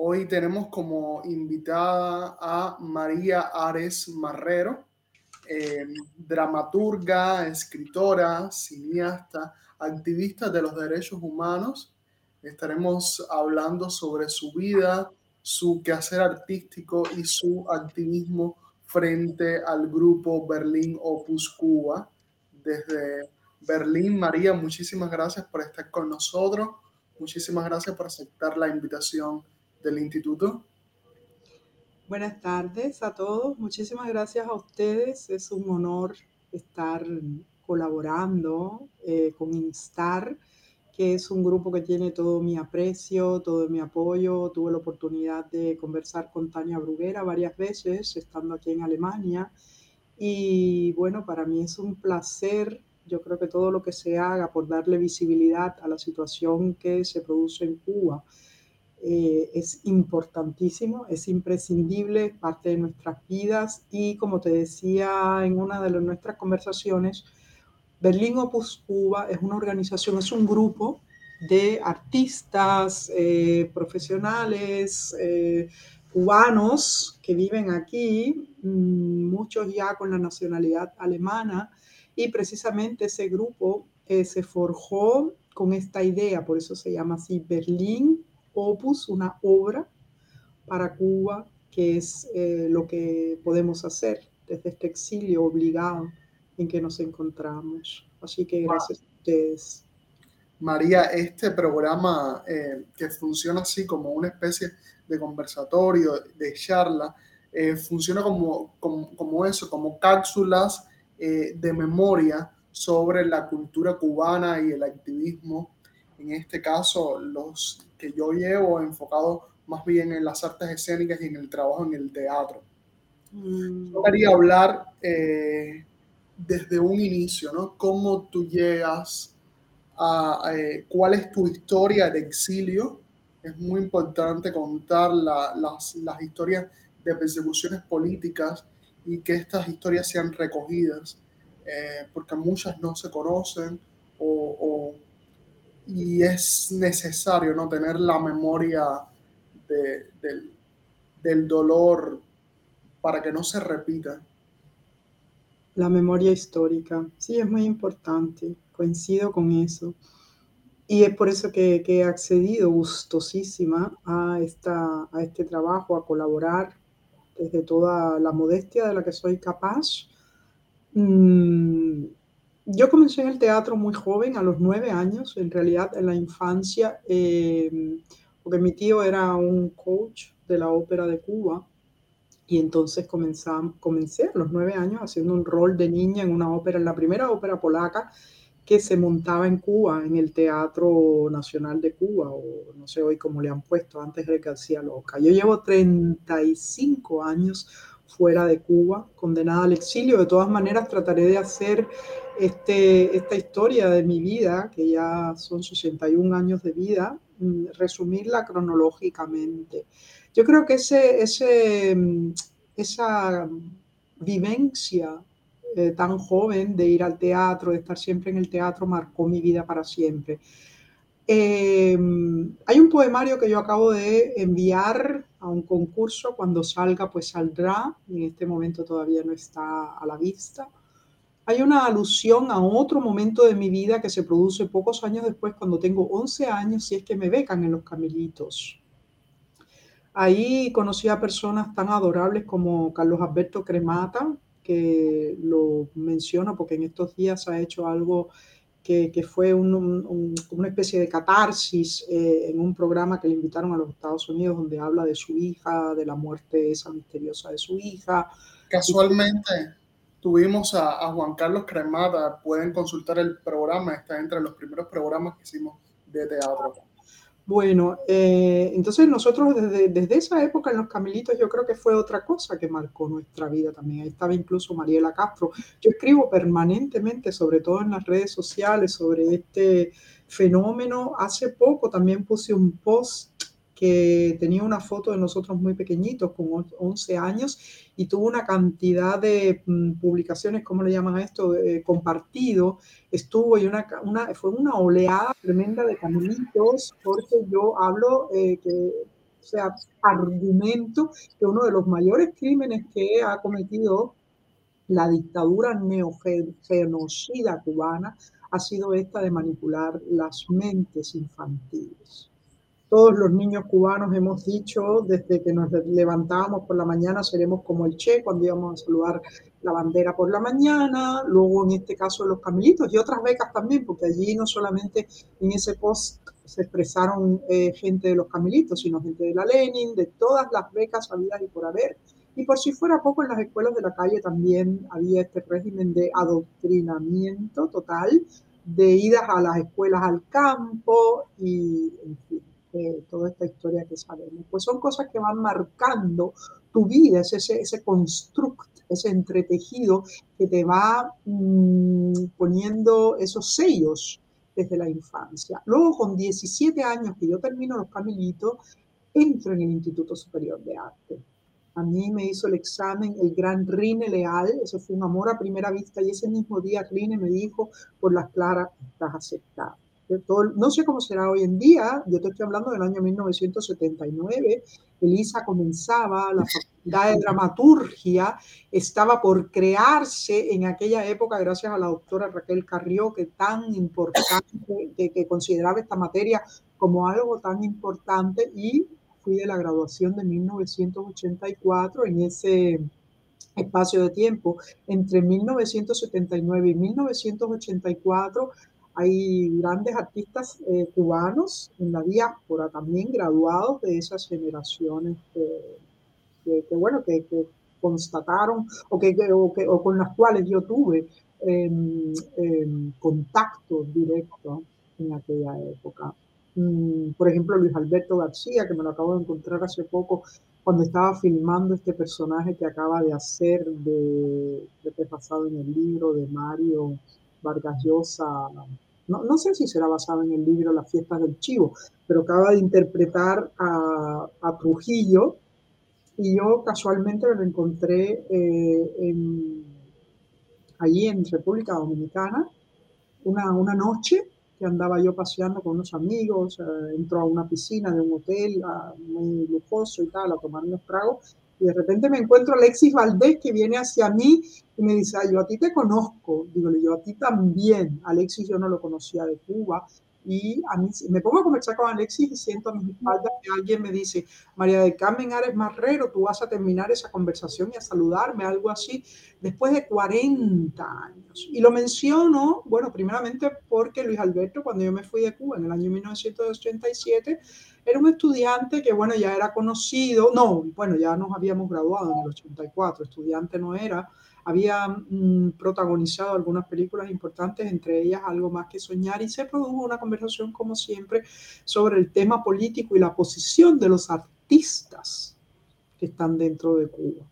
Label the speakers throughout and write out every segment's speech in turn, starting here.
Speaker 1: Hoy tenemos como invitada a María Ares Marrero, eh, dramaturga, escritora, cineasta, activista de los derechos humanos. Estaremos hablando sobre su vida, su quehacer artístico y su activismo frente al grupo Berlín Opus Cuba desde Berlín. María, muchísimas gracias por estar con nosotros. Muchísimas gracias por aceptar la invitación del instituto.
Speaker 2: Buenas tardes a todos. Muchísimas gracias a ustedes. Es un honor estar colaborando eh, con Instar, que es un grupo que tiene todo mi aprecio, todo mi apoyo. Tuve la oportunidad de conversar con Tania Bruguera varias veces, estando aquí en Alemania. Y bueno, para mí es un placer yo creo que todo lo que se haga por darle visibilidad a la situación que se produce en Cuba eh, es importantísimo, es imprescindible, parte de nuestras vidas y como te decía en una de nuestras conversaciones, Berlín Opus Cuba es una organización, es un grupo de artistas, eh, profesionales, eh, cubanos que viven aquí, mm, muchos ya con la nacionalidad alemana, y precisamente ese grupo se forjó con esta idea, por eso se llama así Berlín Opus, una obra para Cuba, que es eh, lo que podemos hacer desde este exilio obligado en que nos encontramos. Así que gracias a ustedes.
Speaker 1: María, este programa eh, que funciona así como una especie de conversatorio, de charla, funciona como, como, como, eso, como cápsulas eh, de memoria sobre la cultura cubana y el activismo. En este caso, los que yo llevo enfocado más bien en las artes escénicas y en el trabajo en el teatro. Mm. Yo quería hablar eh, desde un inicio, ¿no? Cómo tú llegas a, eh, cuál es tu historia de exilio. Es muy importante contar las, las historias de persecuciones políticas y que estas historias sean recogidas, eh, porque muchas no se conocen o, y es necesario no tener la memoria del, del dolor para que no se repita.
Speaker 2: La memoria histórica, sí, es muy importante, coincido con eso. Y es por eso que, he accedido gustosísima a, esta, a este trabajo, a colaborar desde toda la modestia de la que soy capaz. Mm, yo comencé en el teatro muy joven, a los nueve años, en realidad en la infancia, eh, porque mi tío era un coach de la ópera de Cuba y entonces comencé, a los nueve años haciendo un rol de niña en una ópera, en la primera ópera polaca que se montaba en Cuba, en el Teatro Nacional de Cuba, o no sé hoy cómo le han puesto, antes de García Loca. Yo llevo 35 años fuera de Cuba, condenada al exilio. De todas maneras, trataré de hacer este, esta historia de mi vida, que ya son 61 años de vida, mm, resumirla cronológicamente. Yo creo que mm, esa vivencia eh, tan joven de ir al teatro, de estar siempre en el teatro, marcó mi vida para siempre. Em, hay un poemario que yo acabo de enviar a un concurso, cuando salga pues saldrá, en este momento todavía no está a la vista. Hay una alusión a otro momento de mi vida que se produce pocos años después, cuando tengo 11 años, y es que me becan en los camelitos. Ahí conocí a personas tan adorables como Carlos Alberto Cremata, que lo menciono porque en estos días ha hecho algo que, fue una especie de catarsis eh, en un programa que le invitaron a los Estados Unidos donde habla de su hija, de la muerte esa misteriosa de su hija.
Speaker 1: Casualmente tuvimos a, a Juan Carlos Cremata, pueden consultar el programa, está entre los primeros programas que hicimos de teatro.
Speaker 2: Bueno, eh, entonces nosotros desde, desde, esa época en los Camelitos yo creo que fue otra cosa que marcó nuestra vida también. Ahí estaba incluso Mariela Castro. Yo escribo permanentemente, sobre todo en las redes sociales, sobre este fenómeno. Hace poco también puse un post que tenía una foto de nosotros muy pequeñitos, con 11 años, y tuvo una cantidad de mm, publicaciones, ¿cómo le llaman a esto? Compartido. Estuvo y una, fue una oleada tremenda de camelitos, porque yo hablo eh, que, o sea, argumento que uno de los mayores crímenes que ha cometido la dictadura neogenocida cubana ha sido esta de manipular las mentes infantiles. Todos los niños cubanos hemos dicho desde que nos levantábamos por la mañana seremos como el Che cuando íbamos a saludar la bandera por la mañana, luego en este caso los camelitos y otras becas también, porque allí no solamente en ese post se expresaron eh, gente de los camelitos, sino gente de la Lenin, de todas las becas habidas y por haber. Y por si fuera poco, en las escuelas de la calle también había este régimen de adoctrinamiento total, de idas a las escuelas al campo y, en fin toda esta historia que sabemos. Pues son cosas que van marcando tu vida, es ese, ese construct, ese entretejido que te va mm, poniendo esos sellos desde la infancia. Luego, con 17 años que yo termino los camelitos, entro en el Instituto Superior de Arte. A mí me hizo el examen el gran Rine Leal, eso fue un amor a primera vista, y ese mismo día Rine me dijo, por las claras, estás aceptado no sé cómo será hoy en día, yo te estoy hablando del año 1979, Elisa comenzaba, la facultad de dramaturgia estaba por crearse en aquella época gracias a la doctora Raquel Carrió, que tan importante, que, que consideraba esta materia como algo tan importante y fui de la graduación de 1984 en ese espacio de tiempo. Entre 1979 y 1984 hay grandes artistas eh, cubanos en la diáspora también graduados de esas generaciones que, bueno, que, constataron o, que, o, con las cuales yo tuve em, em, contacto directo en aquella época. Mm, por ejemplo, Luis Alberto García, que me lo acabo de encontrar hace poco cuando estaba filmando este personaje que acaba de hacer de, de basado en el libro de Mario Vargas Llosa, no, sé si será basado en el libro Las fiestas del chivo, pero acaba de interpretar a, Trujillo y yo casualmente lo encontré eh, allí en República Dominicana una, una, noche que andaba yo paseando con unos amigos, eh, entró a una piscina de un hotel ah, muy lujoso y tal, a tomar unos tragos y de repente me encuentro a Alexis Valdés que viene hacia mí y me dice, yo a ti te conozco. Digo, yo a ti también. Alexis yo no lo conocía de Cuba. Y a mí me pongo a conversar con Alexis y siento a mi espalda que alguien me dice, María del Carmen Ares Marrero, tú vas a terminar esa conversación y a saludarme, algo así, después de 40 años. Y lo menciono, bueno, primeramente porque Luis Alberto, cuando yo me fui de Cuba en el año 1987, era un estudiante que, bueno, ya era conocido, no, bueno, ya nos habíamos graduado en el 84, estudiante no era, había mm, protagonizado algunas películas importantes, entre ellas Algo más que soñar, y se produjo una conversación, como siempre, sobre el tema político y la posición de los artistas que están dentro de Cuba.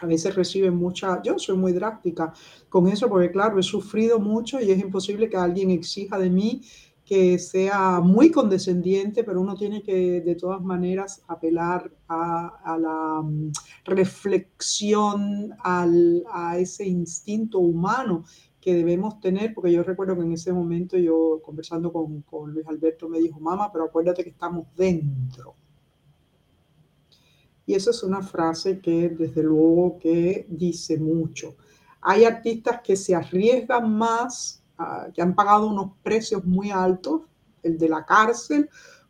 Speaker 2: A veces reciben mucha, yo soy muy drástica con eso, porque claro, he sufrido mucho y es imposible que alguien exija de mí que sea muy condescendiente, pero uno tiene que de todas maneras apelar a, la mm, reflexión, a ese instinto humano que debemos tener, porque yo recuerdo que en ese momento yo conversando con, con Luis Alberto me dijo, mamá, pero acuérdate que estamos dentro. Y esa es una frase que desde luego que dice mucho. Hay artistas que se arriesgan más que han pagado unos precios muy altos, el de la cárcel,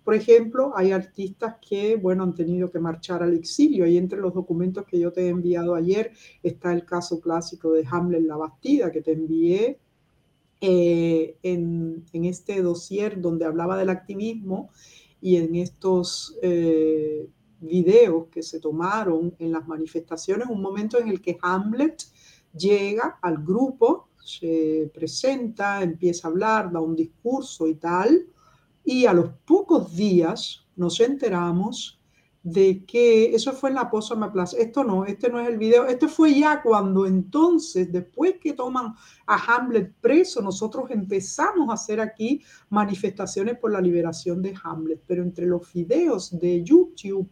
Speaker 2: por ejemplo, hay artistas que, bueno, han tenido que marchar al exilio. Y entre los documentos que yo te he enviado ayer está el caso clásico de Hamlet La Bastida que te envié eh, en, en, este dossier donde hablaba del activismo y en estos eh, videos que se tomaron en las manifestaciones, un momento en el que Hamlet llega al grupo se presenta, empieza a hablar, da un discurso y tal, Y a los pocos días nos enteramos de que eso fue en la Posa Plaza. Esto no, este no es el video. Este fue ya cuando entonces, después que toman a Hamlet preso, nosotros empezamos a hacer aquí manifestaciones por la liberación de Hamlet. Pero entre los videos de YouTube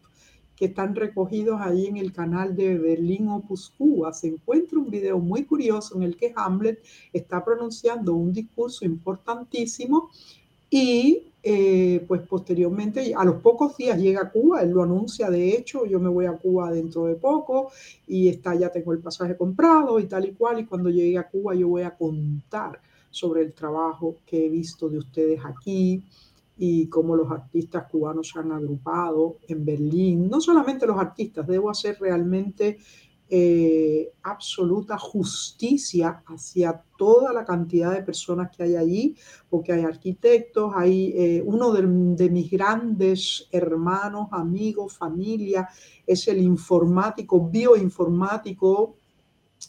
Speaker 2: que están recogidos ahí en el canal de Berlín Opus Cuba, se encuentra un video muy curioso en el que Hamlet está pronunciando un discurso importantísimo y eh, pues posteriormente, a los pocos días llega a Cuba, él lo anuncia, de hecho, yo me voy a Cuba dentro de poco y está, ya tengo el pasaje comprado y tal y cual, y cuando llegue a Cuba yo voy a contar sobre el trabajo que he visto de ustedes aquí y cómo los artistas cubanos se han agrupado en Berlín. No solamente los artistas, debo hacer realmente eh, absoluta justicia hacia toda la cantidad de personas que hay allí, porque hay arquitectos, hay eh, uno de, mis grandes hermanos, amigos, familia, es el informático, bioinformático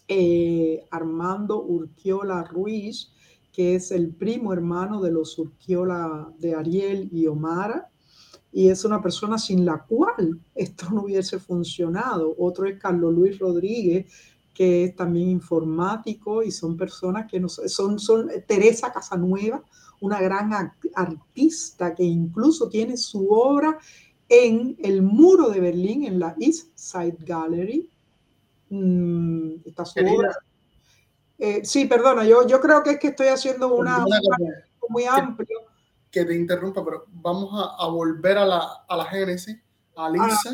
Speaker 2: eh, Armando Urquiola Ruiz, que es el primo hermano de los Urquiola de Ariel y Omara y es una persona sin la cual esto no hubiese funcionado. Otro es Carlos Luis Rodríguez, que es también informático y son personas que no son, son Teresa Casanueva, una gran artista que incluso tiene su obra en el muro de Berlín, en la East Side Gallery. Mm, está su obra. Eh, sí, perdona, yo, yo creo que es que estoy haciendo una, muy amplio
Speaker 1: que te interrumpa, pero vamos a, volver a la, a la génesis, a Lisa.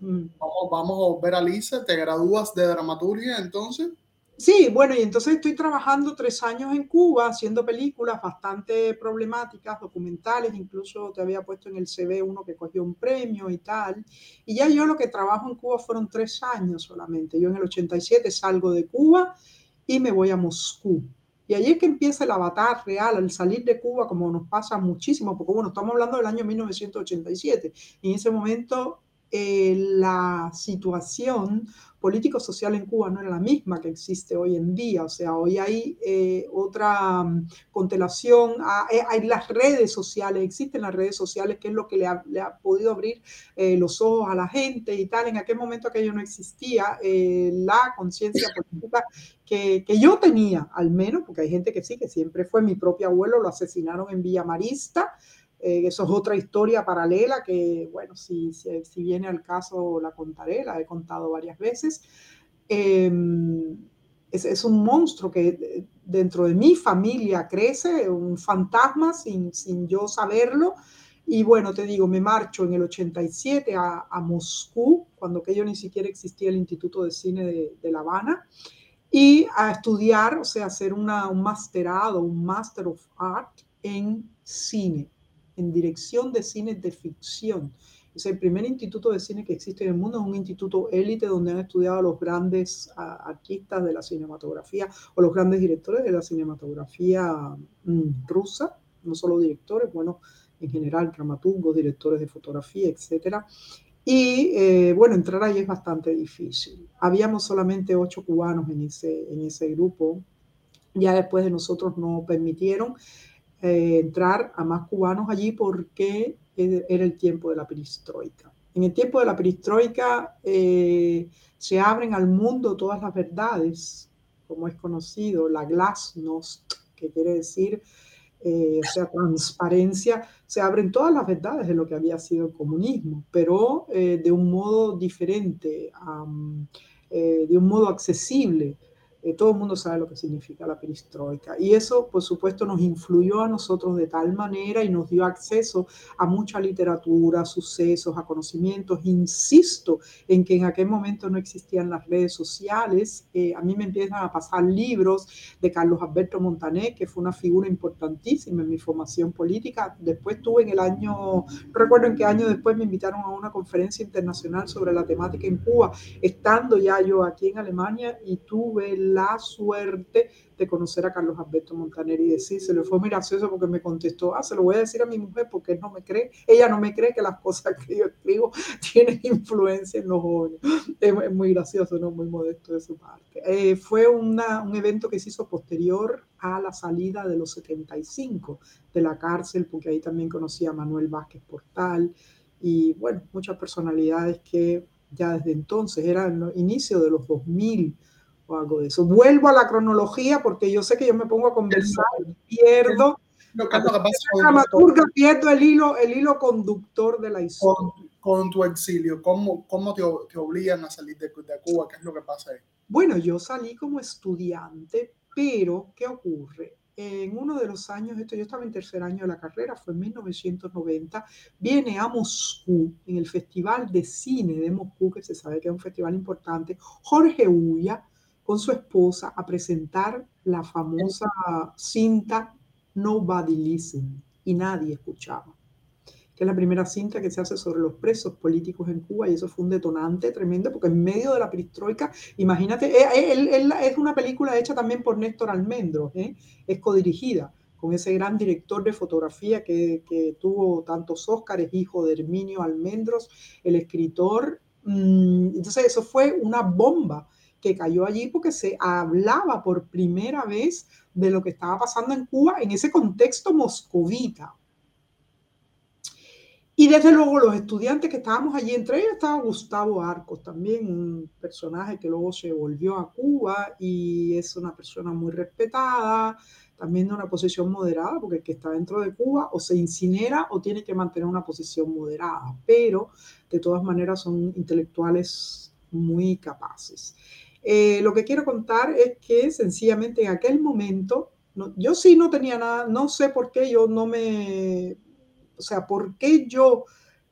Speaker 1: Mm. vamos, vamos, a volver a Lisa. ¿Te gradúas de dramaturgia entonces?
Speaker 2: Sí, bueno, y entonces estoy trabajando tres años en Cuba haciendo películas bastante problemáticas, documentales, incluso te había puesto en el CV uno que cogió un premio y tal. Y ya yo lo que trabajo en Cuba fueron tres años solamente. Yo en el 87 salgo de Cuba y me voy a Moscú. Y allí es que empieza el avatar real, al salir de Cuba, como nos pasa muchísimo, porque bueno, estamos hablando del año 1987. Y en ese momento eh, la situación político-social en Cuba no era la misma que existe hoy en día. O sea, hoy hay eh, otra mm, constelación, ah, eh, hay las redes sociales, existen las redes sociales, que es lo que le ha, podido abrir los ojos a la gente y tal. En aquel momento aquello no existía, la conciencia política que, que, yo tenía, al menos, porque hay gente que sí, que siempre fue mi propio abuelo, lo asesinaron en Villa Marista. Eh, eso es otra historia paralela que, bueno, si, si, viene al caso la contaré, la he contado varias veces. Em, es, es, un monstruo que dentro de mi familia crece, un fantasma sin, sin yo saberlo. Y bueno, te digo, me marcho en el 87 a, a Moscú, cuando aquello ni siquiera existía el Instituto de Cine de, de La Habana, y a estudiar, o sea, hacer una, un masterado, un Master of Art en cine en dirección de cine de ficción. Es el primer instituto de cine que existe en el mundo, es un instituto élite donde han estudiado los grandes artistas de la cinematografía o los grandes directores de la cinematografía mm, rusa, no solo directores, bueno, en general dramaturgos, directores de fotografía, etcétera. Y eh, bueno, entrar ahí es bastante difícil. Habíamos solamente ocho cubanos en ese, en ese grupo. Ya después de nosotros no permitieron. Eh, entrar a más cubanos allí porque era el tiempo de la perestroika. En el tiempo de la perestroika eh, se abren al mundo todas las verdades, como es conocido, la glasnost, que quiere decir, eh, o sea, transparencia, se abren todas las verdades de lo que había sido el comunismo, pero de un modo diferente, de un modo accesible eh, todo el mundo sabe lo que significa la perestroika. Y eso, por supuesto, nos influyó a nosotros de tal manera y nos dio acceso a mucha literatura, sucesos, a conocimientos. Insisto en que en aquel momento no existían las redes sociales. Eh, a mí me empiezan a pasar libros de Carlos Alberto Montané, que fue una figura importantísima en mi formación política. Después tuve en el año, no recuerdo en qué año después me invitaron a una conferencia internacional sobre la temática en Cuba, estando ya yo aquí en Alemania y tuve el la suerte de conocer a Carlos Alberto Montaner y decírselo. Fue muy gracioso porque me contestó, ah, se lo voy a decir a mi mujer porque no me cree, ella no me cree que las cosas que yo escribo tienen influencia en los jóvenes. Es, muy gracioso, ¿no? Muy modesto de su parte. Eh, fue una, un evento que se hizo posterior a la salida de los 75 de la cárcel, porque ahí también conocí a Manuel Vázquez Portal y, bueno, muchas personalidades que ya desde entonces, era el inicio de los 2000 o algo de eso. Vuelvo a la cronología porque yo sé que yo me pongo a conversar y pierdo. Lo que, pierdo el hilo, el hilo conductor de la historia.
Speaker 1: Con, tu exilio, ¿cómo, cómo te, te, obligan a salir de, de Cuba? ¿Qué es lo que pasa ahí?
Speaker 2: Bueno, yo salí como estudiante, pero ¿qué ocurre? en uno de los años, esto yo estaba en tercer año de la carrera, fue en 1990, viene a Moscú, en el Festival de Cine de Moscú, que se sabe que es un festival importante, Jorge Ulla con su esposa a presentar la famosa cinta Nobody Listen y nadie escuchaba que es la primera cinta que se hace sobre los presos políticos en Cuba, y eso fue un detonante tremendo, porque en medio de la perestroika, imagínate, eh, eh, es una película hecha también por Néstor Almendros, ¿eh? es codirigida con ese gran director de fotografía que, que tuvo tantos Óscares, hijo de Herminio Almendros, el escritor. Mm, entonces eso fue una bomba que cayó allí porque se hablaba por primera vez de lo que estaba pasando en Cuba en ese contexto moscovita. Y desde luego los estudiantes que estábamos allí, entre ellos estaba Gustavo Arcos, también un personaje que luego se volvió a Cuba y es una persona muy respetada, también de una posición moderada, porque el que está dentro de Cuba o se incinera o tiene que mantener una posición moderada, pero de todas maneras son intelectuales muy capaces. Eh, lo que quiero contar es que sencillamente en aquel momento, yo sí no tenía nada, no sé por qué yo no me o sea, ¿por qué yo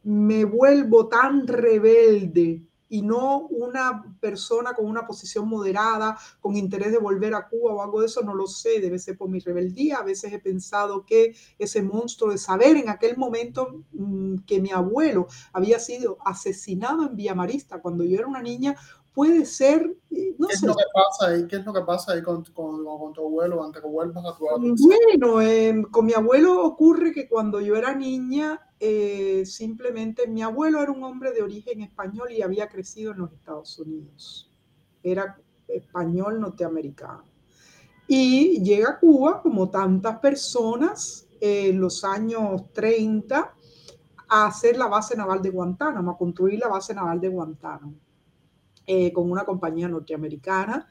Speaker 2: me vuelvo tan rebelde y no una persona con una posición moderada, con interés de volver a Cuba o algo de eso, no lo sé, debe ser por mi rebeldía. A veces he pensado que ese monstruo de saber en aquel momento mm, que mi abuelo había sido asesinado en Villa Marista cuando yo era una niña, puede ser,
Speaker 1: eh, no ¿Qué Es lo que pasa ahí? ¿Qué es lo que pasa ahí con, con, con tu abuelo antes que vuelvas a tu
Speaker 2: Bueno, em, con mi abuelo ocurre que cuando yo era niña, eh, simplemente mi abuelo era un hombre de origen español y había crecido en los Estados Unidos. Era español norteamericano. Y llega a Cuba, como tantas personas, en los años 30, a hacer la base naval de Guantánamo, a construir la base naval de Guantánamo. Eh, con una compañía norteamericana.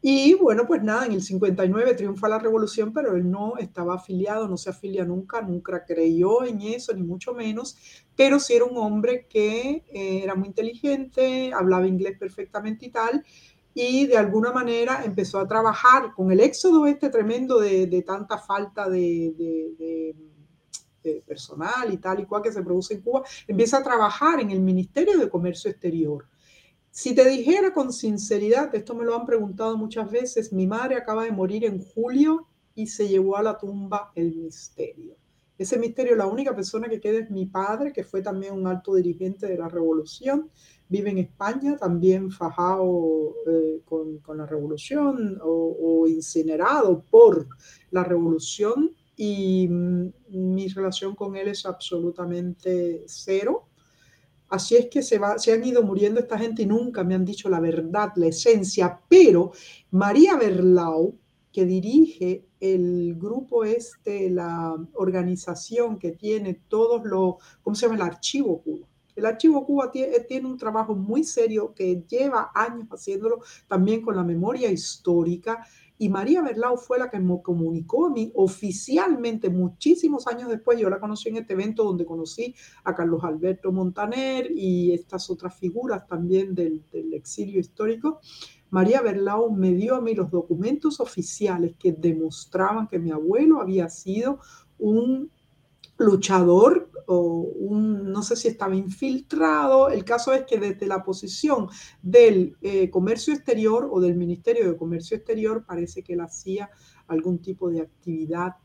Speaker 2: Y bueno, pues nada, en el 59 triunfa la revolución, pero él no estaba afiliado, no se afilia nunca, nunca creyó en eso, ni mucho menos, pero sí era un hombre que eh, era muy inteligente, hablaba inglés perfectamente y tal, y de alguna manera empezó a trabajar con el éxodo este tremendo de, tanta falta de, de personal y tal y cual que se produce en Cuba, empieza a trabajar en el Ministerio de Comercio Exterior si te dijera con sinceridad, esto me lo han preguntado muchas veces, mi madre acaba de morir en julio y se llevó a la tumba el misterio. Ese misterio, la única persona que queda es mi padre, que fue también un alto dirigente de la revolución, vive en España, también fajado eh, con, la revolución o, incinerado por la revolución y mm, mi relación con él es absolutamente cero. Así es que se, han ido muriendo esta gente y nunca me han dicho la verdad, la esencia. Pero María Berlau, que dirige el grupo este, la organización que tiene todos los, ¿cómo se llama? El Archivo Cuba. El Archivo Cuba tiene, tiene, un trabajo muy serio que lleva años haciéndolo también con la memoria histórica y María Berlau fue la que me comunicó a mí oficialmente muchísimos años después. Yo la conocí en este evento donde conocí a Carlos Alberto Montaner y estas otras figuras también del, del exilio histórico. María Berlau me dio a mí los documentos oficiales que demostraban que mi abuelo había sido un luchador o un, no sé si estaba infiltrado. El caso es que desde la posición del eh, comercio exterior o del Ministerio de Comercio Exterior parece que él hacía algún tipo de actividad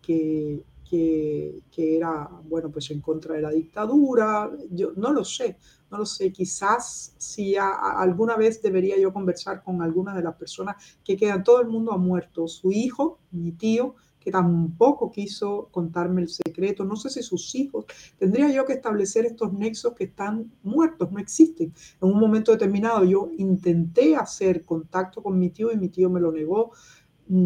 Speaker 2: que, que, que, era, bueno, pues en contra de la dictadura. Yo no lo sé, no lo sé. Quizás si alguna vez debería yo conversar con alguna de las personas que quedan, todo el mundo ha muerto, su hijo, mi tío, que tampoco quiso contarme el secreto, no sé si sus hijos, tendría yo que establecer estos nexos que están muertos, no existen. En un momento determinado yo intenté hacer contacto con mi tío y mi tío me lo negó,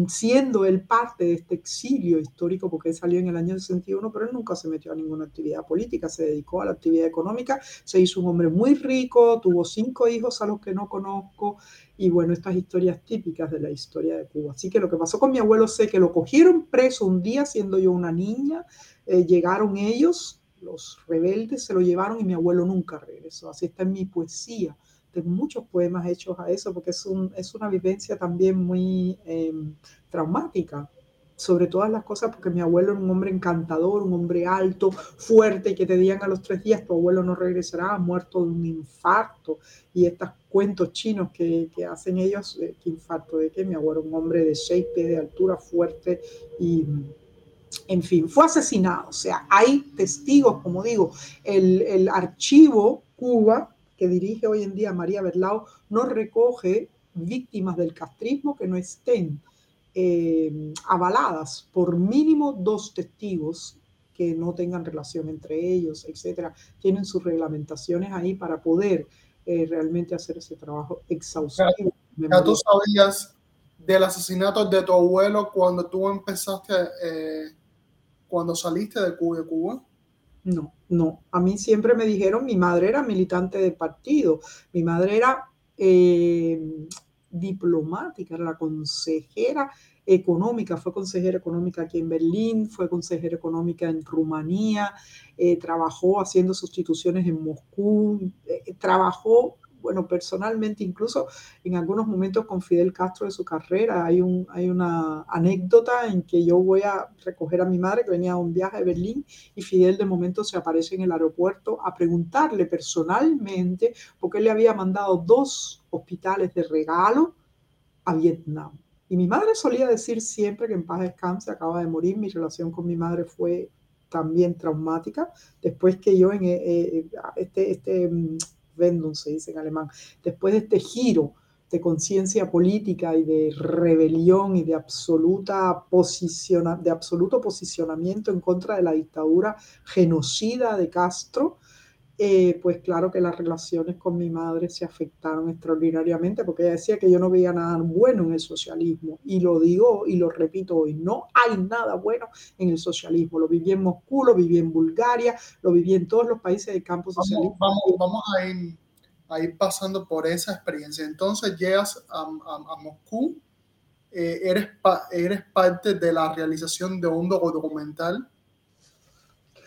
Speaker 2: siendo él parte de este exilio histórico, porque él salió en el año 61, pero él nunca se metió a ninguna actividad política, se dedicó a la actividad económica, se hizo un hombre muy rico, tuvo cinco hijos a los que no conozco, y bueno, estas historias típicas de la historia de Cuba. Así que lo que pasó con mi abuelo sé que lo cogieron preso un día siendo yo una niña, eh, llegaron ellos, los rebeldes se lo llevaron y mi abuelo nunca regresó. Así está en mi poesía. Muchos poemas hechos a eso porque es, un, es una vivencia también muy em, traumática sobre todas las cosas, porque mi abuelo era un hombre encantador, un hombre alto, fuerte, que te digan a los tres días, tu abuelo no regresará, muerto de un infarto, y estos cuentos chinos que, que hacen ellos, eh, ¿qué infarto de qué? Mi abuelo un hombre de seis pies de altura, fuerte, y en fin, fue asesinado. O sea, hay testigos, como digo, el, el archivo Cuba, que dirige hoy en día María Berlao, no recoge víctimas del castrismo que no estén eh, avaladas por mínimo dos testigos que no tengan relación entre ellos, etcétera, tienen sus reglamentaciones ahí para poder eh, realmente hacer ese trabajo exhaustivo.
Speaker 1: Ya, tú sabías del asesinato de tu abuelo cuando tú empezaste, eh, cuando saliste de Cuba, de Cuba?
Speaker 2: No, no. A mí siempre me dijeron, mi madre era militante de partido, mi madre era diplomática, era la consejera económica, fue consejera económica aquí en Berlín, fue consejera económica en Rumanía, eh, trabajó haciendo sustituciones en Moscú, eh, trabajó, bueno, personalmente, incluso en algunos momentos con Fidel Castro de su carrera. Hay, un, hay una anécdota en que yo voy a recoger a mi madre que venía a un viaje a Berlín y Fidel de momento se aparece en el aeropuerto a preguntarle personalmente porque él le había mandado dos hospitales de regalo a Vietnam. Y mi madre solía decir siempre que en paz descanse, acaba de morir, mi relación con mi madre fue también traumática, después que yo en eh, eh, este, este Wendung se dice en alemán, después de este giro de conciencia política y de rebelión y de, absoluta posiciona, de absoluto posicionamiento en contra de la dictadura genocida de Castro, eh, pues claro que las relaciones con mi madre se afectaron extraordinariamente porque ella decía que yo no veía nada bueno en el socialismo y lo digo y lo repito hoy, no hay nada bueno en el socialismo, lo viví en Moscú, lo viví en Bulgaria, lo viví en todos los países del campo socialista.
Speaker 1: Vamos, vamos, a, ir, pasando por esa experiencia. Entonces llegas a, Moscú, eh, eres, eres parte de la realización de un documental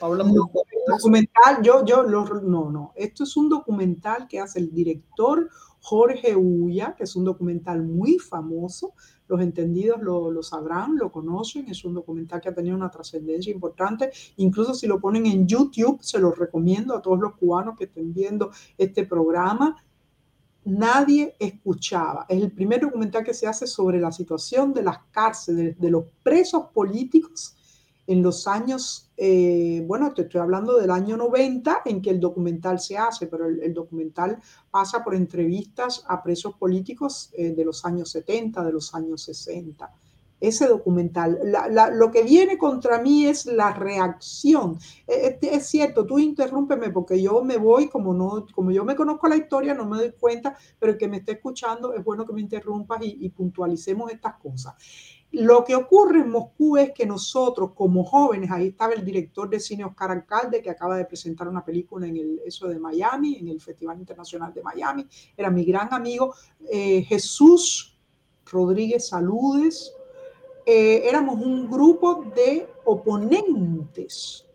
Speaker 2: Hablamos no, documental, yo, yo, no, no. Esto es un documental que hace el director Jorge Ulla, que es un documental muy famoso. Los entendidos lo, lo, sabrán, lo conocen. Es un documental que ha tenido una trascendencia importante. Incluso si lo ponen en YouTube, se los recomiendo a todos los cubanos que estén viendo este programa. Nadie escuchaba. Es el primer documental que se hace sobre la situación de las cárceles, de los presos políticos en los años, eh, bueno, te estoy hablando del año 90 en que el documental se hace, pero el, documental pasa por entrevistas a presos políticos eh, de los años 70, de los años 60. Ese documental, lo que viene contra mí es la reacción. Es, es, cierto, tú interrúmpeme porque yo me voy, como, no, como yo me conozco la historia, no me doy cuenta, pero el que me esté escuchando es bueno que me interrumpas y puntualicemos estas cosas. Lo que ocurre en Moscú es que nosotros como jóvenes, ahí estaba el director de cine Oscar Alcalde, que acaba de presentar una película en el eso de Miami, en el Festival Internacional de Miami, era mi gran amigo eh, Jesús Rodríguez Saludes. Eh, éramos un grupo de oponentes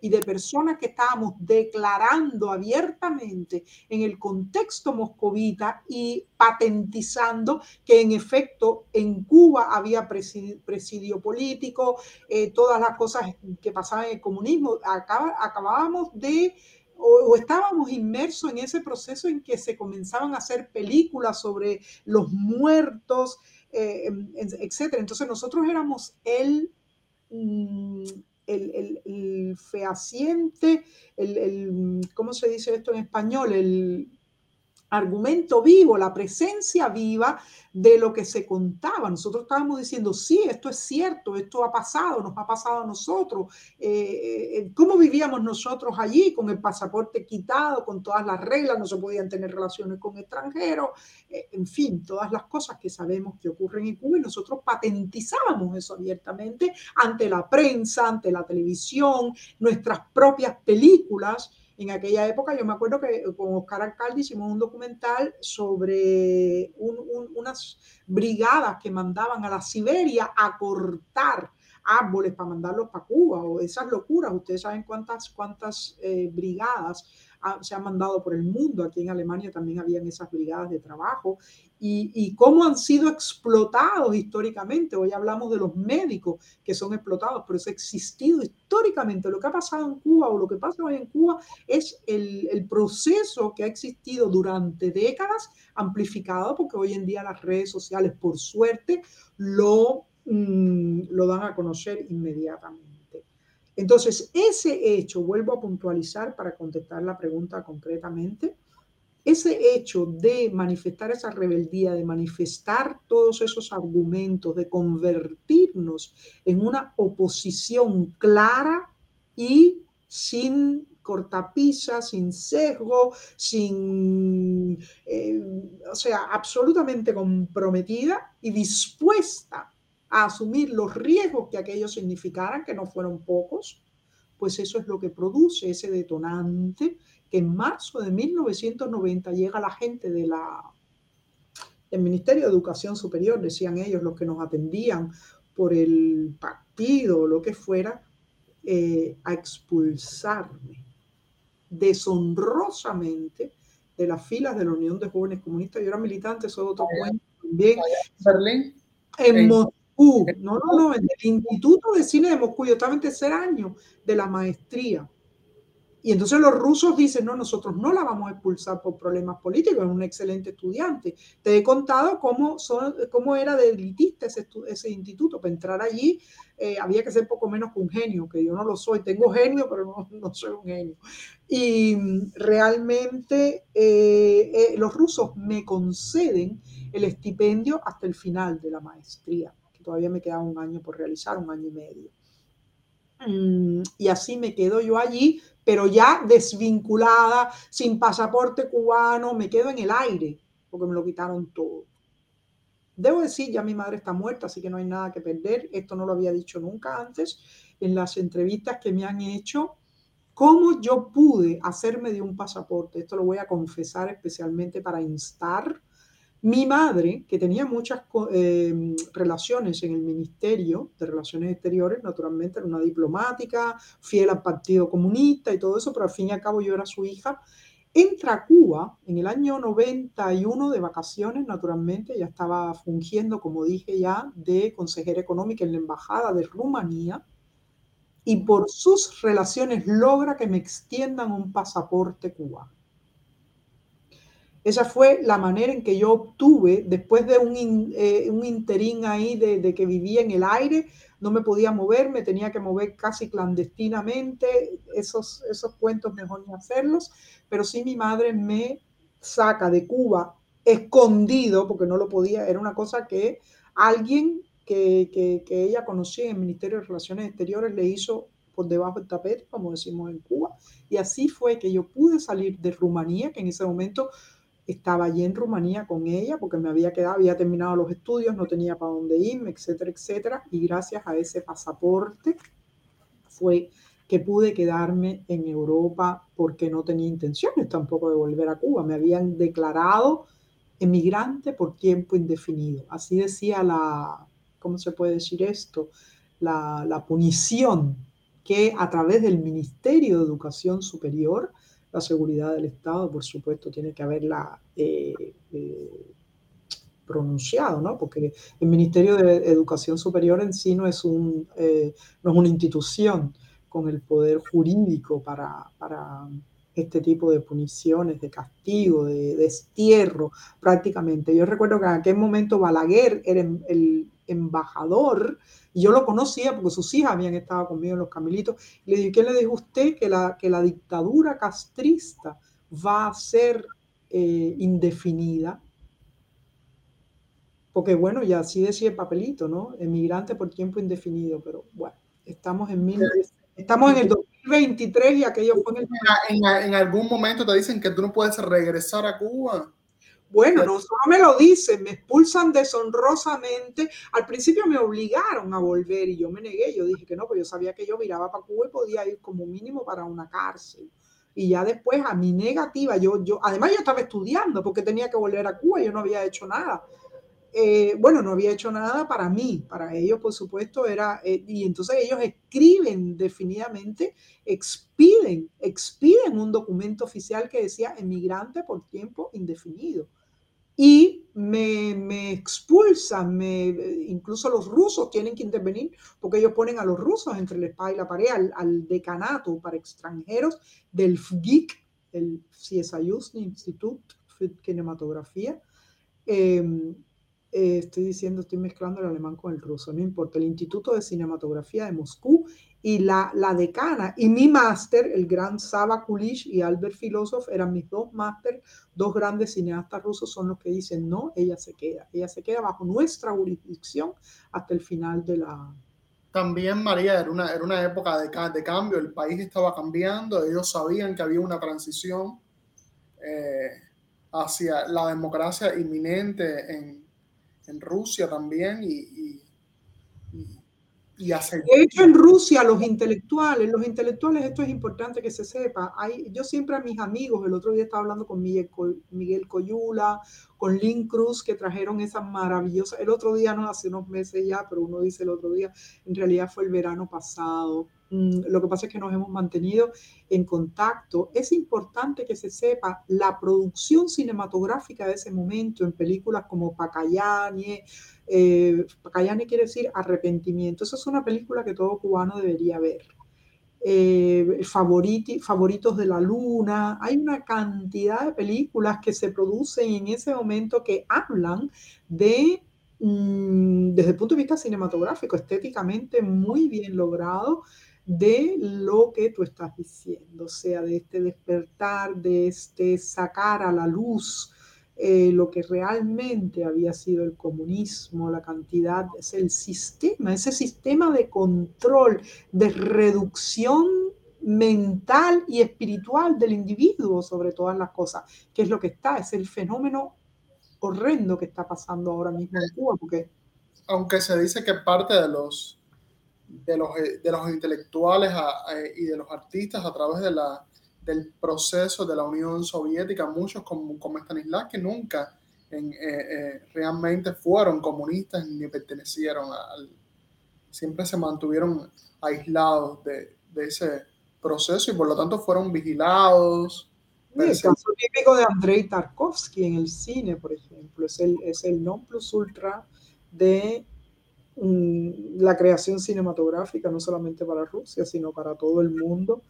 Speaker 2: y de personas que estábamos declarando abiertamente en el contexto moscovita y patentizando que en efecto en Cuba había presidio, político, eh, todas las cosas que pasaban en el comunismo. acabábamos de o, estábamos inmersos en ese proceso en que se comenzaban a hacer películas sobre los muertos, eh, etc. Entonces nosotros éramos el, mm, el, fehaciente, el, ¿cómo se dice esto en español? El, argumento vivo, la presencia viva de lo que se contaba. Nosotros estábamos diciendo, sí, esto es cierto, esto ha pasado, nos ha pasado a nosotros. Eh, eh, ¿Cómo vivíamos nosotros allí con el pasaporte quitado, con todas las reglas? No se podían tener relaciones con extranjeros, eh, en fin, todas las cosas que sabemos que ocurren en Cuba y nosotros patentizábamos eso abiertamente ante la prensa, ante la televisión, nuestras propias películas. En aquella época yo me acuerdo que con Oscar Alcalde hicimos un documental sobre unas brigadas que mandaban a la Siberia a cortar árboles para mandarlos para Cuba o esas locuras. Ustedes saben cuántas, cuántas eh, brigadas se han mandado por el mundo. Aquí en Alemania también habían esas brigadas de trabajo y, cómo han sido explotados históricamente. Hoy hablamos de los médicos que son explotados, pero eso ha existido históricamente. Lo que ha pasado en Cuba o lo que pasa hoy en Cuba es el, proceso que ha existido durante décadas, amplificado porque hoy en día las redes sociales, por suerte, lo, mm, lo dan a conocer inmediatamente. Entonces, ese hecho, vuelvo a puntualizar para contestar la pregunta concretamente, ese hecho de manifestar esa rebeldía, de manifestar todos esos argumentos, de convertirnos en una oposición clara y sin cortapisa, sin sesgo, sin, eh, o sea, absolutamente comprometida y dispuesta a asumir los riesgos que aquello significaran, que no fueron pocos, pues eso es lo que produce ese detonante que en marzo de 1990 llega la gente de la, del Ministerio de Educación Superior, decían ellos, los que nos atendían por el partido o lo que fuera, eh, a expulsarme deshonrosamente de las filas de la Unión de Jóvenes Comunistas. Yo era militante, eso es otro cuento también.
Speaker 1: Berlín.
Speaker 2: En Moscú, no, no, no, en el Instituto de Cine de Moscú, yo estaba en tercer año de la maestría. Y entonces los rusos dicen, no, nosotros no la vamos a expulsar por problemas políticos, es un excelente estudiante. Te he contado cómo, son, cómo era de elitista ese, instituto. Para entrar allí eh, había que ser poco menos que un genio, que yo no lo soy. Tengo genio, pero no, no soy un genio. Y realmente eh, eh, los rusos me conceden el estipendio hasta el final de la maestría, todavía me queda un año por realizar, un año y medio. Mm, y así me quedo yo allí pero ya desvinculada, sin pasaporte cubano, me quedo en el aire, porque me lo quitaron todo. Debo decir, ya mi madre está muerta, así que no hay nada que perder. Esto no lo había dicho nunca antes en las entrevistas que me han hecho. ¿Cómo yo pude hacerme de un pasaporte? Esto lo voy a confesar especialmente para instar mi madre, que tenía muchas em, relaciones en el Ministerio de Relaciones Exteriores, naturalmente era una diplomática, fiel al Partido Comunista y todo eso, pero al fin y al cabo yo era su hija, entra a Cuba en el año 91 de vacaciones, naturalmente, ya estaba fungiendo, como dije ya, de consejera económica en la Embajada de Rumanía, y por sus relaciones logra que me extiendan un pasaporte cubano. Esa fue la manera en que yo obtuve, después de un, eh, un interín ahí de, que vivía en el aire, no me podía mover, me tenía que mover casi clandestinamente, esos, esos cuentos mejor ni hacerlos, pero sí mi madre me saca de Cuba escondido, porque no lo podía, era una cosa que alguien que, que, que ella conocía en el Ministerio de Relaciones Exteriores le hizo por debajo del tapete, como decimos en Cuba, y así fue que yo pude salir de Rumanía, que en ese momento estaba allí en Rumanía con ella porque me había quedado, había terminado los estudios, no tenía para dónde irme, etcétera, etcétera. Y gracias a ese pasaporte fue que pude quedarme en Europa porque no tenía intenciones tampoco de volver a Cuba. Me habían declarado emigrante por tiempo indefinido. Así decía la, ¿cómo se puede decir esto? La, la punición que a través del Ministerio de Educación Superior la seguridad del Estado, por supuesto, tiene que haberla eh, eh, pronunciado, ¿no? Porque el Ministerio de Educación Superior en sí no es, un, eh, no es una institución con el poder jurídico para, para este tipo de puniciones, de castigo, de destierro, prácticamente. Yo recuerdo que en aquel momento Balaguer era el, embajador, y yo lo conocía porque sus hijas habían estado conmigo en los Camilitos, le dije, ¿qué le dijo usted? Que la, que la dictadura castrista va a ser eh, indefinida. Porque bueno, ya así decía el papelito, ¿no? Emigrante por tiempo indefinido, pero bueno, estamos en, mil, estamos en el 2023 y aquello fue en el...
Speaker 1: En, en algún momento te dicen que tú no puedes regresar a Cuba.
Speaker 2: Bueno, no solo me lo dicen, me expulsan deshonrosamente. Al principio me obligaron a volver y yo me negué. Yo dije que no, porque yo sabía que yo miraba para Cuba y podía ir como mínimo para una cárcel. Y ya después a mi negativa, yo, yo, además yo estaba estudiando porque tenía que volver a Cuba, yo no había hecho nada. Eh, bueno, no había hecho nada para mí, para ellos por supuesto era, eh, y entonces ellos escriben definitivamente, expiden, expiden un documento oficial que decía emigrante por tiempo indefinido. Y me, me expulsan, me, incluso los rusos tienen que intervenir porque ellos ponen a los rusos entre la espada y la pared, al, decanato para extranjeros del FGIC, el CSIUS, Instituto de Cinematografía. Eh, eh, estoy diciendo, estoy mezclando el alemán con el ruso, no importa, el Instituto de Cinematografía de Moscú y la, la decana y mi máster, el gran Saba Kulish y Albert Filosof, eran mis dos máster, dos grandes cineastas rusos son los que dicen, no, ella se queda, ella se queda bajo nuestra jurisdicción hasta el final de la...
Speaker 1: También, María, era una, era una época de, de cambio, el país estaba cambiando, ellos sabían que había una transición eh, hacia la democracia inminente en, en Rusia también y, y,
Speaker 2: y, hacer... De hecho, en Rusia los intelectuales, los intelectuales, esto es importante que se sepa, hay, yo siempre a mis amigos, el otro día estaba hablando con Miguel, Miguel Coyula, con Lynn Cruz, que trajeron esa maravillosa, el otro día, no hace unos meses ya, pero uno dice el otro día, en realidad fue el verano pasado, lo que pasa es que nos hemos mantenido en contacto. Es importante que se sepa la producción cinematográfica de ese momento en películas como Pacayane. Eh, Pacayane quiere decir arrepentimiento. Esa es una película que todo cubano debería ver. Eh, favoritos de la luna. Hay una cantidad de películas que se producen en ese momento que hablan de mm, desde el punto de vista cinematográfico, estéticamente muy bien logrado, de lo que tú estás diciendo, o sea, de este despertar, de este sacar a la luz eh, lo que realmente había sido el comunismo, la cantidad, es el sistema, ese sistema de control, de reducción mental y espiritual del individuo sobre todas las cosas, que es lo que está, es el fenómeno horrendo que está pasando ahora mismo en Cuba, porque...
Speaker 1: Aunque se dice que parte de los de los, eh, de los intelectuales y de los artistas a través de la, del proceso de la Unión Soviética, muchos como, como que nunca en, eh, eh, realmente fueron comunistas ni pertenecieron al... Siempre se mantuvieron aislados de, de ese proceso y por lo tanto fueron vigilados.
Speaker 2: el caso típico de Andrei Tarkovsky en el cine, por ejemplo, es el, es el non plus ultra de la creación cinematográfica, no solamente para Rusia, sino para todo el mundo.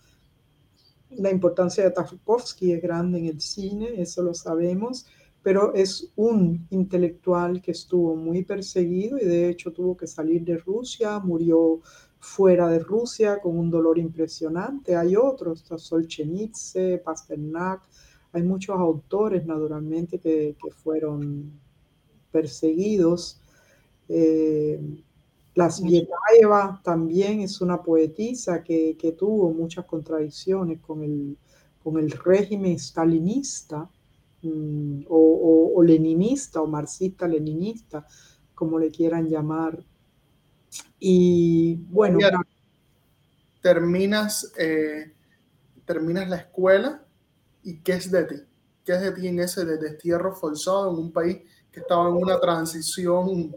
Speaker 2: La importancia de Tarkovsky es grande en el cine, eso lo sabemos, pero es un intelectual que estuvo muy perseguido y de hecho tuvo que salir de Rusia, murió fuera de Rusia con un dolor impresionante. Hay otros, Solzhenitsyn, Pasternak, hay muchos autores naturalmente que, que fueron perseguidos eh, la Svietaeva también es una poetisa que, tuvo muchas contradicciones con el, con el régimen stalinista mm, o, leninista o marxista-leninista, como le quieran llamar. Y bueno.
Speaker 1: terminas, eh, terminas la escuela y ¿qué es de ti? ¿Qué es de ti en ese destierro forzado en un país que estaba en una transición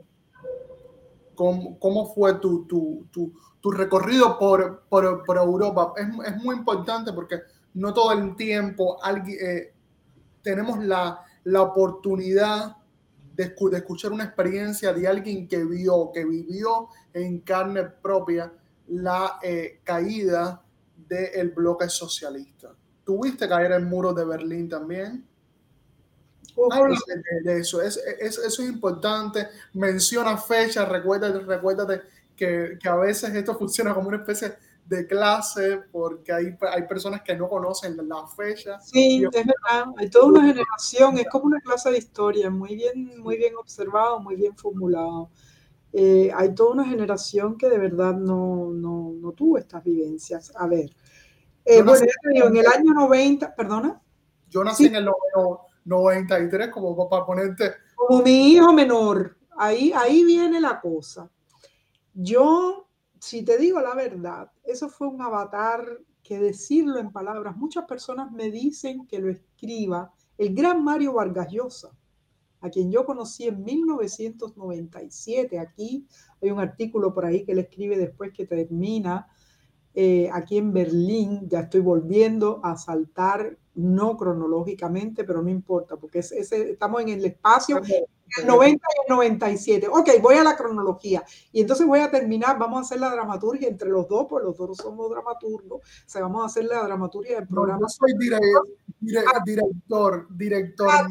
Speaker 1: cómo, fue tu, tu, tu, tu recorrido por, por, por Europa. Es, es, muy importante porque no todo el tiempo alguien, eh, tenemos la, la oportunidad de, de, escuchar una experiencia de alguien que vio, que vivió en carne propia la eh, caída del bloque socialista. ¿Tuviste caer el muro de Berlín también? Habla de, eso, es, eso es importante. Menciona fechas, recuérdate, recuérdate que, que, a veces esto funciona como una especie de clase porque hay, hay personas que no conocen la fecha.
Speaker 2: Sí, es verdad, hay toda una generación, es como una clase de historia, muy bien, muy bien observado, muy bien formulado. Eh, hay toda una generación que de verdad no, no, no tuvo estas vivencias. A ver, eh, bueno, en el año 90, perdona.
Speaker 1: Yo nací en el 93, como para ponerte.
Speaker 2: Como mi hijo menor, ahí, ahí viene la cosa. Yo, si te digo la verdad, eso fue un avatar que decirlo en palabras, muchas personas me dicen que lo escriba el gran Mario Vargas Llosa a quien yo conocí en 1997. Aquí hay un artículo por ahí que él escribe después que termina eh, aquí en Berlín. Ya estoy volviendo a saltar, no cronológicamente, pero no importa, porque es, estamos en el espacio el 90 y el 97. Ok, voy a la cronología. Y entonces voy a terminar, vamos a hacer la dramaturgia entre los dos, pues los dos somos dramaturgos. O sea, vamos a hacer la dramaturgia del programa.
Speaker 1: yo soy ah. director, director.
Speaker 2: Ah,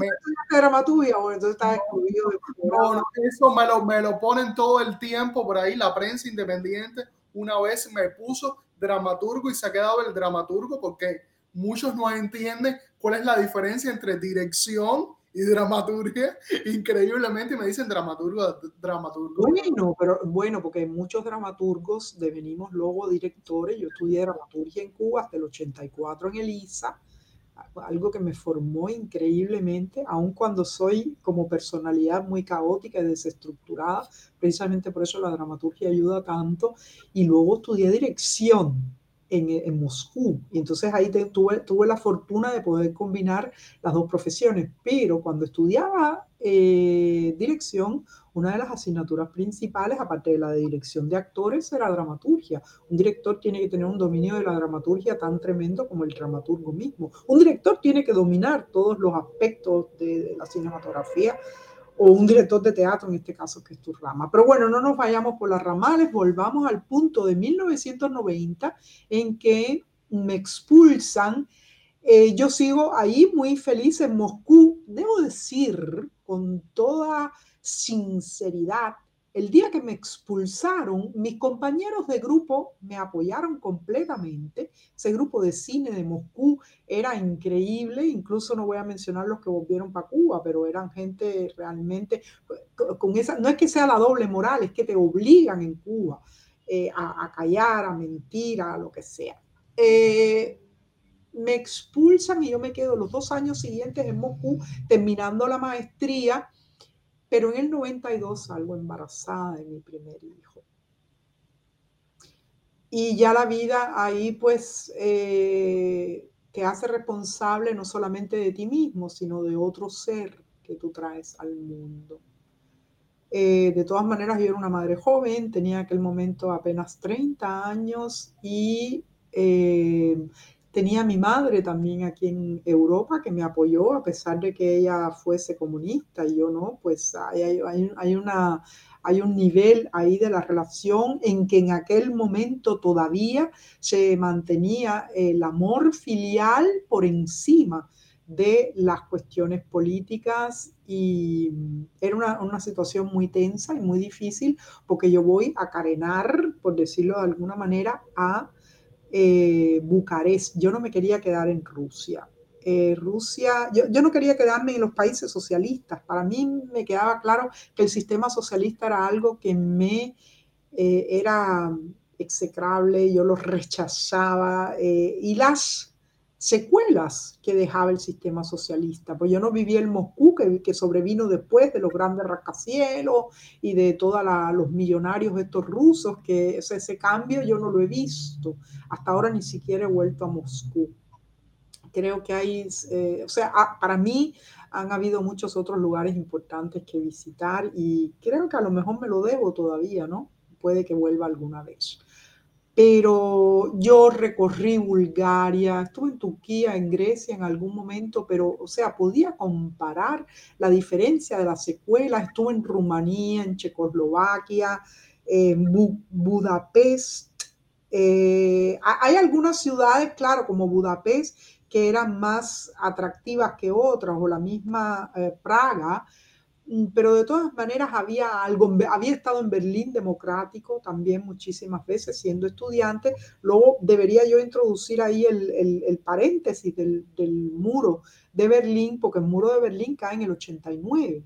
Speaker 2: dramaturgia, bueno, entonces está excluido.
Speaker 1: No, no, eso me lo, me lo ponen todo el tiempo por ahí, la prensa independiente. Una vez me puso dramaturgo y se ha quedado el dramaturgo porque muchos no entienden cuál es la diferencia entre dirección y dramaturgia, increíblemente me dicen dramaturgo, dramaturgo.
Speaker 2: Bueno, pero bueno, porque muchos dramaturgos devenimos luego directores. Yo estudié dramaturgia en Cuba hasta el 84 en el ISA, algo que me formó increíblemente, aun cuando soy como personalidad muy caótica y desestructurada, precisamente por eso la dramaturgia ayuda tanto. Y luego estudié dirección en, Moscú. Y entonces ahí tuve, tuve, la fortuna de poder combinar las dos profesiones. Pero cuando estudiaba eh, dirección, una de las asignaturas principales, aparte de la de dirección de actores, era dramaturgia. Un director tiene que tener un dominio de la dramaturgia tan tremendo como el dramaturgo mismo. Un director tiene que dominar todos los aspectos de la cinematografía o un director de teatro, en este caso, que es tu rama. Pero bueno, no nos vayamos por las ramales, volvamos al punto de 1990 en que me expulsan. Eh, yo sigo ahí muy feliz en Moscú. Debo decir con toda sinceridad el día que me expulsaron, mis compañeros de grupo me apoyaron completamente. Ese grupo de cine de Moscú era increíble, incluso no voy a mencionar los que volvieron para Cuba, pero eran gente realmente con esa, no es que sea la doble moral, es que te obligan en Cuba eh, a, callar, a mentir, a lo que sea. Eh, me expulsan y yo me quedo los dos años siguientes en Moscú terminando la maestría pero en el 92 salgo embarazada de mi primer hijo. Y ya la vida ahí pues eh, te hace responsable no solamente de ti mismo, sino de otro ser que tú traes al mundo. Eh, de todas maneras, yo era una madre joven, tenía aquel momento apenas 30 años y eh, Tenía mi madre también aquí en Europa que me apoyó a pesar de que ella fuese comunista y yo no, pues hay, hay, una, hay un nivel ahí de la relación en que en aquel momento todavía se mantenía el amor filial por encima de las cuestiones políticas y era una, una, situación muy tensa y muy difícil porque yo voy a carenar, por decirlo de alguna manera, a eh, Bucarest. Yo no me quería quedar en Rusia. Eh, Rusia, yo, no quería quedarme en los países socialistas. Para mí me quedaba claro que el sistema socialista era algo que me eh, era execrable, yo lo rechazaba y las secuelas que dejaba el sistema socialista. Pues yo no viví el Moscú que, que sobrevino después de los grandes rascacielos y de todos los millonarios estos rusos, que ese, cambio yo no lo he visto. Hasta ahora ni siquiera he vuelto a Moscú. Creo que hay, eh, o sea, ah, para mí han habido muchos otros lugares importantes que visitar y creo que a lo mejor me lo debo todavía, ¿no? Puede que vuelva alguna vez pero yo recorrí Bulgaria, estuve en Turquía, en Grecia en algún momento, pero, o sea, podía comparar la diferencia de las secuelas. Estuve en Rumanía, en Checoslovaquia, en Budapest. Eh, hay algunas ciudades, claro, como Budapest, que eran más atractivas que otras, o la misma eh, Praga, pero de todas maneras había algo, había estado en Berlín democrático también muchísimas veces siendo estudiante, luego debería yo introducir ahí el, paréntesis del, del, muro de Berlín, porque el muro de Berlín cae en el 89.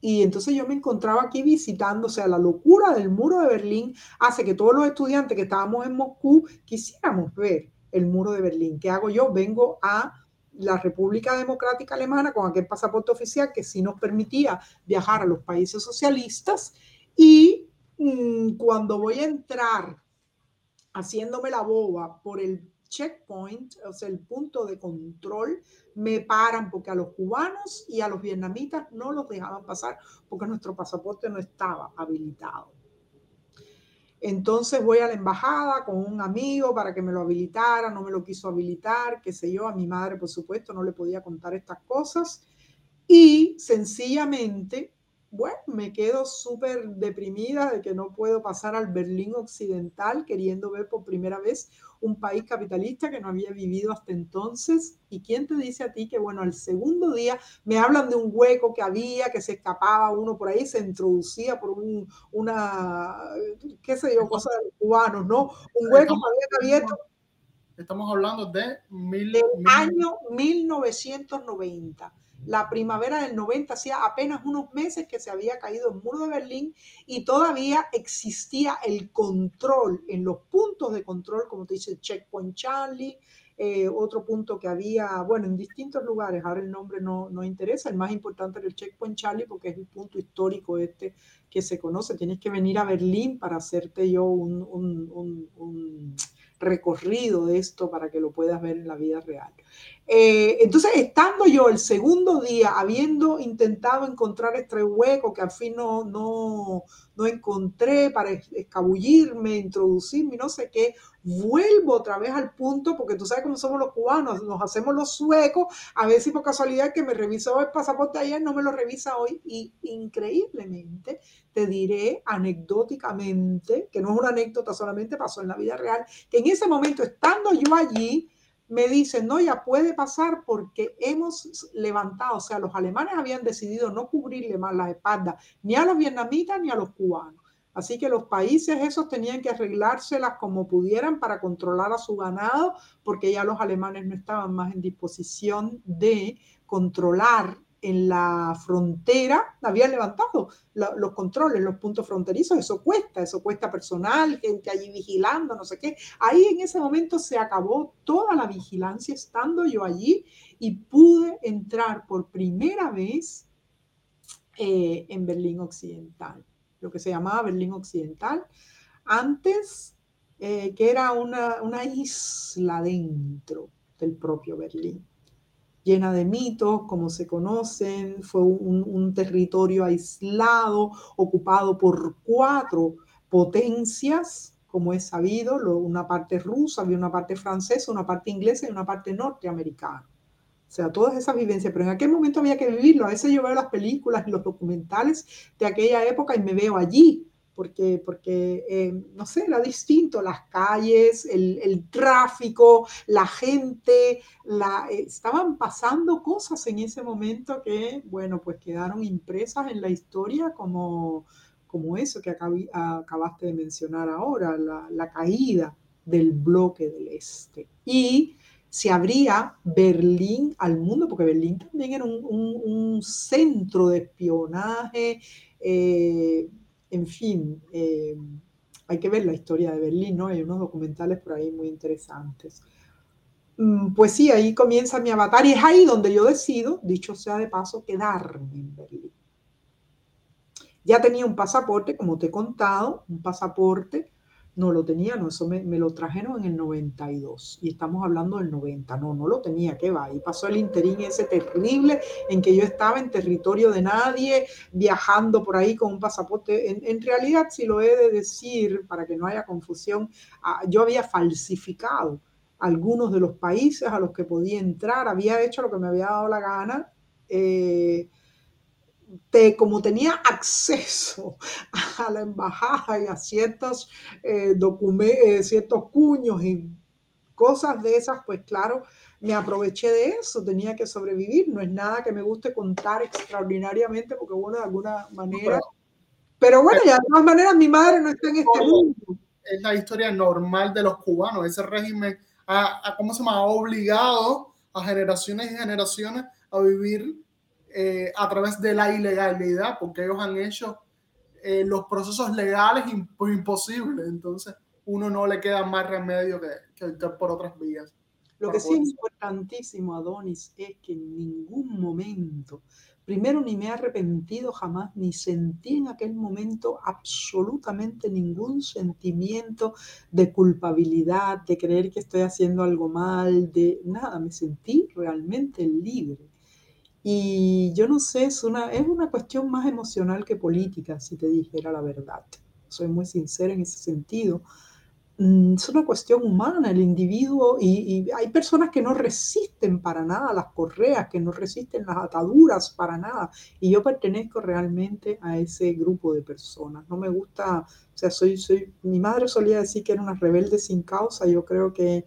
Speaker 2: Y entonces yo me encontraba aquí visitando, o sea, la locura del muro de Berlín hace que todos los estudiantes que estábamos en Moscú quisiéramos ver el muro de Berlín. ¿Qué hago yo? Vengo a la República Democrática Alemana con aquel pasaporte oficial que sí nos permitía viajar a los países socialistas y mm, cuando voy a entrar haciéndome la boba por el checkpoint, o sea, el punto de control, me paran porque a los cubanos y a los vietnamitas no los dejaban pasar porque nuestro pasaporte no estaba habilitado. Entonces voy a la embajada con un amigo para que me lo habilitara, no me lo quiso habilitar, qué sé yo, a mi madre por supuesto no le podía contar estas cosas. Y sencillamente bueno, me quedo súper deprimida de que no puedo pasar al Berlín Occidental queriendo ver por primera vez un país capitalista que no había vivido hasta entonces. ¿Y quién te dice a ti que, bueno, al segundo día me hablan de un hueco que había, que se escapaba uno por ahí, se introducía por un, una, qué sé yo, cosa de cubanos, ¿no? Un hueco que había abierto.
Speaker 1: Estamos hablando de
Speaker 2: mil, del año 1990 la primavera del 90, hacía apenas unos meses que se había caído el muro de Berlín y todavía existía el control en los puntos de control, como te dice Checkpoint Charlie, eh, otro punto que había, bueno, en distintos lugares, ahora el nombre no, no, interesa, el más importante era el Checkpoint Charlie porque es el punto histórico este que se conoce, tienes que venir a Berlín para hacerte yo un recorrido de esto para que lo puedas ver en la vida real. Eh, entonces, estando yo el segundo día, habiendo intentado encontrar este hueco que al fin no, no, no encontré para escabullirme, introducirme, no sé qué, vuelvo otra vez al punto, porque tú sabes cómo somos los cubanos, nos hacemos los suecos, a ver si por casualidad que me revisó el pasaporte ayer no me lo revisa hoy, y increíblemente te diré anecdóticamente, que no es una anécdota solamente, pasó en la vida real, que en ese momento, estando yo allí, me dicen, no, ya puede pasar porque hemos levantado, o sea, los alemanes habían decidido no cubrirle más la espalda ni a los vietnamitas ni a los cubanos. Así que los países esos tenían que arreglárselas como pudieran para controlar a su ganado, porque ya los alemanes no estaban más en disposición de controlar en la frontera habían levantado los controles, los puntos fronterizos, eso cuesta, eso cuesta personal, gente allí vigilando, no sé qué. Ahí en ese momento se acabó toda la vigilancia estando yo allí y pude entrar por primera vez eh, en Berlín Occidental, lo que se llamaba Berlín Occidental, antes eh, que era una, una isla dentro del propio Berlín llena de mitos, como se conocen, fue un, territorio aislado, ocupado por cuatro potencias, como es sabido, una parte rusa, había una parte francesa, una parte inglesa y una parte norteamericana. O sea, todas esas vivencias, pero en aquel momento había que vivirlo. A veces yo veo las películas y los documentales de aquella época y me veo allí, porque, porque eh, no sé, era distinto, las calles, el, tráfico, la gente, eh, estaban pasando cosas en ese momento que, bueno, pues quedaron impresas en la historia como, como eso que acabaste de mencionar ahora, la, caída del bloque del este. Y se abría Berlín al mundo, porque Berlín también era un, centro de espionaje. Eh, en fin, eh, hay que ver la historia de Berlín, ¿no? Hay unos documentales por ahí muy interesantes. Mm, pues sí, ahí comienza mi avatar y es ahí donde yo decido, dicho sea de paso, quedarme en Berlín. Ya tenía un pasaporte, como te he contado, un pasaporte no lo tenía, no, eso me, lo trajeron en el 92 y estamos hablando del 90. No, no lo tenía, ¿qué va? Y pasó el interín ese terrible en que yo estaba en territorio de nadie, viajando por ahí con un pasaporte. En, realidad, si lo he de decir, para que no haya confusión, ah, yo había falsificado algunos de los países a los que podía entrar, había hecho lo que me había dado la gana. Eh, como tenía acceso a la embajada y a ciertos, eh, documentos, eh, ciertos cuños y cosas de esas, pues claro, me aproveché de eso, tenía que sobrevivir, no es nada que me guste contar extraordinariamente, porque bueno, de alguna manera... Pero bueno, ya de todas maneras mi madre no está en este mundo.
Speaker 1: Es la historia normal de los cubanos, ese régimen ha, ¿cómo se llama? ha obligado a generaciones y generaciones a vivir eh, a través de la ilegalidad, porque ellos han hecho eh, los procesos legales imposibles. Entonces, uno no le queda más remedio que, que por otras vías.
Speaker 2: Lo que sí es importantísimo, Adonis, es que en ningún momento, primero ni me he arrepentido jamás, ni sentí en aquel momento absolutamente ningún sentimiento de culpabilidad, de creer que estoy haciendo algo mal, de nada, me sentí realmente libre. Y yo no sé, es una, es una cuestión más emocional que política, si te dijera la verdad. Soy muy sincera en ese sentido. Mm, es una cuestión humana, el individuo, y, hay personas que no resisten para nada las correas, que no resisten las ataduras para nada, y yo pertenezco realmente a ese grupo de personas. No me gusta, o sea, soy, soy, mi madre solía decir que era una rebelde sin causa, yo creo que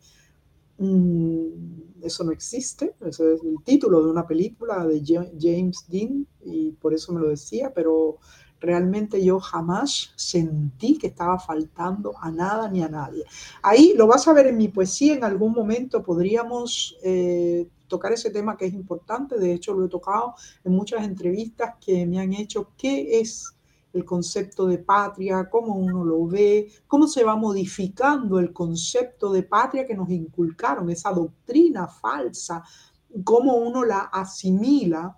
Speaker 2: eso no existe, ese es el título de una película de James Dean y por eso me lo decía, pero realmente yo jamás sentí que estaba faltando a nada ni a nadie. Ahí lo vas a ver en mi poesía, en algún momento podríamos eh, tocar ese tema que es importante, de hecho lo he tocado en muchas entrevistas que me han hecho, ¿qué es el concepto de patria, cómo uno lo ve, cómo se va modificando el concepto de patria que nos inculcaron, esa doctrina falsa, cómo uno la asimila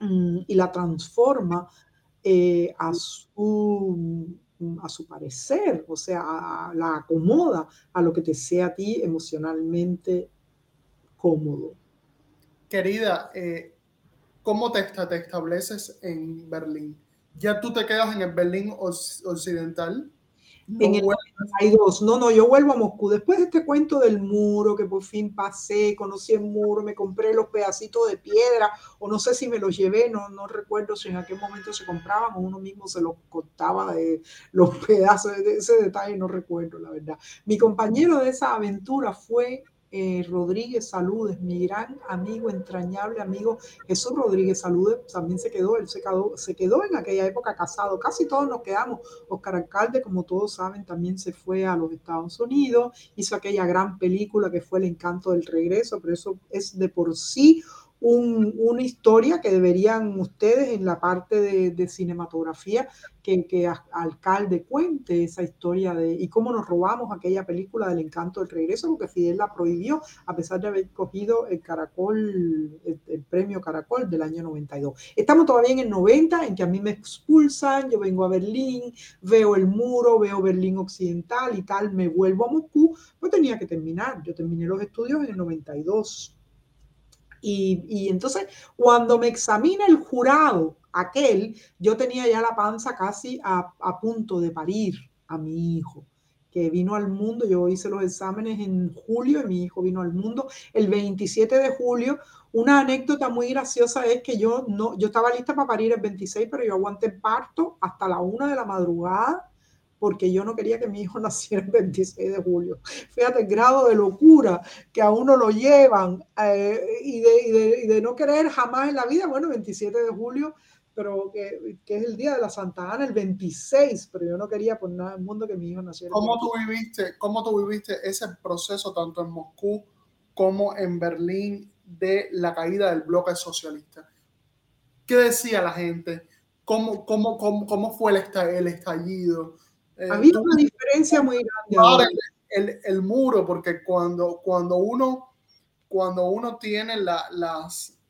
Speaker 2: mm, y la transforma eh, a, su, a su parecer, o sea, la acomoda a lo que te sea a ti emocionalmente cómodo.
Speaker 1: Querida, eh, ¿cómo te, te estableces en Berlín? Ya tú te quedas en el Berlín Occidental.
Speaker 2: No en el No, no, yo vuelvo a Moscú. Después de este cuento del muro, que por fin pasé, conocí el muro, me compré los pedacitos de piedra, o no sé si me los llevé, no, no recuerdo si en aquel momento se compraban o uno mismo se los cortaba de los pedazos, de ese detalle no recuerdo, la verdad. Mi compañero de esa aventura fue eh, Rodríguez Saludes, mi gran amigo, entrañable amigo Jesús Rodríguez Saludes, también se quedó, él se quedó, se quedó en aquella época casado, casi todos nos quedamos. Oscar Alcalde, como todos saben, también se fue a los Estados Unidos, hizo aquella gran película que fue El encanto del regreso, pero eso es de por sí una historia que deberían ustedes en la parte de, cinematografía que, que, alcalde cuente esa historia de y cómo nos robamos aquella película del encanto del regreso porque Fidel la prohibió a pesar de haber cogido el caracol el, premio caracol del año 92 estamos todavía en el 90 en que a mí me expulsan yo vengo a Berlín veo el muro veo Berlín occidental y tal me vuelvo a Moscú pues tenía que terminar. Yo terminé los estudios en el 92 y, entonces, cuando me examina el jurado, aquel, yo tenía ya la panza casi a, punto de parir a mi hijo, que vino al mundo. Yo hice los exámenes en julio y mi hijo vino al mundo el 27 de julio. Una anécdota muy graciosa es que yo no, yo estaba lista para parir el 26, pero yo aguanté el parto hasta la una de la madrugada porque yo no quería que mi hijo naciera el 26 de julio. Fíjate el grado de locura que a uno lo llevan eh, y, de, no querer jamás en la vida, bueno, 27 de julio, pero que, es el día de la Santa Ana, el 26, pero yo no quería por nada del mundo que mi hijo naciera.
Speaker 1: ¿Cómo tú viviste, cómo tú viviste ese proceso tanto en Moscú como en Berlín de la caída del bloque socialista? ¿Qué decía la gente? ¿Cómo, cómo, cómo, cómo fue el estallido?
Speaker 2: Eh, Había una diferencia muy grande.
Speaker 1: El, el, muro, porque cuando, cuando, uno, cuando uno tiene las,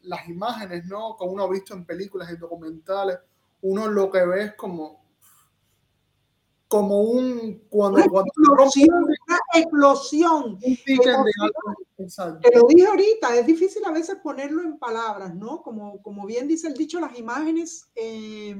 Speaker 1: las imágenes, ¿no? Como uno ha visto en películas y documentales, uno lo que ve es como, como un cuando,
Speaker 2: una
Speaker 1: cuando
Speaker 2: explosión, una explosión. Te lo dije ahorita, es difícil a veces ponerlo en palabras, ¿no? Como, como bien dice el dicho, las imágenes eh,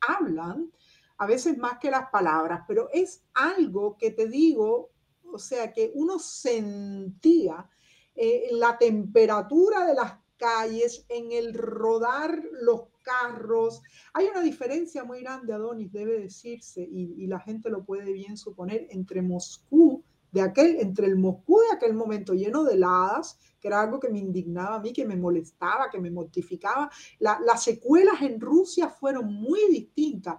Speaker 2: hablan a veces más que las palabras, pero es algo que te digo, o sea, que uno sentía eh, la temperatura de las calles, en el rodar los carros. Hay una diferencia muy grande, Adonis, debe decirse, y, la gente lo puede bien suponer, entre Moscú de aquel, entre el Moscú de aquel momento lleno de heladas, que era algo que me indignaba a mí, que me molestaba, que me mortificaba. las secuelas en Rusia fueron muy distintas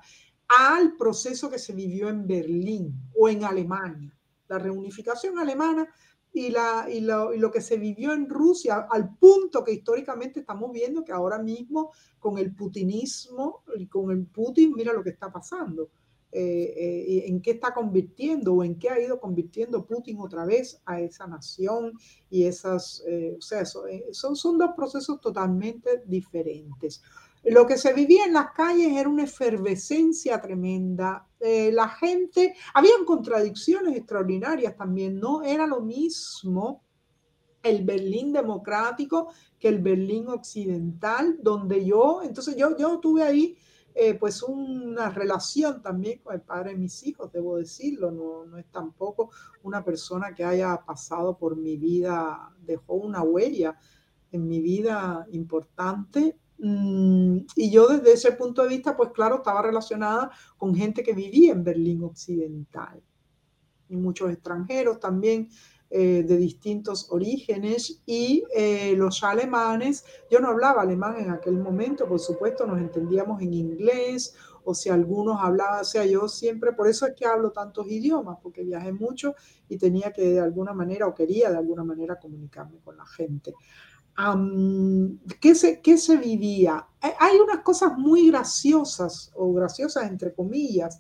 Speaker 2: al proceso que se vivió en Berlín o en Alemania. La reunificación alemana y, la, y, lo, y, lo, que se vivió en Rusia, al punto que históricamente estamos viendo que ahora mismo con el putinismo y con el Putin, mira lo que está pasando. Eh, eh, en qué está convirtiendo o en qué ha ido convirtiendo Putin otra vez a esa nación y esas, eh, o sea, son, son dos procesos totalmente diferentes. Lo que se vivía en las calles era una efervescencia tremenda. la gente, habían contradicciones extraordinarias también, no era lo mismo el Berlín democrático que el Berlín occidental, donde yo, entonces yo, yo tuve ahí eh, pues una relación también con el padre de mis hijos, debo decirlo, no, no, es tampoco una persona que haya pasado por mi vida, dejó una huella en mi vida importante. Mm, y yo desde ese punto de vista, pues claro, estaba relacionada con gente que vivía en Berlín Occidental y muchos extranjeros también eh, de distintos orígenes y eh, los alemanes, yo no hablaba alemán en aquel momento, por supuesto, nos entendíamos en inglés o si algunos hablaban, o sea, yo siempre, por eso es que hablo tantos idiomas, porque viajé mucho y tenía que de alguna manera o quería de alguna manera comunicarme con la gente. ¿Qué, se, ¿Qué se vivía? Hay unas cosas muy graciosas o graciosas entre comillas.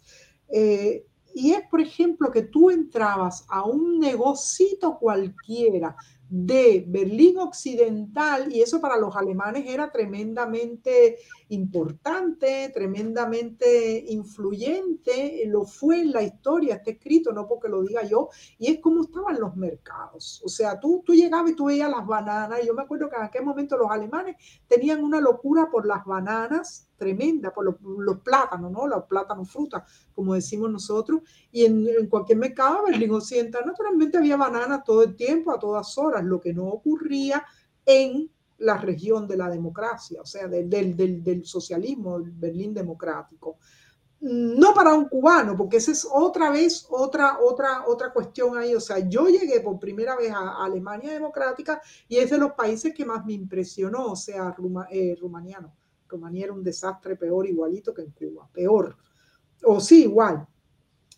Speaker 2: Eh, y es, por ejemplo, que tú entrabas a un negocito cualquiera de Berlín Occidental y eso para los alemanes era tremendamente importante, tremendamente influyente, lo fue en la historia, está escrito, no porque lo diga yo, y es como estaban los mercados. O sea, tú, tú llegabas y tú veías las bananas, y yo me acuerdo que en aquel momento los alemanes tenían una locura por las bananas tremenda, por los, plátanos, ¿no? Los plátanos frutas, como decimos nosotros, y en, cualquier mercado, Berlín Occidental, naturalmente había bananas todo el tiempo, a todas horas, lo que no ocurría en la región de la democracia, o sea, del socialismo, el Berlín democrático. No para un cubano, porque esa es otra vez otra, otra, otra cuestión ahí. O sea, yo llegué por primera vez a Alemania democrática y es de los países que más me impresionó, o sea, Ruma, eh, rumaniano. Rumanía era un desastre peor, igualito que en Cuba, peor. O sí, igual.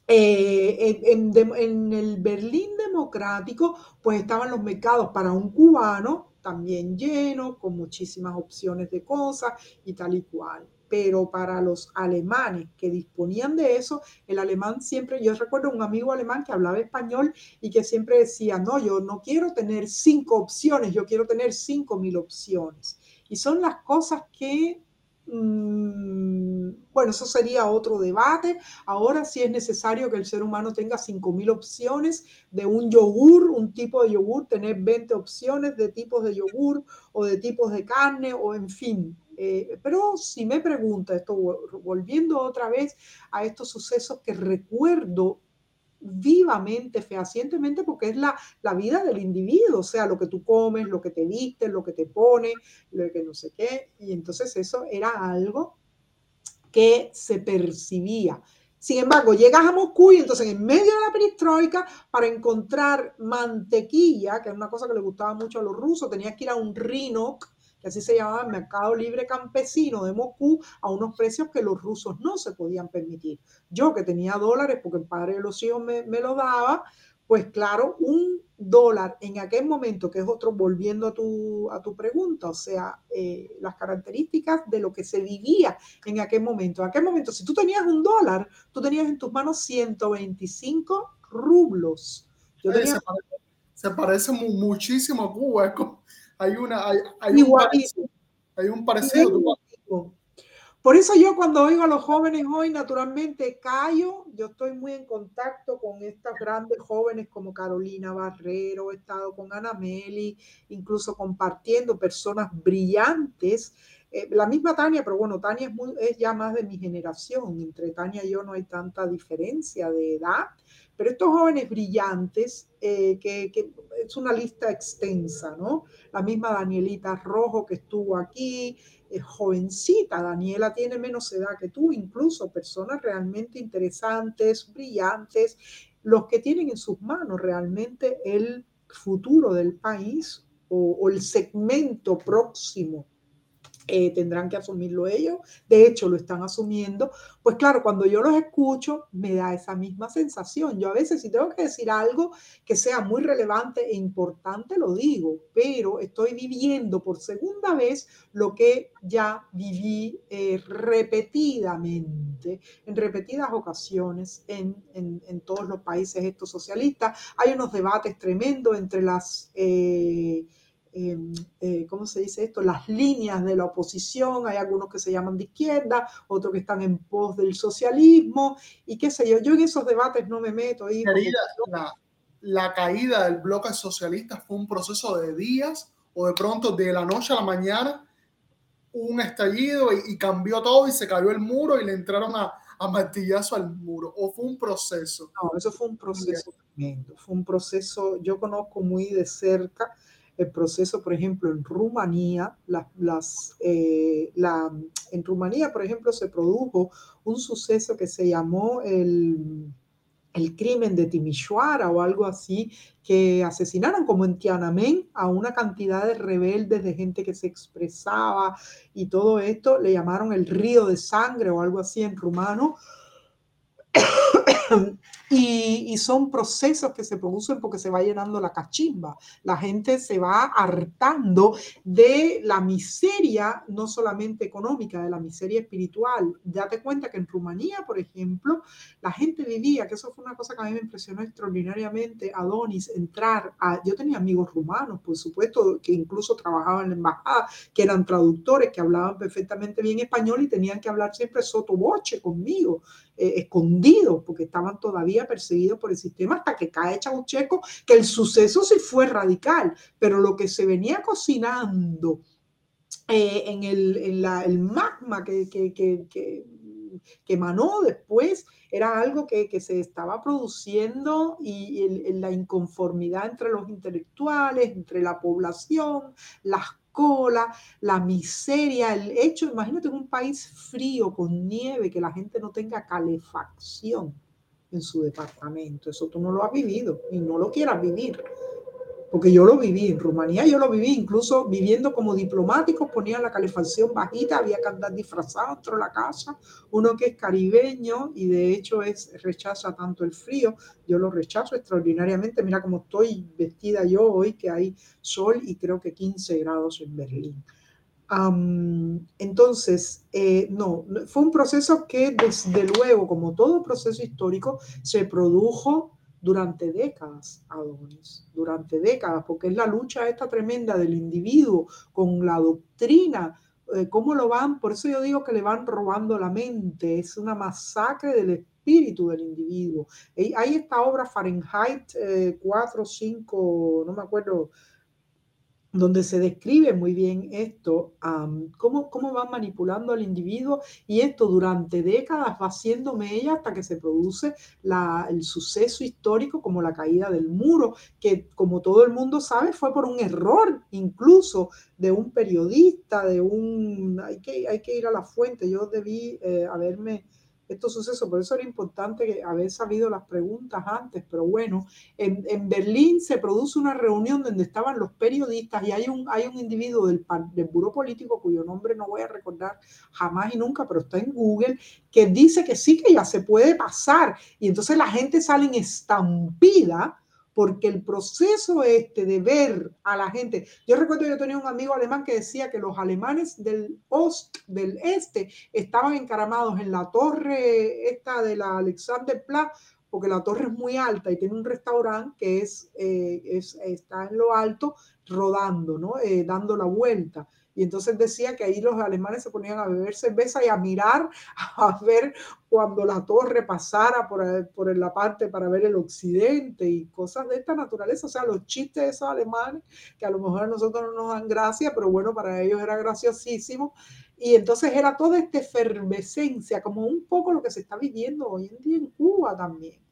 Speaker 2: Eh, en, en, el Berlín democrático, pues estaban los mercados para un cubano también llenos, con muchísimas opciones de cosas y tal y cual. Pero para los alemanes que disponían de eso, el alemán siempre, yo recuerdo un amigo alemán que hablaba español y que siempre decía, no, yo no quiero tener cinco opciones, yo quiero tener cinco mil opciones. Y son las cosas que bueno, eso sería otro debate. Ahora sí es necesario que el ser humano tenga 5.000 opciones de un yogur, un tipo de yogur, tener 20 opciones de tipos de yogur o de tipos de carne o en fin. Eh, pero si me pregunta esto, volviendo otra vez a estos sucesos que recuerdo vivamente, fehacientemente, porque es la, la vida del individuo, o sea, lo que tú comes, lo que te vistes, lo que te pones, lo que no sé qué. Y entonces eso era algo que se percibía. Sin embargo, llegas a Moscú y entonces en medio de la perestroika, para encontrar mantequilla, que es una cosa que le gustaba mucho a los rusos, tenías que ir a un Rinok, que así se llamaba el mercado libre campesino de Moscú, a unos precios que los rusos no se podían permitir. Yo que tenía dólares, porque el padre de los hijos me, me lo daba, pues claro, un dólar en aquel momento, que es otro, volviendo a tu, a tu pregunta, o sea, eh, las características de lo que se vivía en aquel momento. En aquel momento, si tú tenías un dólar, tú tenías en tus manos 125 rublos.
Speaker 1: Yo tenía... se, parece, muchísimo a Cuba, hay una, hay, hay un parecido. Hay un parecido.
Speaker 2: Por eso yo cuando oigo a los jóvenes hoy, naturalmente callo. Yo estoy muy en contacto con estas grandes jóvenes como Carolina Barrero, he estado con Ana Meli, incluso compartiendo personas brillantes. Eh, la misma Tania, pero bueno, Tania es, muy, es ya más de mi generación. Entre Tania y yo no hay tanta diferencia de edad. Pero estos jóvenes brillantes, eh, que, es una lista extensa, ¿no? La misma Danielita Rojo que estuvo aquí, es jovencita, Daniela tiene menos edad que tú, incluso personas realmente interesantes, brillantes, los que tienen en sus manos realmente el futuro del país o el segmento próximo eh, tendrán que asumirlo ellos, de hecho lo están asumiendo, pues claro, cuando yo los escucho me da esa misma sensación. Yo a veces si tengo que decir algo que sea muy relevante e importante, lo digo, pero estoy viviendo por segunda vez lo que ya viví eh, repetidamente, en repetidas ocasiones en, en, todos los países estos socialistas. Hay unos debates tremendos entre las... Eh, Em, eh, ¿cómo se dice esto? Las líneas de la oposición, hay algunos que se llaman de izquierda, otros que están en pos del socialismo, y qué sé yo, yo en esos debates no me meto. Ahí
Speaker 1: la, la, caída del bloque socialista fue un proceso de días o de pronto de la noche a la mañana un estallido y, cambió todo y se cayó el muro y le entraron a, a martillazo al muro, o fue un proceso.
Speaker 2: No, eso fue un proceso tremendo, fue un proceso, yo conozco muy de cerca el proceso, por ejemplo, en Rumanía, las, eh, la, en Rumanía, por ejemplo, se produjo un suceso que se llamó el, el crimen de Timișoara o algo así, que asesinaron como en Tiananmen a una cantidad de rebeldes, de gente que se expresaba y todo esto, le llamaron el río de sangre o algo así en rumano. Y, son procesos que se producen porque se va llenando la cachimba. La gente se va hartando de la miseria, no solamente económica, de la miseria espiritual. Date cuenta que en Rumanía, por ejemplo, la gente vivía, que eso fue una cosa que a mí me impresionó extraordinariamente, Adonis, entrar a... Yo tenía amigos rumanos, por supuesto, que incluso trabajaban en la embajada, que eran traductores, que hablaban perfectamente bien español y tenían que hablar siempre sotoboche conmigo, eh, escondidos, porque estaban todavía perseguido por el sistema hasta que cae Ceausescu, que el suceso sí fue radical, pero lo que se venía cocinando eh, en, el, en la, el magma que, que, que, que, emanó después era algo que, se estaba produciendo y, la inconformidad entre los intelectuales, entre la población, las cola, la miseria, el hecho, imagínate un país frío con nieve, que la gente no tenga calefacción en su departamento. Eso tú no lo has vivido y no lo quieras vivir. Porque yo lo viví en Rumanía, yo lo viví incluso viviendo como diplomático, ponían la calefacción bajita, había que andar disfrazado dentro de la casa. Uno que es caribeño y de hecho es rechaza tanto el frío, yo lo rechazo extraordinariamente. Mira cómo estoy vestida yo hoy, que hay sol y creo que 15 grados en Berlín entonces, eh, no, fue un proceso que desde luego, como todo proceso histórico, se produjo durante décadas, Adonis, durante décadas, porque es la lucha esta tremenda del individuo con la doctrina, eh, cómo lo van, por eso yo digo que le van robando la mente, es una masacre del espíritu del individuo. Hay esta obra Fahrenheit 4 o 5, no me acuerdo, donde se describe muy bien esto, cómo, cómo van manipulando al individuo y esto durante décadas va siendo mella hasta que se produce el suceso histórico como la caída del muro, que como todo el mundo sabe fue por un error incluso de un periodista, de un... Hay que, hay que ir a la fuente, yo debí eh, haberme estos sucesos. Por eso era importante haber sabido las preguntas antes. Pero bueno, en, en, Berlín se produce una reunión donde estaban los periodistas y hay un, hay un individuo del, del Buró Político cuyo nombre no voy a recordar jamás y nunca, pero está en Google, que dice que sí, que ya se puede pasar. Y entonces la gente sale en estampida porque el proceso este de ver a la gente, yo recuerdo yo tenía un amigo alemán que decía que los alemanes del ost, este, estaban encaramados en la torre esta de la Alexanderplatz, porque la torre es muy alta y tiene un restaurante que es, eh, es está en lo alto rodando, ¿no? Eh, dando la vuelta. Y entonces decía que ahí los alemanes se ponían a beber cerveza y a mirar, a ver cuando la torre pasara por, por la parte para ver el occidente y cosas de esta naturaleza. O sea, los chistes de esos alemanes, que a lo mejor a nosotros no nos dan gracia, pero bueno, para ellos era graciosísimo. Y entonces era toda esta efervescencia, como un poco lo que se está viviendo hoy en día en Cuba también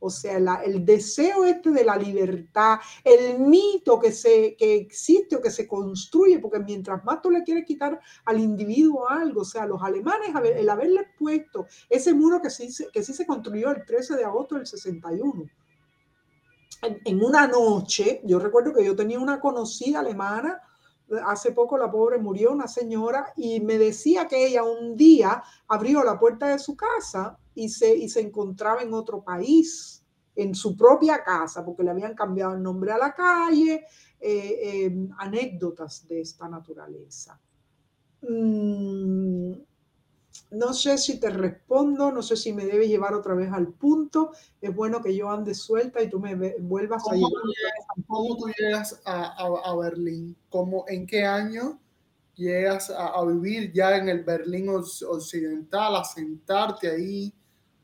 Speaker 2: O sea, el deseo este de la libertad, el mito que, se, que existe o que se construye, porque mientras más tú le quieres quitar al individuo algo, o sea, los alemanes, el haberle puesto ese muro que sí, que sí se construyó el 13 de agosto del 61, en, una noche, yo recuerdo que yo tenía una conocida alemana, hace poco la pobre murió, una señora, y me decía que ella un día abrió la puerta de su casa y se, y se encontraba en otro país, en su propia casa, porque le habían cambiado el nombre a la calle, eh, em, anécdotas de esta naturaleza. Mm, no sé si te respondo, no sé si me debes llevar otra vez al punto. Es bueno que yo ande suelta y tú me vuelvas
Speaker 1: a llevar. ¿Cómo tú llegas a, Berlín? ¿Cómo, ¿En qué año llegas a, vivir ya en el Berlín occidental, a sentarte ahí,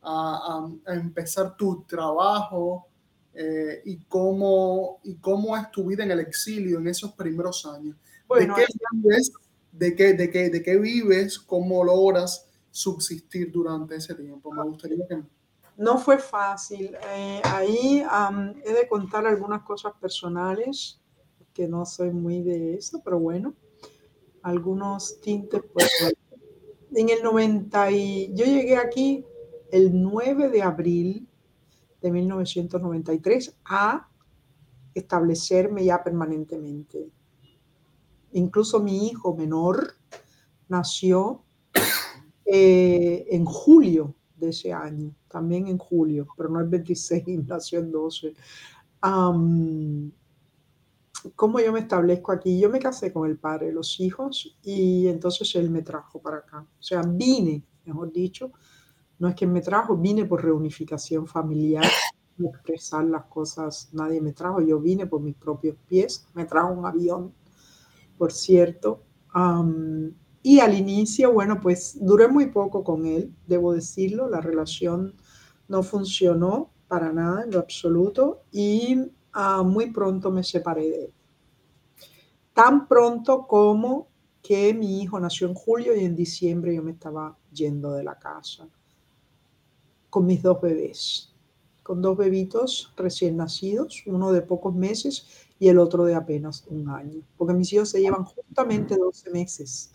Speaker 1: a, empezar tu trabajo? Eh, y, cómo, ¿Y cómo es tu vida en el exilio en esos primeros años? ¿De, qué vives, de, qué, de, qué, ¿De qué vives? ¿Cómo logras subsistir durante ese tiempo? Me gustaría que...
Speaker 2: No fue fácil. Eh, ahí he de contar algunas cosas personales, que no soy muy de eso, pero bueno, algunos tintes. Pues, en el 90, y, yo llegué aquí el 9 de abril de 1993 a establecerme ya permanentemente. Incluso mi hijo menor nació eh, en julio de ese año, también en julio, pero no el 26, nació en 12. ¿Cómo yo me establezco aquí? Yo me casé con el padre los hijos y entonces él me trajo para acá. O sea, vine, mejor dicho, no es que me trajo, vine por reunificación familiar, expresar las cosas, nadie me trajo, yo vine por mis propios pies, me trajo un avión, por cierto. Y al inicio, bueno, pues duré muy poco con él, debo decirlo, la relación no funcionó para nada en lo absoluto y ah, muy pronto me separé de él. Tan pronto como que mi hijo nació en julio y en diciembre yo me estaba yendo de la casa con mis dos bebés, con dos bebitos recién nacidos, uno de pocos meses y el otro de apenas un año, porque mis hijos se llevan justamente 12 meses.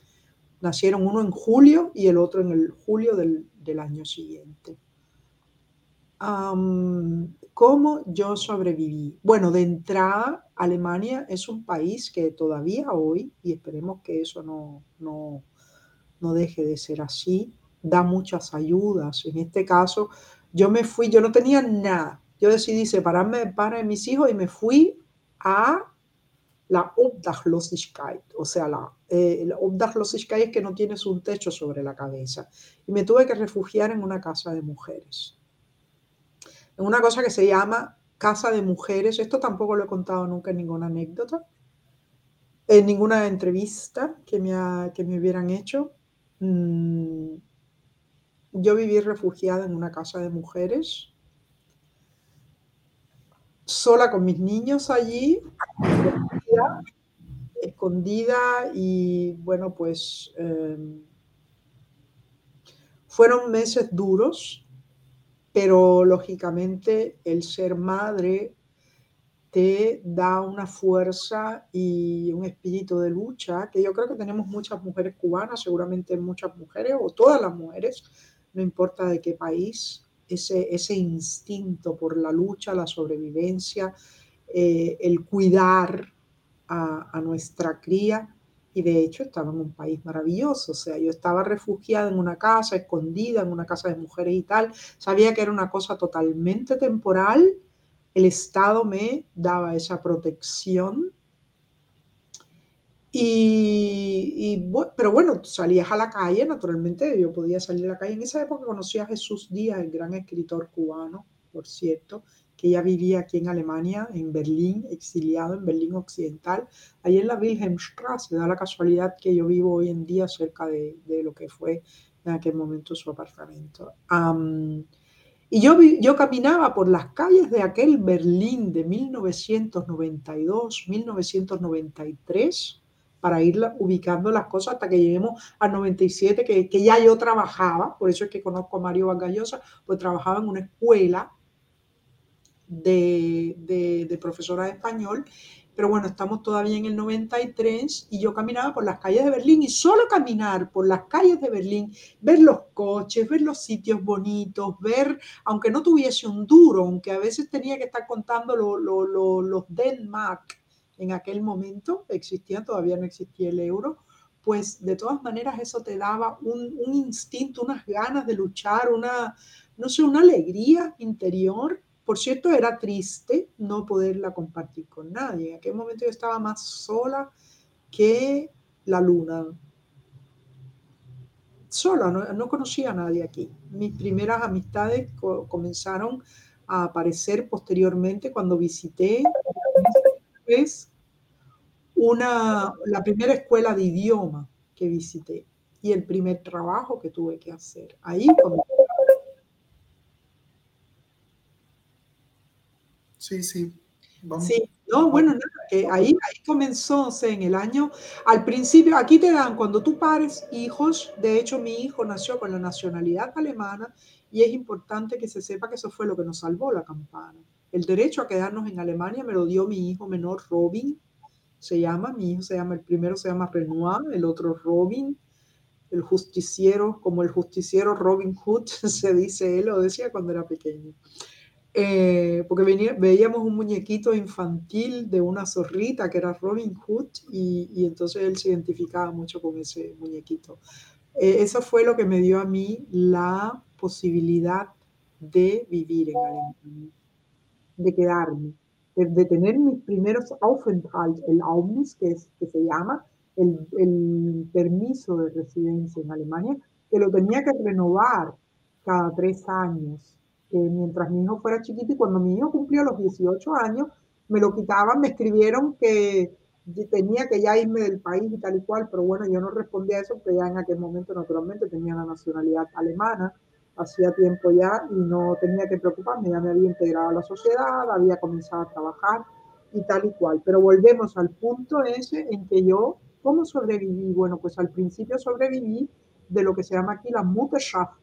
Speaker 2: Nacieron uno en julio y el otro en el julio del, año siguiente. ¿Cómo yo sobreviví? Bueno, de entrada, Alemania es un país que todavía hoy, y esperemos que eso no, no, no deje de ser así, da muchas ayudas. En este caso, yo me fui, yo no tenía nada. Yo decidí separarme de padre de mis hijos y me fui a la Obdachlosigkeit, o sea, la, eh, Obdachlosigkeit es que no tienes un techo sobre la cabeza. Y me tuve que refugiar en una casa de mujeres. En una cosa que se llama casa de mujeres. Esto tampoco lo he contado nunca en ninguna anécdota, en ninguna entrevista que me, que me hubieran hecho. Mm, yo viví refugiada en una casa de mujeres, sola con mis niños allí, escondida, y bueno, pues em, fueron meses duros, pero lógicamente el ser madre te da una fuerza y un espíritu de lucha que yo creo que tenemos muchas mujeres cubanas, seguramente muchas mujeres o todas las mujeres no importa de qué país, ese, ese instinto por la lucha, la sobrevivencia, eh, el cuidar a, nuestra cría. Y de hecho estaba en un país maravilloso, o sea, yo estaba refugiada en una casa, escondida en una casa de mujeres y tal, sabía que era una cosa totalmente temporal, el Estado me daba esa protección y, pero bueno, salías a la calle, naturalmente, yo podía salir a la calle. En esa época conocí a Jesús Díaz, el gran escritor cubano, por cierto, que ya vivía aquí en Alemania, en Berlín, exiliado en Berlín Occidental, ahí en la Wilhelmstraße. Da la casualidad que yo vivo hoy en día cerca de, de lo que fue en aquel momento su apartamento. y yo, yo caminaba por las calles de aquel Berlín de 1992, 1993 para ir ubicando las cosas hasta que lleguemos al 97, que, que ya yo trabajaba, por eso es que conozco a Mario Vargallosa, pues trabajaba en una escuela de, de, de profesora de español pero bueno, estamos todavía en el 93 y yo caminaba por las calles de Berlín y solo caminar por las calles de Berlín, ver los coches, ver los sitios bonitos, ver, aunque no tuviese un duro, aunque a veces tenía que estar contando los Denmark en aquel momento, existía, todavía no existía el euro, pues de todas maneras eso te daba un, un instinto, unas ganas de luchar, una, no sé, una alegría interior por cierto, era triste no poderla compartir con nadie. En aquel momento yo estaba más sola que la luna. Sola, no, conocía a nadie aquí. Mis primeras amistades comenzaron a aparecer posteriormente cuando visité una, la primera escuela de idioma que visité y el primer trabajo que tuve que hacer. Ahí
Speaker 1: Sí, sí.
Speaker 2: Sí, no, bueno, nada, que ahí, ahí comenzó, o sea, en el año, al principio, aquí te dan, cuando tú pares hijos, de hecho mi hijo nació con la nacionalidad alemana y es importante que se sepa que eso fue lo que nos salvó la campana. El derecho a quedarnos en Alemania me lo dio mi hijo menor, Robin, se llama, mi hijo se llama, el primero se llama Renoir, el otro Robin, el justiciero, como el justiciero Robin Hood, se dice él, lo decía cuando era pequeño. Eh, porque veíamos un muñequito infantil de una zorrita que era Robin Hood y, entonces él se identificaba mucho con ese muñequito. Eh, eso fue lo que me dio a mí la posibilidad de vivir en Alemania, de quedarme, de, tener mis primeros Aufenthalt, el Aumis, que, es, que se llama, el, el permiso de residencia en Alemania, que lo tenía que renovar cada tres años mientras mi hijo fuera chiquito y cuando mi hijo cumplió los 18 años, me lo quitaban, me escribieron que tenía que ya irme del país y tal y cual, pero bueno, yo no respondí a eso porque ya en aquel momento naturalmente tenía la nacionalidad alemana, hacía tiempo ya y no tenía que preocuparme, ya me había integrado a la sociedad, había comenzado a trabajar y tal y cual. Pero volvemos al punto ese en que yo, ¿cómo sobreviví? Bueno, pues al principio sobreviví de lo que se llama aquí la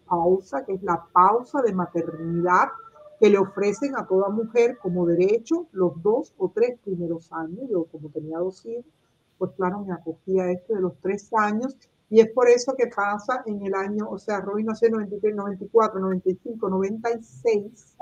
Speaker 2: pausa, que es la pausa de maternidad que le ofrecen a toda mujer como derecho los dos o tres primeros años. Yo como tenía dos hijos, pues claro, me acogía a este de los tres años y es por eso que pasa en el año, o sea, Robin nació en 93, 94, 95, 96.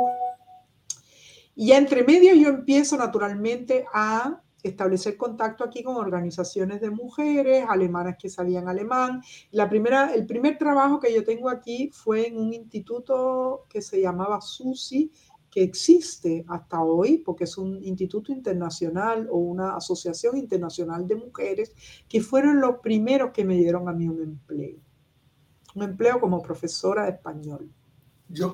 Speaker 2: Y entre medio yo empiezo naturalmente a establecer contacto aquí con organizaciones de mujeres alemanas que sabían alemán. La primera, el primer trabajo que yo tengo aquí fue en un instituto que se llamaba SUSI, que existe hasta hoy, porque es un instituto internacional o una asociación internacional de mujeres, que fueron los primeros que me dieron a mí un empleo. Un empleo como profesora de español.
Speaker 1: Yo,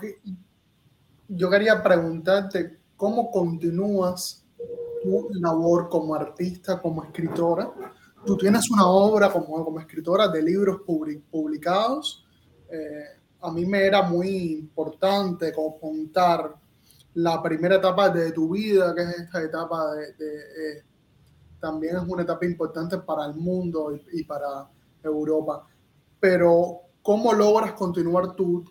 Speaker 1: yo quería preguntarte, ¿cómo continúas tu labor como artista, como escritora. Tú tienes una obra como, como escritora de libros publicados. Eh, a mí me era muy importante contar la primera etapa de tu vida, que es esta etapa de... Eh, también es una etapa importante para el mundo y, y para Europa. Pero, ¿cómo logras continuar tu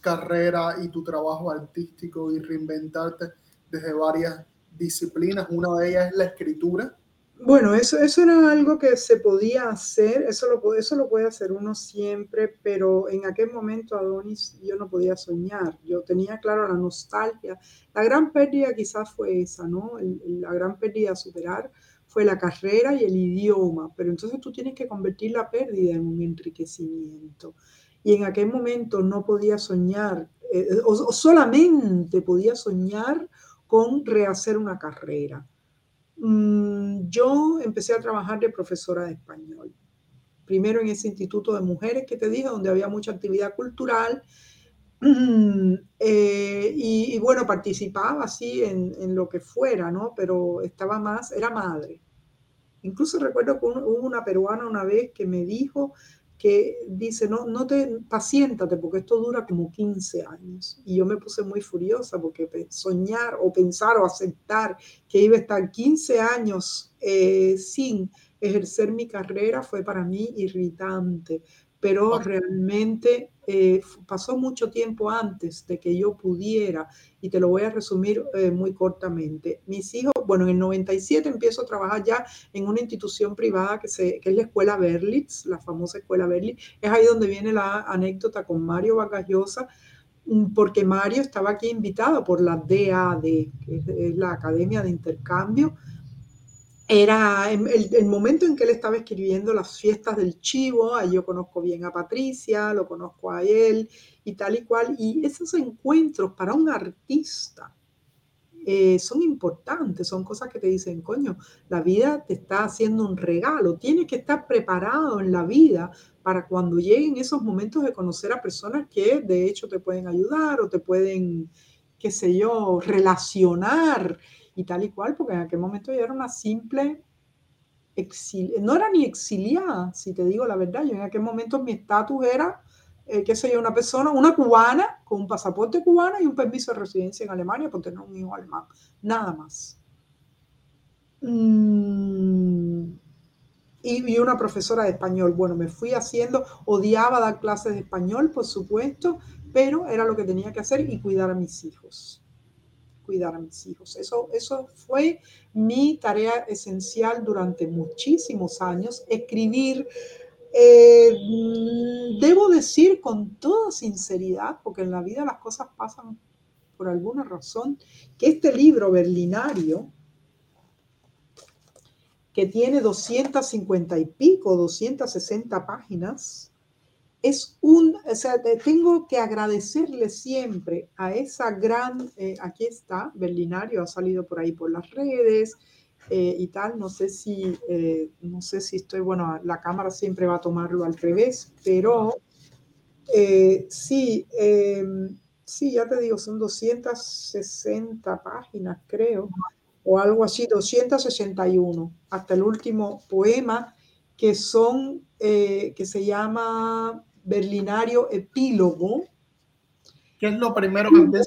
Speaker 1: carrera y tu trabajo artístico y reinventarte desde varias disciplinas, una de ellas es la escritura.
Speaker 2: Bueno, eso, eso era algo que se podía hacer, eso lo, eso lo puede hacer uno siempre, pero en aquel momento, Adonis, yo no podía soñar, yo tenía claro la nostalgia. La gran pérdida quizás fue esa, ¿no? la gran pérdida a superar fue la carrera y el idioma, pero entonces tú tienes que convertir la pérdida en un enriquecimiento. Y en aquel momento no podía soñar, eh, o solamente podía soñar con rehacer una carrera. Mm, yo empecé a trabajar de profesora de español. Primero en ese instituto de mujeres que te dije, donde había mucha actividad cultural. Eh, y, bueno, participaba así en, en, lo que fuera, ¿no? Pero estaba más, era madre. Incluso recuerdo que hubo una peruana una vez que me dijo, que dice, no, no te paciéntate porque esto dura como 15 años. Y yo me puse muy furiosa porque soñar o pensar o aceptar que iba a estar 15 años eh, sin ejercer mi carrera fue para mí irritante. Pero realmente eh, pasó mucho tiempo antes de que yo pudiera, y te lo voy a resumir eh, muy cortamente. Mis hijos, bueno, en el 97 empiezo a trabajar ya en una institución privada que, se, que es la Escuela Berlitz, la famosa Escuela Berlitz. Es ahí donde viene la anécdota con Mario Bagallosa, mm, porque Mario estaba aquí invitado por la DAD, que es la Academia de Intercambio era el, momento en que él estaba escribiendo las fiestas del chivo, ahí yo conozco bien a Patricia, lo conozco a él y tal y cual, y esos encuentros para un artista eh, son importantes, son cosas que te dicen, coño, la vida te está haciendo un regalo, tienes que estar preparado en la vida para cuando lleguen esos momentos de conocer a personas que de hecho te pueden ayudar o te pueden, qué sé yo, relacionar y tal y cual, porque en aquel momento yo era una simple exiliada, no era ni exiliada, si te digo la verdad, yo en aquel momento mi estatus era, eh, qué sé yo, una persona, una cubana con un pasaporte cubano y un permiso de residencia en Alemania por tener un hijo alemán, nada más. Mm, y, una profesora de español. Bueno, me fui haciendo, odiaba dar clases de español, por supuesto, pero era lo que tenía que hacer y cuidar a mis hijos cuidar a mis hijos. Eso, eso fue mi tarea esencial durante muchísimos años, escribir. Eh, debo decir con toda sinceridad, porque en la vida las cosas pasan por alguna razón, que este libro berlinario, que tiene 250 y pico, 260 páginas, es un, o sea, tengo que agradecerle siempre a esa gran, eh, aquí está, Berlinario, ha salido por ahí por las redes eh, y tal, no sé si, eh, no sé si estoy, bueno, la cámara siempre va a tomarlo al revés, pero sí, em, sí, ya te digo, son 260 páginas, creo, o algo así, 261, hasta el último poema, que son, que se llama Berlinario Epílogo.
Speaker 1: ¿Qué es lo primero que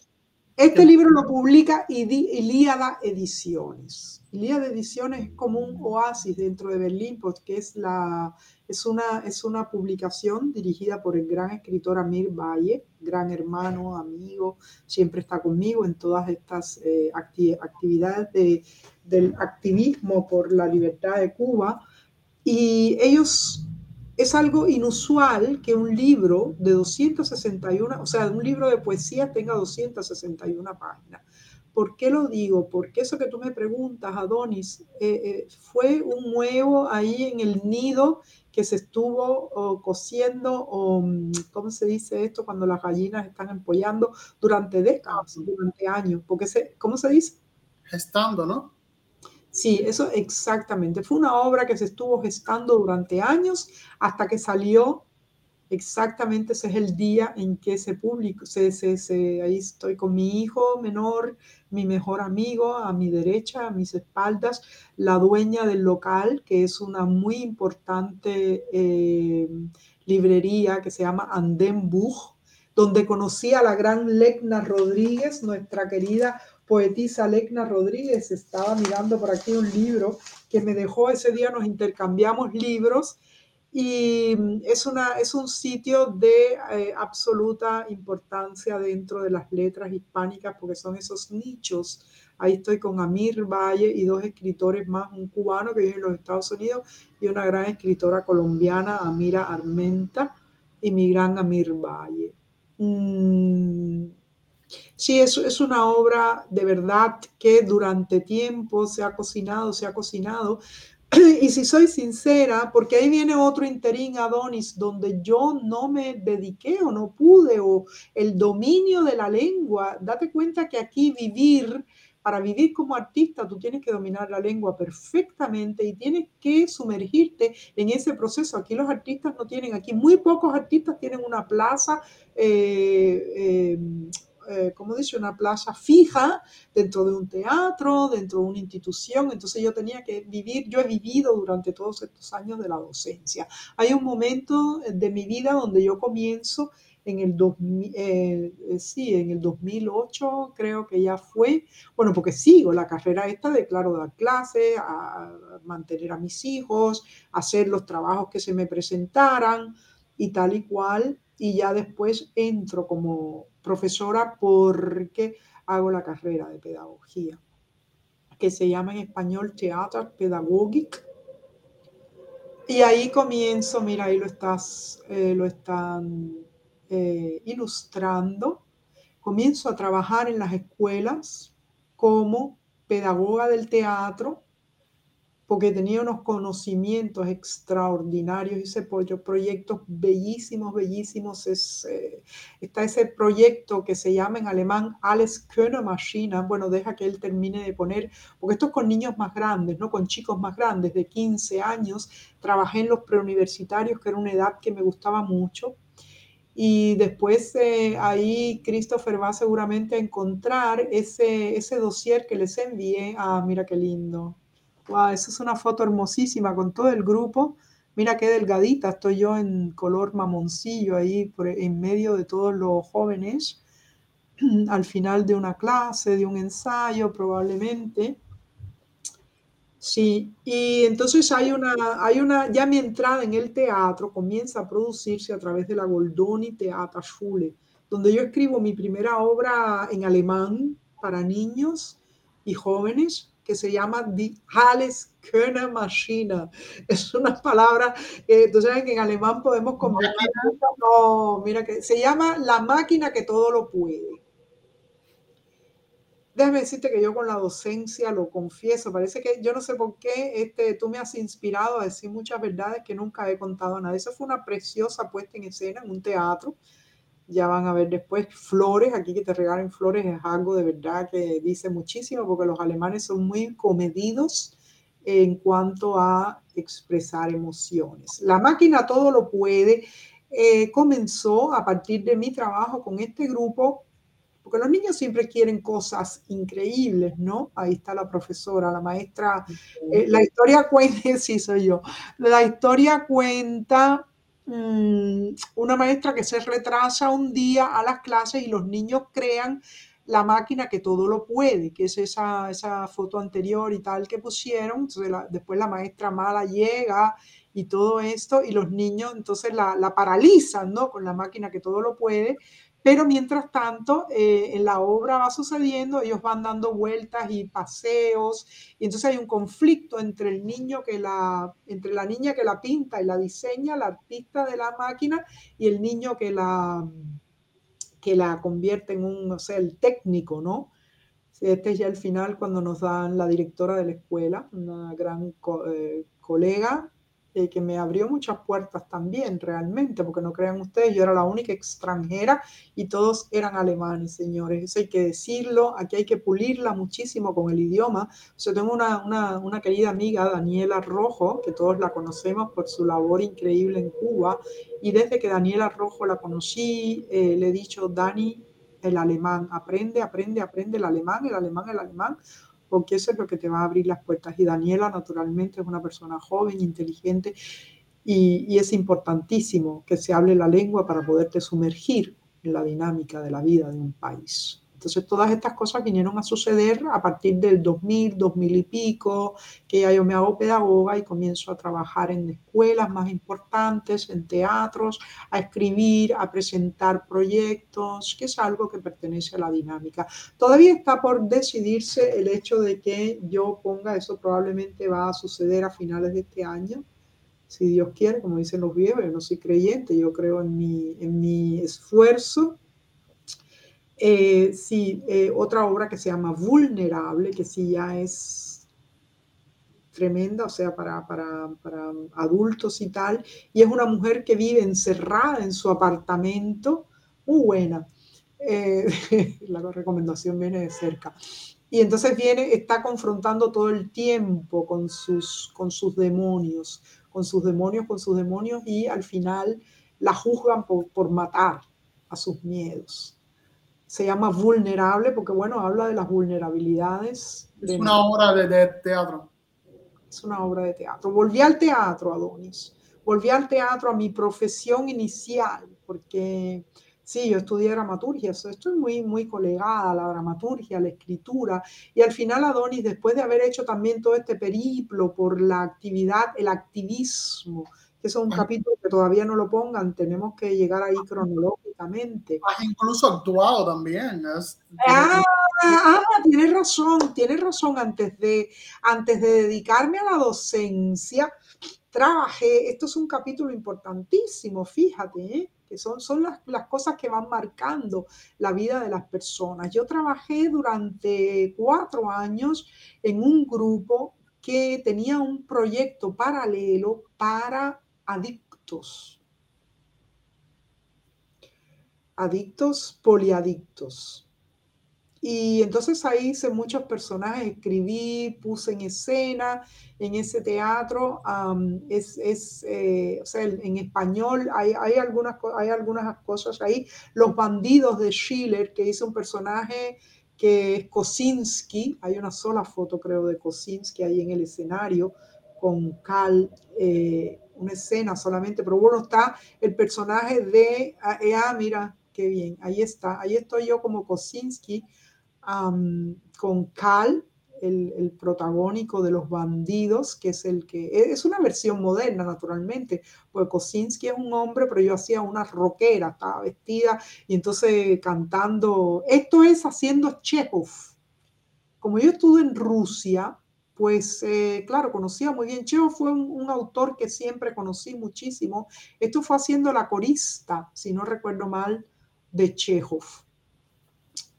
Speaker 2: Este libro lo publica Ilíada Ediciones. Ilíada Ediciones es como un oasis dentro de Berlín, porque es, la, es, una, es una publicación dirigida por el gran escritor Amir Valle, gran hermano, amigo, siempre está conmigo en todas estas eh, actividades de, del activismo por la libertad de Cuba. Y ellos es algo inusual que un libro de 261, o sea, un libro de poesía tenga 261 páginas. ¿Por qué lo digo? Porque eso que tú me preguntas, Adonis, eh, eh, fue un huevo ahí en el nido que se estuvo cociendo, o, mm, ¿cómo se dice esto? Cuando las gallinas están empollando durante décadas, durante años. Porque se, ¿Cómo se dice?
Speaker 1: Gestando, ¿no?
Speaker 2: Sí, eso exactamente. Fue una obra que se estuvo gestando durante años hasta que salió. Exactamente ese es el día en que se publicó. Se, se, ahí estoy con mi hijo menor, mi mejor amigo, a mi derecha, a mis espaldas, la dueña del local, que es una muy importante eh, librería que se llama Andem Buch, donde conocí a la gran Lecna Rodríguez, nuestra querida poetisa Lecna Rodríguez estaba mirando por aquí un libro que me dejó ese día, nos intercambiamos libros y mm, es, una, es un sitio de eh, absoluta importancia dentro de las letras hispánicas porque son esos nichos. Ahí estoy con Amir Valle y dos escritores más, un cubano que vive en los Estados Unidos y una gran escritora colombiana, Amira Armenta, y mi gran Amir Valle. Mm, Sí, es, es una obra de verdad que durante tiempo se ha cocinado, se ha cocinado. Y si soy sincera, porque ahí viene otro interín Adonis, donde yo no me dediqué o no pude, o el dominio de la lengua, date cuenta que aquí vivir, para vivir como artista, tú tienes que dominar la lengua perfectamente y tienes que sumergirte en ese proceso. Aquí los artistas no tienen, aquí muy pocos artistas tienen una plaza. Eh, eh, eh, como dice, una plaza fija dentro de un teatro, dentro de una institución. Entonces yo tenía que vivir, yo he vivido durante todos estos años de la docencia. Hay un momento de mi vida donde yo comienzo en el, 2000, eh, eh, sí, en el 2008 creo que ya fue, bueno, porque sigo la carrera esta de, claro, dar clases, a mantener a mis hijos, hacer los trabajos que se me presentaran y tal y cual y ya después entro como profesora porque hago la carrera de pedagogía, que se llama en español Teatro Pedagógico. Y ahí comienzo, mira, ahí lo, estás, eh, lo están eh, ilustrando. Comienzo a trabajar en las escuelas como pedagoga del teatro porque tenía unos conocimientos extraordinarios, hice proyectos bellísimos, bellísimos. Es, eh, está ese proyecto que se llama en alemán Alles Könner Maschine, bueno, deja que él termine de poner, porque esto es con niños más grandes, ¿no? con chicos más grandes, de 15 años. Trabajé en los preuniversitarios, que era una edad que me gustaba mucho. Y después eh, ahí Christopher va seguramente a encontrar ese, ese dossier que les envié. Ah, mira qué lindo Esa es una foto hermosísima con todo el grupo. Mira qué delgadita, estoy yo en color mamoncillo ahí en medio de todos los jóvenes, al final de una clase, de un ensayo probablemente. Sí, y entonces hay una, hay una, ya mi entrada en el teatro comienza a producirse a través de la Goldoni Theaterschule, donde yo escribo mi primera obra en alemán para niños y jóvenes, que se llama Die Alles Könner Maschine. Es una palabra, que tú sabes que en alemán podemos combinar. No, mira que se llama la máquina que todo lo puede. Déjame decirte que yo con la docencia lo confieso, parece que yo no sé por qué este, tú me has inspirado a decir muchas verdades que nunca he contado a nadie. Eso fue una preciosa puesta en escena en un teatro ya van a ver después flores, aquí que te regalen flores es algo de verdad que dice muchísimo porque los alemanes son muy comedidos en cuanto a expresar emociones. La máquina todo lo puede. Eh, comenzó a partir de mi trabajo con este grupo, porque los niños siempre quieren cosas increíbles, ¿no? Ahí está la profesora, la maestra. Eh, la historia cuenta, sí soy yo, la historia cuenta Mm, una maestra que se retrasa un día a las clases y los niños crean la máquina que todo lo puede, que es esa, esa foto anterior y tal que pusieron. después la maestra mala llega y todo esto, y los niños entonces la, la paralizan, ¿no? Con la máquina que todo lo puede, pero mientras tanto, eh, en la obra va sucediendo, ellos van dando vueltas y paseos, y entonces hay un conflicto entre el niño que la, entre la niña que la pinta y la diseña, la artista de la máquina, y el niño que la, que la convierte en un, no sé, el técnico, ¿no? Este es ya el final cuando nos dan la directora de la escuela, una gran eh, colega, eh, que me abrió muchas puertas también realmente, porque no crean ustedes, yo era la única extranjera y todos eran alemanes, señores, eso hay que decirlo, aquí hay que pulirla muchísimo con el idioma. Yo tengo una, una, una querida amiga, Daniela Rojo, que todos la conocemos por su labor increíble en Cuba, y desde que Daniela Rojo la conocí, eh, le he dicho, Dani, el alemán, aprende, aprende, aprende el alemán, el alemán, el alemán porque eso es lo que te va a abrir las puertas. Y Daniela, naturalmente, es una persona joven, inteligente, y, y, es importantísimo que se hable la lengua para poderte sumergir en la dinámica de la vida de un país. Entonces todas estas cosas vinieron a suceder a partir del 2000, 2000 y pico, que ya yo me hago pedagoga y comienzo a trabajar en escuelas más importantes, en teatros, a escribir, a presentar proyectos, que es algo que pertenece a la dinámica. Todavía está por decidirse el hecho de que yo ponga, eso probablemente va a suceder a finales de este año, si Dios quiere, como dicen los viejos, yo no soy creyente, yo creo en mi, en mi esfuerzo eh, sí, eh, otra obra que se llama Vulnerable, que sí ya es tremenda, o sea, para, para, para, adultos y tal, y es una mujer que vive encerrada en su apartamento, muy buena. Eh, la recomendación viene de cerca. Y entonces viene, está confrontando todo el tiempo con sus, con sus demonios, con sus demonios, con sus demonios, y al final la juzgan por, por matar a sus miedos se llama Vulnerable porque, bueno, habla de las vulnerabilidades.
Speaker 1: Es una obra de, teatro.
Speaker 2: Es una obra de teatro. Volví al teatro, Adonis. Volví al teatro, a mi profesión inicial, porque sí, yo estudié dramaturgia, estoy muy, muy colegada a la dramaturgia, a la escritura, y al final Adonis, después de haber hecho también todo este periplo por la actividad, el activismo Eso es un capítulo que todavía no lo pongan, tenemos que llegar ahí cronológicamente.
Speaker 1: Has incluso actuado también.
Speaker 2: ah, ah, tienes razón, tienes razón. Antes de, antes de dedicarme a la docencia, trabajé, esto es un capítulo importantísimo, fíjate, ¿eh? que son, son las, las, cosas que van marcando la vida de las personas. Yo trabajé durante cuatro años en un grupo que tenía un proyecto paralelo para adictos. Adictos poliadictos. Y entonces ahí hice muchos personajes, escribí, puse en escena en ese teatro. es, es eh, o sea, en español hay, hay, algunas, hay algunas cosas ahí. Los bandidos de Schiller, que hizo un personaje que es Kosinski. Hay una sola foto, creo, de Kosinski ahí en el escenario con Cal. Una escena solamente, pero bueno, está el personaje de, ah, eh, ah mira, qué bien, ahí está, ahí estoy yo como Kosinski con Cal, el, el, protagónico de los bandidos, que es el que e, es una versión moderna, naturalmente, porque Kosinski es un hombre, pero yo hacía una rockera, estaba vestida y entonces cantando. Esto es haciendo Chekhov. Como yo estuve en Rusia, pues eh, claro, conocía muy bien. Chekhov fue un, autor que siempre conocí muchísimo. Esto fue haciendo la corista, si no recuerdo mal, de Chekhov.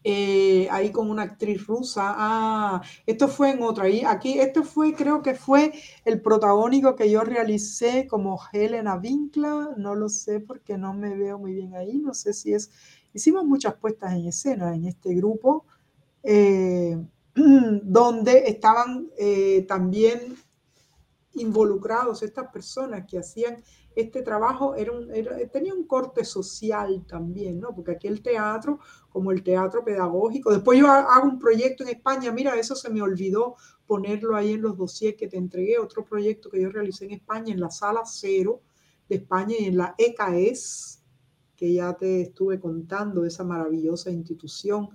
Speaker 2: Eh, ahí con una actriz rusa. Ah, esto fue en otra. Ahí, aquí, esto fue, creo que fue el protagónico que yo realicé como Helena Winkler. No lo sé porque no me veo muy bien ahí. No sé si es. Hicimos muchas puestas en escena en este grupo. Eh, donde estaban eh, también involucrados estas personas que hacían este trabajo, era tenía un corte social también, ¿no? Porque aquí el teatro, como el teatro pedagógico, después yo hago un proyecto en España, mira, eso se me olvidó ponerlo ahí en los dossiers que te entregué, otro proyecto que yo realicé en España, en la sala cero de España y en la EKS, que ya te estuve contando, esa maravillosa institución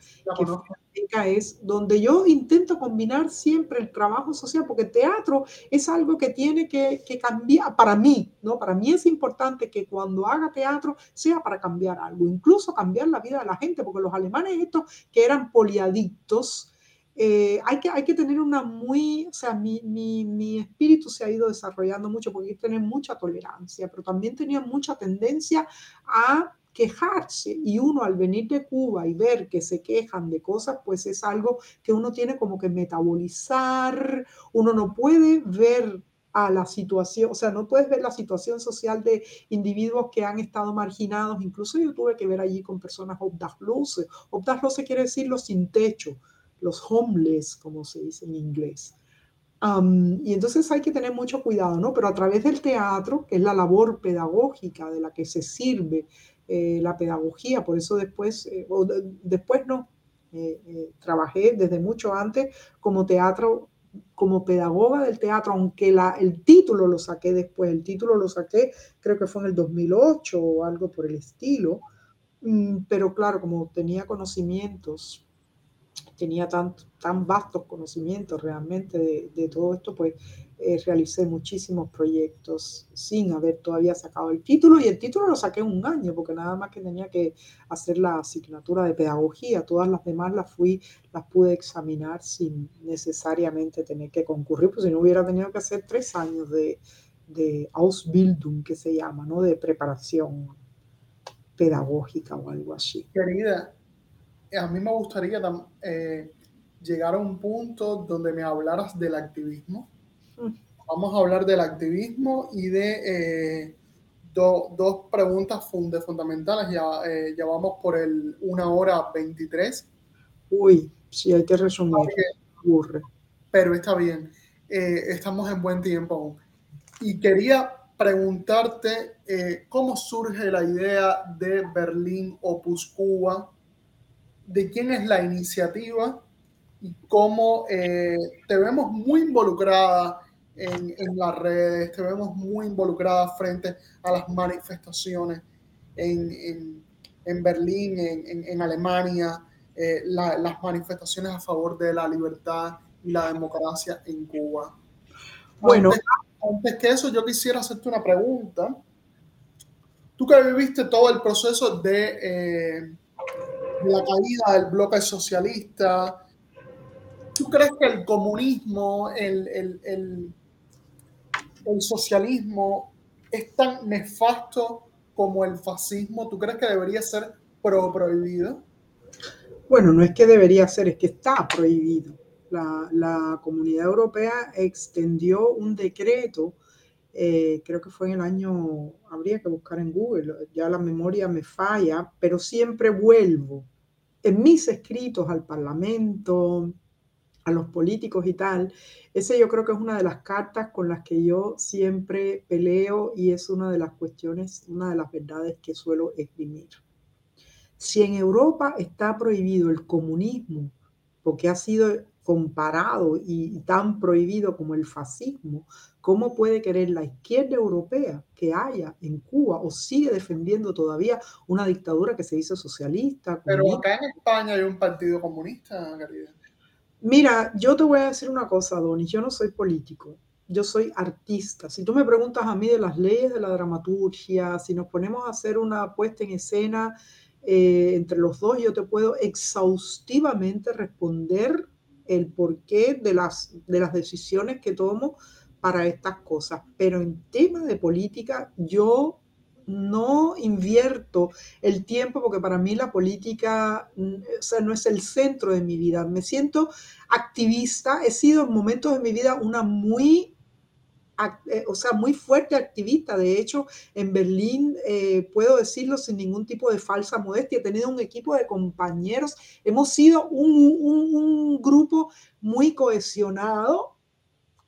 Speaker 2: que es donde yo intento combinar siempre el trabajo social, porque el teatro es algo que tiene que, que, cambiar, para mí, ¿no? Para mí es importante que cuando haga teatro sea para cambiar algo, incluso cambiar la vida de la gente, porque los alemanes estos que eran poliadictos, eh, hay, que, hay que tener una muy, o sea, mi, mi, mi, espíritu se ha ido desarrollando mucho porque hay que tener mucha tolerancia, pero también tenía mucha tendencia a quejarse. Y uno al venir de Cuba y ver que se quejan de cosas, pues es algo que uno tiene como que metabolizar, uno no puede ver a la situación, o sea, no puedes ver la situación social de individuos que han estado marginados, incluso yo tuve que ver allí con personas obdachlose, obdachlose quiere decir los sin techo, los homeless, como se dice en inglés. y entonces hay que tener mucho cuidado, ¿no? Pero a través del teatro, que es la labor pedagógica de la que se sirve eh, la pedagogía, por eso después, eh, o después no, eh, trabajé desde mucho antes como teatro, como pedagoga del teatro, aunque la, el título lo saqué después, el título lo saqué creo que fue en el 2008 o algo por el estilo, mm, pero claro, como tenía conocimientos tenía tan, tan vastos conocimientos realmente de, todo esto, pues eh, realicé muchísimos proyectos sin haber todavía sacado el título y el título lo saqué un año porque nada más que tenía que hacer la asignatura de pedagogía, todas las demás las fui, las pude examinar sin necesariamente tener que concurrir, pues si no hubiera tenido que hacer tres años de, de Ausbildung, que se llama, ¿no? De preparación pedagógica o algo así.
Speaker 1: Querida, a mí me gustaría eh, llegar a un punto donde me hablaras del activismo. Mm. Vamos a hablar del activismo y de eh, dos preguntas fundamentales. Ya, eh, ya vamos por el una hora 23.
Speaker 2: Uy, sí, hay que resumir.
Speaker 1: Pero está bien. estamos en buen tiempo aún. Y quería preguntarte cómo surge la idea de Berlín Opus Cuba de quién es la iniciativa y cómo eh, te vemos muy involucrada en, las redes, te vemos muy involucrada frente a las manifestaciones en, Berlín, en, Alemania, eh, las manifestaciones a favor de la libertad y la democracia en Cuba.
Speaker 2: Bueno,
Speaker 1: antes que eso, yo quisiera hacerte una pregunta. Tú que viviste todo el proceso de, eh, la caída del bloque socialista, ¿tú crees que el comunismo, el, el, el socialismo es tan nefasto como el fascismo? ¿Tú crees que debería ser pro prohibido?
Speaker 2: Bueno, no es que debería ser, es que está prohibido. La, Comunidad Europea extendió un decreto, eh, creo que fue en el año, habría que buscar en Google, ya la memoria me falla, pero siempre vuelvo en mis escritos al Parlamento, a los políticos y tal, ese yo creo que es una de las cartas con las que yo siempre peleo y es una de las cuestiones, una de las verdades que suelo escribir. Si en Europa está prohibido el comunismo, porque ha sido comparado y tan prohibido como el fascismo, ¿cómo puede querer la izquierda europea que haya en Cuba o sigue defendiendo todavía una dictadura que se dice socialista?
Speaker 1: Pero acá en España hay un partido comunista, Garida.
Speaker 2: Mira, yo te voy a decir una cosa, Donny, yo no soy político, yo soy artista. Si tú me preguntas a mí de las leyes de la dramaturgia, si nos ponemos a hacer una puesta en escena eh, entre los dos, yo te puedo exhaustivamente responder el porqué de las, de las decisiones que tomo para estas cosas. Pero en tema de política, yo no invierto el tiempo porque para mí la política mm, no es el centro de mi vida. Me siento activista, he sido en momentos de mi vida una muy eh, o sea, muy fuerte activista. De hecho, en Berlín, eh, puedo decirlo sin ningún tipo de falsa modestia, he tenido un equipo de compañeros, hemos sido un, un, grupo muy cohesionado.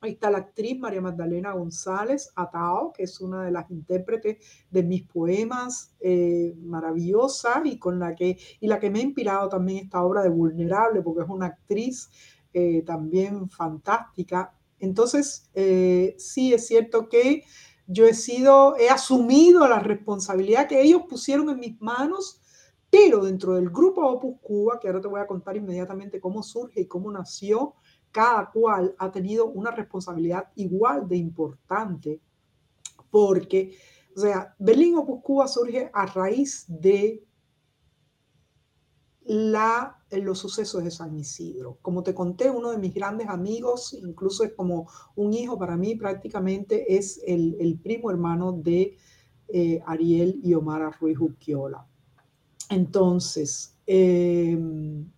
Speaker 2: Ahí está la actriz María Magdalena González Atao, que es una de las intérpretes de mis poemas, eh, maravillosa y con la que y la que me ha inspirado también esta obra de Vulnerable, porque es una actriz también fantástica. Entonces, eh, sí es cierto que yo he sido, he asumido la responsabilidad que ellos pusieron en mis manos, pero dentro del grupo Opus Cuba, que ahora te voy a contar inmediatamente cómo surge y cómo nació, cada cual ha tenido una responsabilidad igual de importante, porque, o sea, Berlín Opus Cuba surge a raíz de la, los sucesos de San Isidro. Como te conté, uno de mis grandes amigos, incluso es como un hijo para mí, prácticamente es el, primo hermano de eh, Ariel y Omar Ruiz Uquiola. Entonces, em,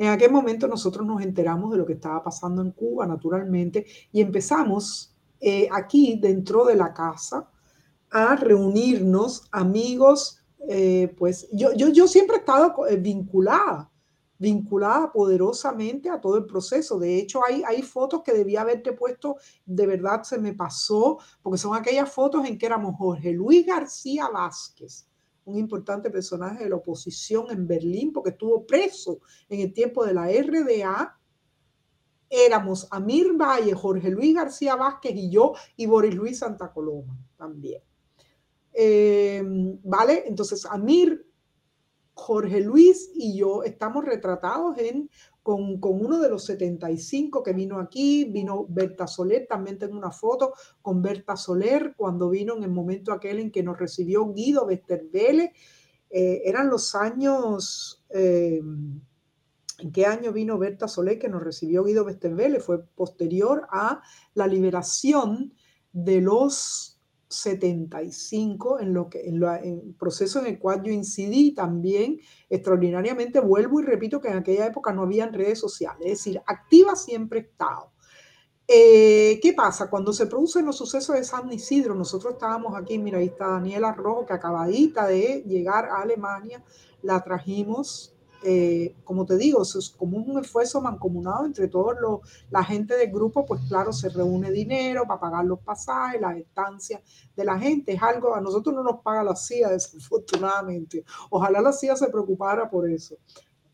Speaker 2: en aquel momento nosotros nos enteramos de lo que estaba pasando en Cuba, naturalmente, y empezamos eh, aquí dentro de la casa a reunirnos amigos eh, pues yo, yo, yo, siempre he estado eh, vinculada, vinculada poderosamente a todo el proceso. De hecho, hay, hay fotos que debía haberte puesto, de verdad se me pasó, porque son aquellas fotos en que éramos Jorge Luis García Vázquez, un importante personaje de la oposición en Berlín, porque estuvo preso en el tiempo de la RDA. Éramos Amir Valle, Jorge Luis García Vázquez y yo, y Boris Luis Santa Coloma también. Eh, ¿Vale? Entonces, Amir, Jorge Luis y yo estamos retratados en, con, uno de los 75 que vino aquí, vino Berta Soler, también tengo una foto con Berta Soler cuando vino en el momento aquel en que nos recibió Guido Westervele. Eh, eran los años, eh, ¿en qué año vino Berta Soler que nos recibió Guido Westervele? Fue posterior a la liberación de los 75, en lo que en, el proceso en el cual yo incidí también extraordinariamente, vuelvo y repito que en aquella época no había redes sociales, es decir, activa siempre estado. Eh, ¿Qué pasa? Cuando se producen los sucesos de San Isidro, nosotros estábamos aquí, mira, ahí está Daniela Rojo, que acabadita de llegar a Alemania, la trajimos eh, como te digo, es como un esfuerzo mancomunado entre todos los, la gente del grupo, pues claro, se reúne dinero para pagar los pasajes, las estancias de la gente, es algo, a nosotros no nos paga la CIA desafortunadamente, ojalá la CIA se preocupara por eso.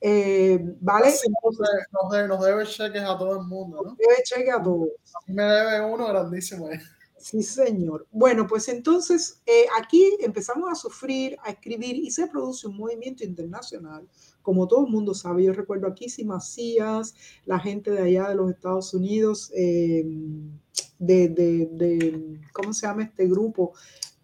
Speaker 2: Eh, ¿Vale?
Speaker 1: nos, debe, nos, debe, cheques a todo el mundo, ¿no?
Speaker 2: Debe cheques a todos.
Speaker 1: me debe uno grandísimo. ¿eh?
Speaker 2: Sí, señor. Bueno, pues entonces aquí empezamos a sufrir, a escribir y se produce un movimiento internacional como todo el mundo sabe, yo recuerdo aquí si Macías, la gente de allá de los Estados Unidos, em, de, de, ¿cómo se llama este grupo?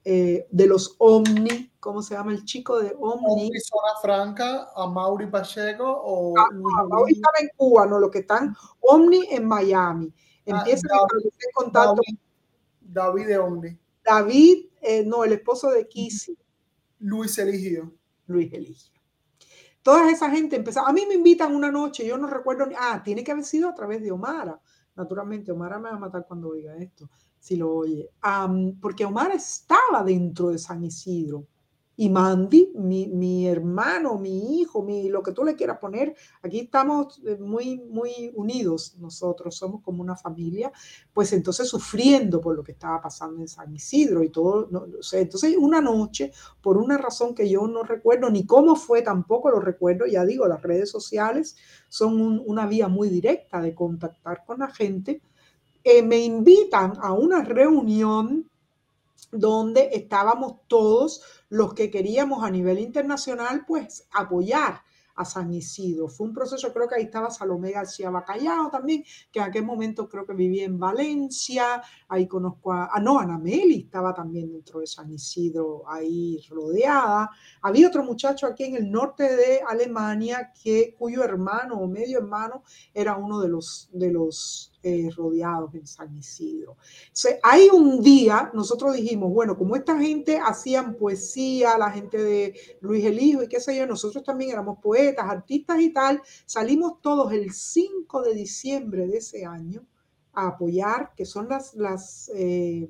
Speaker 2: Eh, de los Omni, ¿cómo se llama el chico de Omni? Omni
Speaker 1: Zona Franca, a Mauri Pacheco o
Speaker 2: ah, Mauri estaba en Cuba, no, lo que están Omni en Miami. Ah, Empieza a
Speaker 1: establecer contacto. David, de Omni.
Speaker 2: David, eh, no, el esposo de Kissy.
Speaker 1: Luis Eligio.
Speaker 2: Luis Eligio. Toda esa gente empezó, a mí me invitan una noche, yo no recuerdo, ni, ah, tiene que haber sido a través de Omara. Naturalmente, Omara me va a matar cuando oiga esto si lo oye, porque Omar estaba dentro de San Isidro. Y Mandy, mi, mi, hermano, mi hijo, mi, lo que tú le quieras poner, aquí estamos eh, muy, muy unidos nosotros, somos como una familia, pues entonces sufriendo por lo que estaba pasando en San Isidro y todo. Entonces una noche, por una razón que yo no recuerdo, ni cómo fue tampoco lo recuerdo, ya digo, las redes sociales son una vía muy directa de contactar con la gente eh, me invitan a una reunión donde estábamos todos los que queríamos a nivel internacional, pues apoyar a San Isidro. Fue un proceso, creo que ahí estaba Salomé García Bacallao también, que en aquel momento creo que vivía en Valencia, ahí conozco a, ah, no, Ana Meli estaba también dentro de San Isidro, ahí rodeada. Había otro muchacho aquí en el norte de Alemania que, cuyo hermano o medio hermano era uno de los, de los eh, rodeados en San Isidro. hay un día, nosotros dijimos, bueno, como esta gente hacían poesía, la gente de Luis el Hijo y qué sé yo, nosotros también éramos poetas, artistas y tal, salimos todos el 5 de diciembre de ese año a apoyar, que son las, las, eh,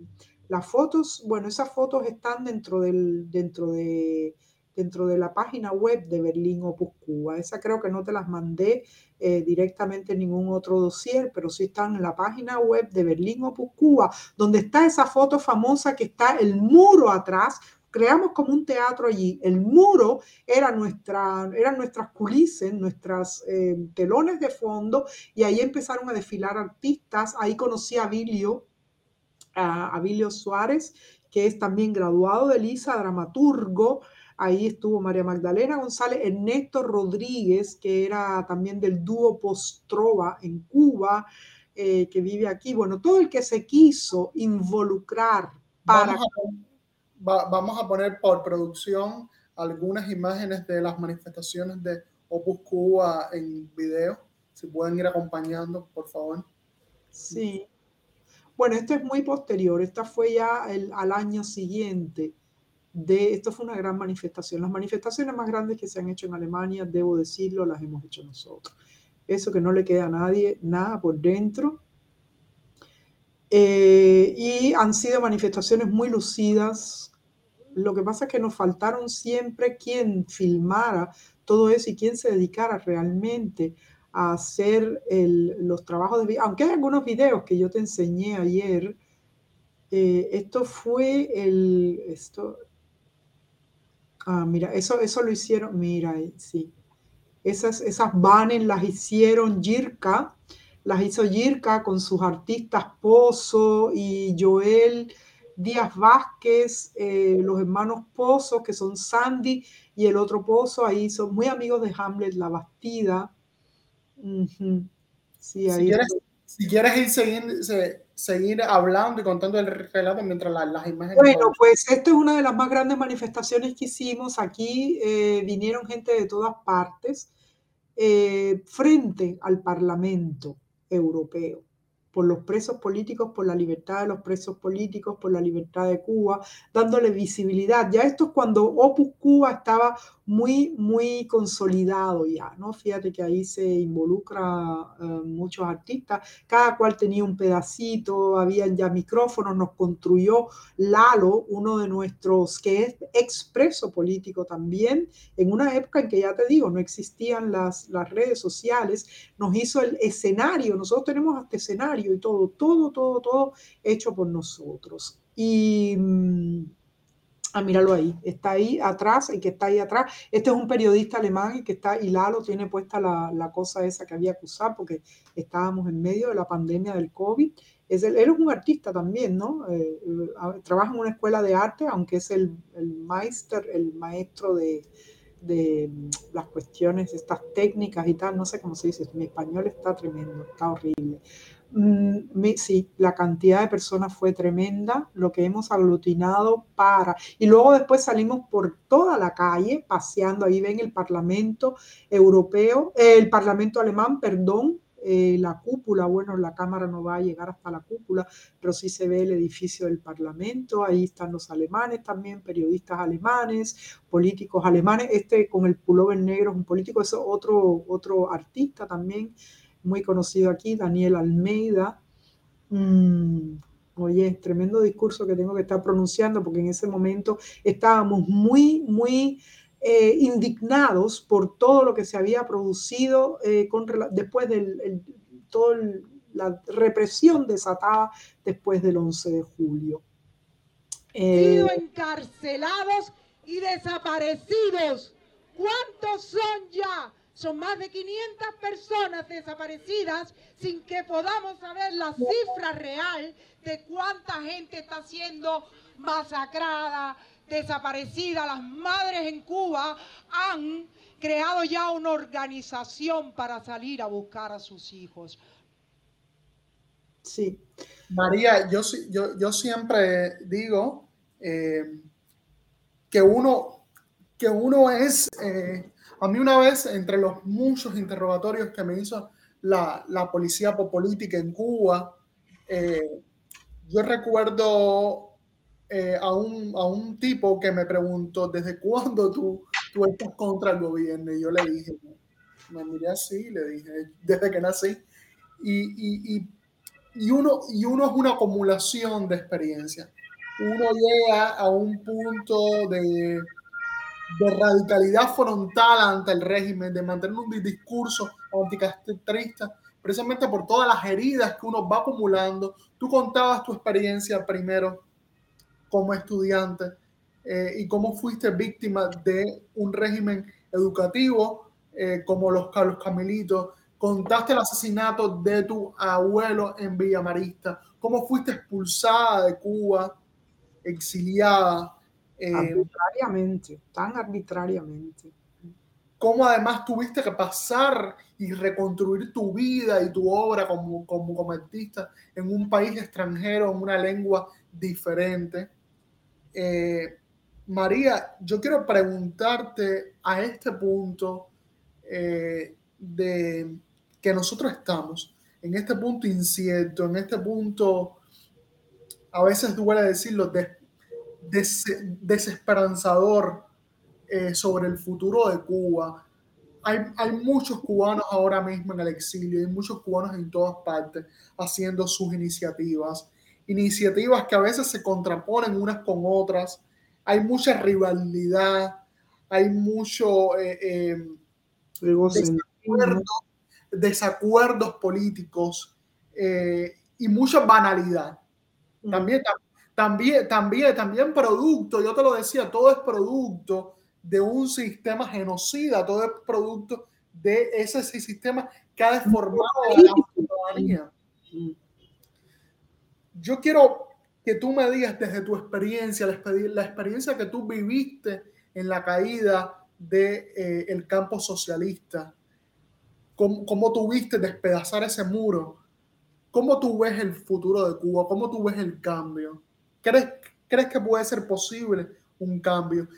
Speaker 2: las fotos, bueno, esas fotos están dentro del, dentro de dentro de la página web de Berlín Opus Cuba. Esa creo que no te las mandé eh, directamente en ningún otro dossier, pero sí están en la página web de Berlín Opus Cuba, donde está esa foto famosa que está el muro atrás. Creamos como un teatro allí. El muro era nuestra, eran nuestras culises, nuestras eh, telones de fondo, y ahí empezaron a desfilar artistas. Ahí conocí a Bilio, a, a Suárez, que es también graduado de LISA, dramaturgo, Ahí estuvo María Magdalena González, Ernesto Rodríguez, que era también del dúo Postrova en Cuba, eh, que vive aquí. Bueno, todo el que se quiso involucrar para...
Speaker 1: Vamos a, poner por producción algunas imágenes de las manifestaciones de Opus Cuba en video. Si pueden ir acompañando, por favor.
Speaker 2: Sí. Bueno, esto es muy posterior. Esta fue ya el, al año siguiente de, esto fue una gran manifestación. Las manifestaciones más grandes que se han hecho en Alemania, debo decirlo, las hemos hecho nosotros. Eso que no le queda a nadie nada por dentro. Eh, y han sido manifestaciones muy lucidas. Lo que pasa es que nos faltaron siempre quien filmara todo eso y quien se dedicara realmente a hacer los trabajos de Aunque hay algunos videos que yo te enseñé ayer, eh, esto fue el, esto, Ah, mira, eso, eso lo hicieron, mira, sí. Esas, esas banes las hicieron Yirka, las hizo Yirka con sus artistas Pozo y Joel Díaz Vázquez, eh, los hermanos Pozo, que son Sandy y el otro Pozo, ahí son muy amigos de Hamlet La Bastida.
Speaker 1: sí, ahí si, quieres, ir siguiendo, seguir hablando y contando el relato mientras las imágenes.
Speaker 2: Bueno, pues esto es una de las más grandes manifestaciones que hicimos. Aquí eh, vinieron gente de todas partes eh, frente al Parlamento Europeo por los presos políticos, por la libertad de los presos políticos, por la libertad de Cuba, dándole visibilidad. Ya esto es cuando Opus Cuba estaba muy, muy consolidado ya, ¿no? Fíjate que ahí se involucra eh, muchos artistas, cada cual tenía un pedacito, habían ya micrófonos, nos construyó Lalo, uno de nuestros, que es expreso político también, en una época en que ya te digo, no existían las, las redes sociales, nos hizo el escenario, nosotros tenemos hasta escenario y todo, todo, todo, todo hecho por nosotros. Y... Mm, Ah, míralo ahí, está ahí atrás, el que está ahí atrás. Este es un periodista alemán y que está, y Lalo tiene puesta la, cosa esa que había que usar porque estábamos en medio de la pandemia del COVID. Es él es un artista también, ¿no? Eh, eh, trabaja en una escuela de arte, aunque es el, el el maestro de, de mm, las cuestiones, estas técnicas y tal, no sé cómo se dice, mi español está tremendo, está horrible. Mm, sí, la cantidad de personas fue tremenda, lo que hemos aglutinado para... Y luego después salimos por toda la calle paseando, ahí ven el Parlamento Europeo, eh, el Parlamento Alemán, perdón, eh, la cúpula, bueno, la cámara no va a llegar hasta la cúpula, pero sí se ve el edificio del Parlamento, ahí están los alemanes también, periodistas alemanes, políticos alemanes, este con el pullover negro es un político, es otro, otro artista también muy conocido aquí, Daniel Almeida. Mm, oye, tremendo discurso que tengo que estar pronunciando porque en ese momento estábamos muy, muy eh, indignados por todo lo que se había producido eh, con, después de toda la represión desatada después del 11 de julio.
Speaker 3: Eh, encarcelados y desaparecidos. ¿Cuántos son ya? Son más de 500 personas desaparecidas sin que podamos saber la cifra real de cuánta gente está siendo masacrada, desaparecida. Las madres en Cuba han creado ya una organización para salir a buscar a sus hijos.
Speaker 1: Sí. María, yo, yo, yo siempre digo eh, que, uno, que uno es eh, a mí una vez, entre los muchos interrogatorios que me hizo la, la policía política en Cuba, eh, yo recuerdo eh, a, un, a, un, tipo que me preguntó, ¿desde cuándo tú, tú estás contra el gobierno? Y yo le dije, me miré así, le dije, desde que nací. Y, y, y, uno, y uno es una acumulación de experiencia. Uno llega a un punto de de radicalidad frontal ante el régimen, de mantener un discurso anticastrista, precisamente por todas las heridas que uno va acumulando. Tú contabas tu experiencia primero como estudiante eh, y cómo fuiste víctima de un régimen educativo eh, como los Carlos Camilitos. Contaste el asesinato de tu abuelo en Villamarista, cómo fuiste expulsada de Cuba, exiliada,
Speaker 2: eh, arbitrariamente, tan arbitrariamente.
Speaker 1: Cómo además tuviste que pasar y reconstruir tu vida y tu obra como, como, artista en un país extranjero, en una lengua diferente. Eh, María, yo quiero preguntarte a este punto eh, de que nosotros estamos, en este punto incierto, en este punto, a veces duele decirlo, de, desesperanzador eh, sobre el futuro de Cuba. Hay, hay, muchos cubanos ahora mismo en el exilio, hay muchos cubanos en todas partes haciendo sus iniciativas, iniciativas que a veces se contraponen unas con otras, hay mucha rivalidad, hay mucho eh, eh, desacuerdos, políticos y mucha banalidad. También, también, también, también producto, yo te lo decía, todo es producto de un sistema genocida, todo es producto de ese sistema que ha deformado a la ciudadanía. Yo quiero que tú me digas desde tu experiencia, la, experiencia que tú viviste en la caída del de, eh, campo socialista, cómo, cómo tuviste despedazar ese muro, cómo tú ves el futuro de Cuba, cómo tú ves el cambio. ¿Crees, ¿Crees que puede ser posible un cambio?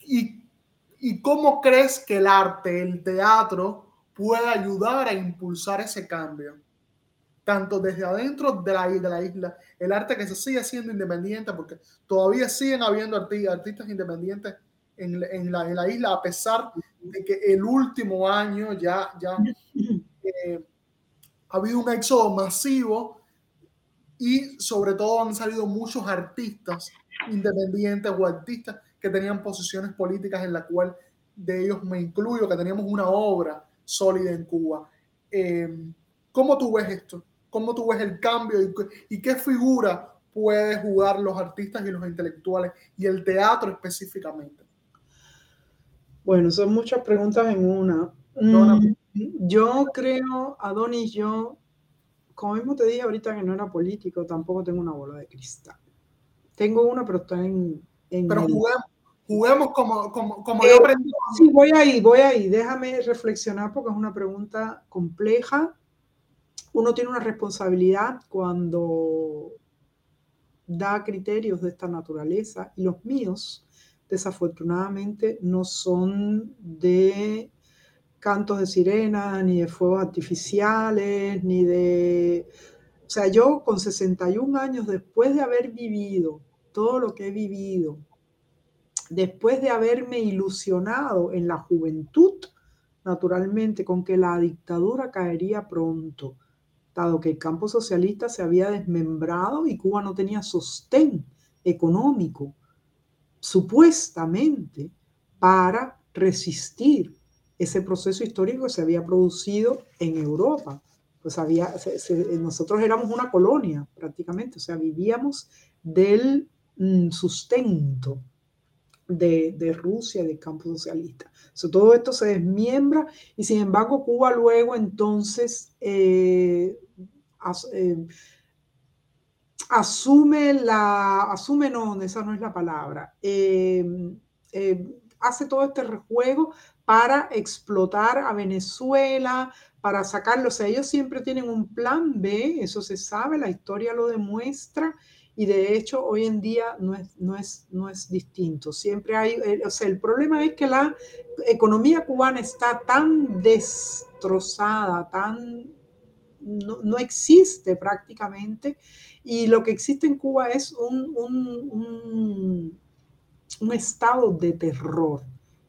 Speaker 1: ¿Y, ¿Y cómo crees que el arte, el teatro, puede ayudar a impulsar ese cambio? Tanto desde adentro de la, de la isla, el arte que se sigue siendo independiente, porque todavía siguen habiendo artistas, independientes en, en, la, en, la, isla, a pesar de que el último año ya, ya eh, ha habido un éxodo masivo y sobre todo han salido muchos artistas independientes o artistas que tenían posiciones políticas en la cual de ellos me incluyo, que teníamos una obra sólida en Cuba. Eh, ¿Cómo tú ves esto? ¿Cómo tú ves el cambio y, qué figura pueden jugar los artistas y los intelectuales y el teatro específicamente?
Speaker 2: Bueno, son muchas preguntas en una. Mm, yo creo, Adonis, yo como mismo te dije ahorita que no era político, tampoco tengo una bola de cristal. Tengo una, pero está en...
Speaker 1: pero juguemos, juguemos, como, como, como
Speaker 2: yo eh, aprendí. Sí, voy ahí, voy ahí. Déjame reflexionar porque es una pregunta compleja. uno tiene una responsabilidad cuando da criterios de esta naturaleza y los míos desafortunadamente no son de cantos de sirena, ni de fuegos artificiales, ni de... O sea, yo con 61 años, después de haber vivido todo lo que he vivido, después de haberme ilusionado en la juventud, naturalmente, con que la dictadura caería pronto, dado que el campo socialista se había desmembrado y Cuba no tenía sostén económico, supuestamente, para resistir ese proceso histórico que se había producido en Europa. Pues había, nosotros éramos una colonia prácticamente, o sea, vivíamos del mm, sustento de, Rusia, del campo socialista. todo esto se desmiembra y sin embargo Cuba luego entonces eh, eh, asume la, asume no, esa no es la palabra, eh, hace todo este rejuego para explotar a Venezuela, para sacarlo. O sea, ellos siempre tienen un plan B, eso se sabe, la historia lo demuestra, y de hecho hoy en día no es, no es, no es distinto. Siempre hay, o sea, el problema es que la economía cubana está tan destrozada, tan... No, existe prácticamente y lo que existe en Cuba es un, un, un, estado de terror.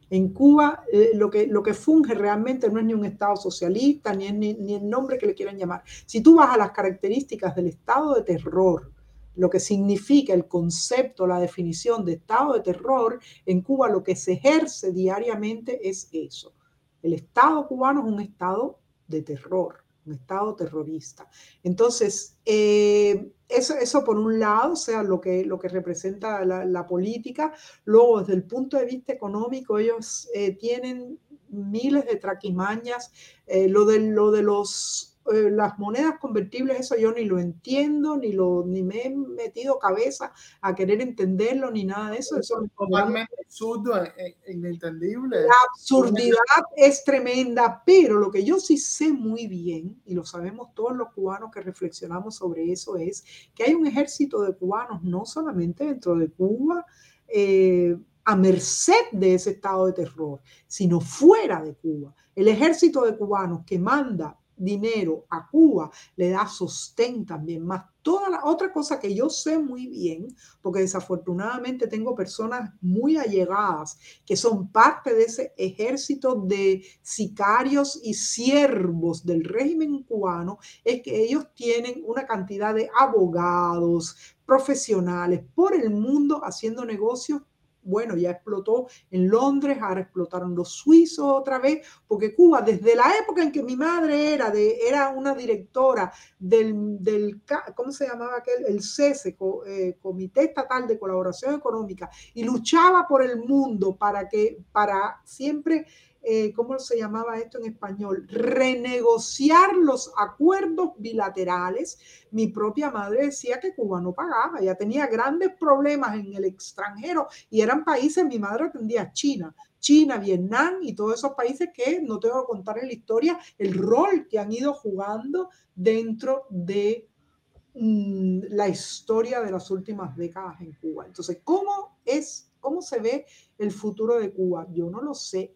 Speaker 2: En Cuba eh, lo, que, lo que funge realmente no es ni un Estado socialista, ni, ni, ni el nombre que le quieran llamar. Si tú vas a las características del estado de terror, lo que significa el concepto, la definición de estado de terror, en Cuba lo que se ejerce diariamente es eso. El Estado cubano es un estado de terror, un estado terrorista. Entonces, eh, eso, eso, por un lado, o sea, lo que, lo que representa la, política. Luego, desde el punto de vista económico, ellos eh, tienen miles de traquimañas. Eh, lo, de, lo de los eh, las monedas convertibles, eso yo ni lo entiendo, ni, lo, ni me he metido cabeza a querer entenderlo, ni nada de eso. eso
Speaker 1: es totalmente absurdo, e, e, inentendible.
Speaker 2: La absurdidad es tremenda, pero lo que yo sí sé muy bien, y lo sabemos todos los cubanos que reflexionamos sobre eso, es que hay un ejército de cubanos, no solamente dentro de Cuba, eh, a merced de ese estado de terror, sino fuera de Cuba. El ejército de cubanos que manda dinero a Cuba, le da sostén también, más. Toda la otra cosa que yo sé muy bien, porque desafortunadamente tengo personas muy allegadas que son parte de ese ejército de sicarios y siervos del régimen cubano, es que ellos tienen una cantidad de abogados, profesionales por el mundo haciendo negocios bueno, ya explotó en Londres, ahora explotaron los suizos otra vez, porque Cuba, desde la época en que mi madre era, de, era una directora del, del ¿cómo se llamaba aquel? El CESE, eh, Comité Estatal de Colaboración Económica, y luchaba por el mundo para que, para siempre eh, ¿cómo se llamaba esto en español? Renegociar los acuerdos bilaterales. Mi propia madre decía que Cuba no pagaba, ya tenía grandes problemas en el extranjero y eran países, mi madre atendía China, China, Vietnam y todos esos países que no tengo que contar en la historia el rol que han ido jugando dentro de mm, la historia de las últimas décadas en Cuba. Entonces, ¿cómo es, cómo se ve el futuro de Cuba? Yo no lo sé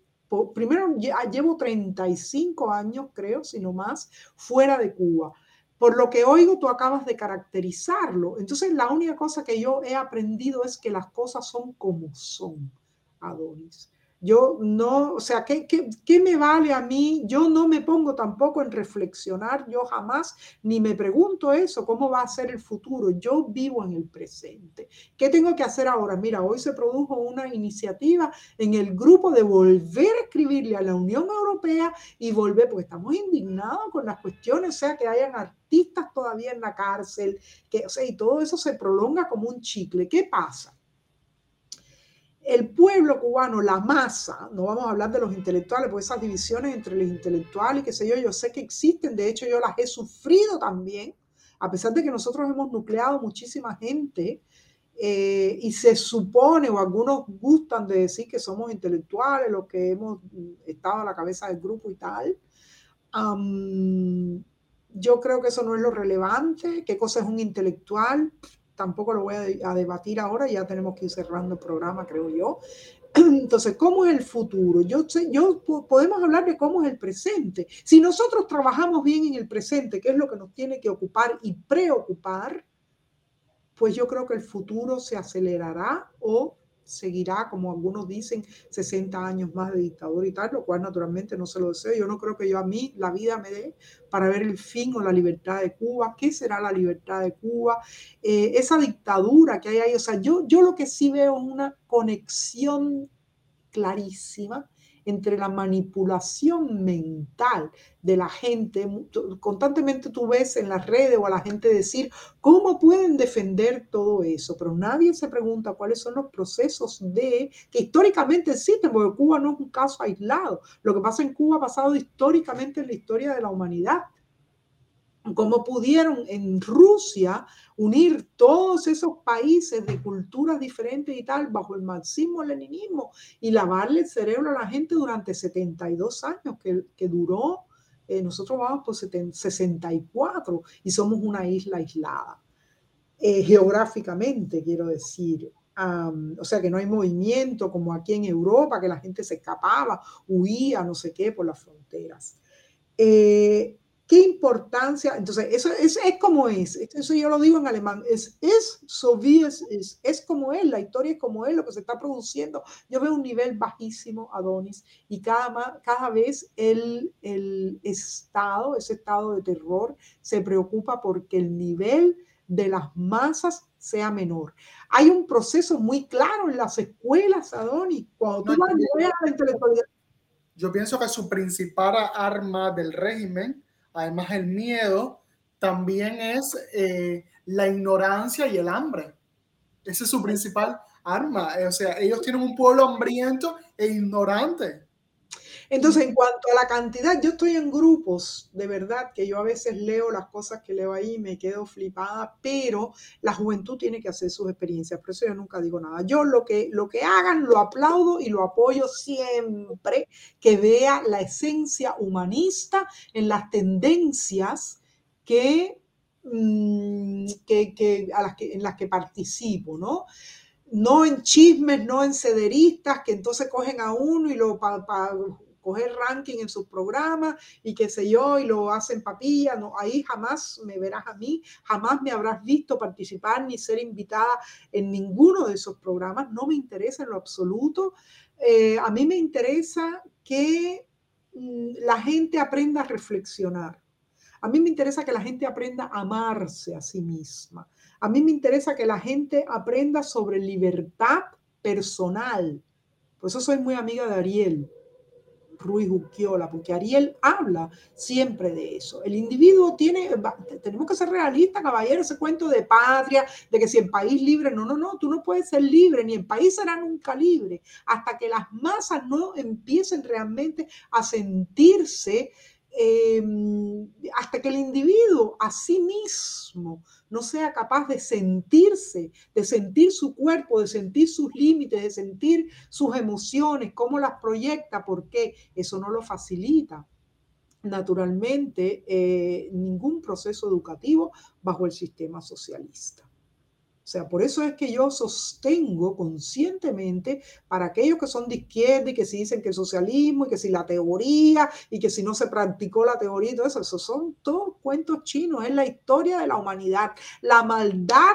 Speaker 2: primero llevo 35 años, creo, si no más, fuera de Cuba. Por lo que oigo, tú acabas de caracterizarlo. Entonces, la única cosa que yo he aprendido es que las cosas son como son, Adonis. Yo no, o sea, ¿qué, ¿qué, me vale a mí? Yo no me pongo tampoco en reflexionar, yo jamás ni me pregunto eso, ¿cómo va a ser el futuro? Yo vivo en el presente. ¿Qué tengo que hacer ahora? Mira, hoy se produjo una iniciativa en el grupo de volver a escribirle a la Unión Europea y volver, porque estamos indignados con las cuestiones, o sea, que hayan artistas todavía en la cárcel, que, o sea, y todo eso se prolonga como un chicle. ¿Qué pasa? El pueblo cubano, la masa, no vamos a hablar de los intelectuales, porque esas divisiones entre los intelectuales, qué sé yo, yo sé que existen, de hecho yo las he sufrido también, a pesar de que nosotros hemos nucleado muchísima gente eh, y se supone, o algunos gustan de decir que somos intelectuales, los que hemos estado a la cabeza del grupo y tal, yo creo que eso no es lo relevante. ¿Qué cosa es un intelectual? Tampoco lo voy a, debatir ahora, ya tenemos que ir cerrando el programa, creo yo. Entonces, ¿cómo es el futuro? Yo, yo podemos hablar de cómo es el presente. Si nosotros trabajamos bien en el presente, que es lo que nos tiene que ocupar y preocupar, pues yo creo que el futuro se acelerará o seguirá, como algunos dicen, 60 años más de dictadura y tal, lo cual naturalmente no se lo deseo. Yo no creo que yo a mí la vida me dé para ver el fin o la libertad de Cuba. ¿Qué será la libertad de Cuba? Eh, esa dictadura que hay ahí. O sea, yo, yo lo que sí veo es una conexión clarísima entre la manipulación mental de la gente. Constantemente tú ves en las redes o a la gente decir cómo pueden defender todo eso, pero nadie se pregunta cuáles son los procesos de que históricamente existen, porque Cuba no es un caso aislado. Lo que pasa en Cuba ha pasado históricamente en la historia de la humanidad cómo pudieron en Rusia unir todos esos países de culturas diferentes y tal bajo el marxismo-leninismo y lavarle el cerebro a la gente durante 72 años que, duró. Eh, nosotros vamos por 64 y somos una isla aislada. Eh, geográficamente, quiero decir. o sea que no hay movimiento como aquí en Europa, que la gente se escapaba, huía, no sé qué, por las fronteras. Eh, ¿Qué importancia? Entonces, eso es, es, como es. Eso yo lo digo en alemán. Es, es so es, es, es, como es. La historia es como es, lo que se está produciendo. Yo veo un nivel bajísimo, Adonis, y cada, cada vez el, el Estado, ese estado de terror, se preocupa porque el nivel de las masas sea menor. Hay un proceso muy claro en las escuelas, Adonis, cuando tú vas a la intelectualidad.
Speaker 1: Yo pienso que su principal arma del régimen Además, el miedo también es eh, la ignorancia y el hambre. Ese es su principal arma. O sea, ellos tienen un pueblo hambriento e ignorante.
Speaker 2: Entonces, en cuanto a la cantidad, yo estoy en grupos, de verdad, que yo a veces leo las cosas que leo ahí y me quedo flipada, pero la juventud tiene que hacer sus experiencias, por eso yo nunca digo nada. Yo lo que, lo que hagan lo aplaudo y lo apoyo siempre, que vea la esencia humanista en las tendencias que, mm, que, a las que en las que participo, ¿no? no en chismes, no en cederistas que entonces cogen a uno y lo coger ranking en sus programas y qué sé yo, y lo hacen papilla, no, ahí jamás me verás a mí, jamás me habrás visto participar ni ser invitada en ninguno de esos programas, no me interesa en lo absoluto. Eh, a mí me interesa que mm, la gente aprenda a reflexionar. A mí me interesa que la gente aprenda a amarse a sí misma. A mí me interesa que la gente aprenda sobre libertad personal. Por eso soy muy amiga de Ariel. Ruiz Uquiola, porque Ariel habla siempre de eso. El individuo tiene, tenemos que ser realistas, caballero, ese cuento de patria, de que si el país libre, no, no, no, tú no puedes ser libre, ni el país será nunca libre, hasta que las masas no empiecen realmente a sentirse Em, hasta que el individuo a sí mismo no sea capaz de sentirse, de sentir su cuerpo, de sentir sus límites, de sentir sus emociones, cómo las proyecta, porque eso no lo facilita naturalmente eh, ningún proceso educativo bajo el sistema socialista. O sea, por eso es que yo sostengo conscientemente para aquellos que son de izquierda y que si dicen que el socialismo y que si la teoría y que si no se practicó la teoría y todo eso, esos son todos cuentos chinos, es la historia de la humanidad. La maldad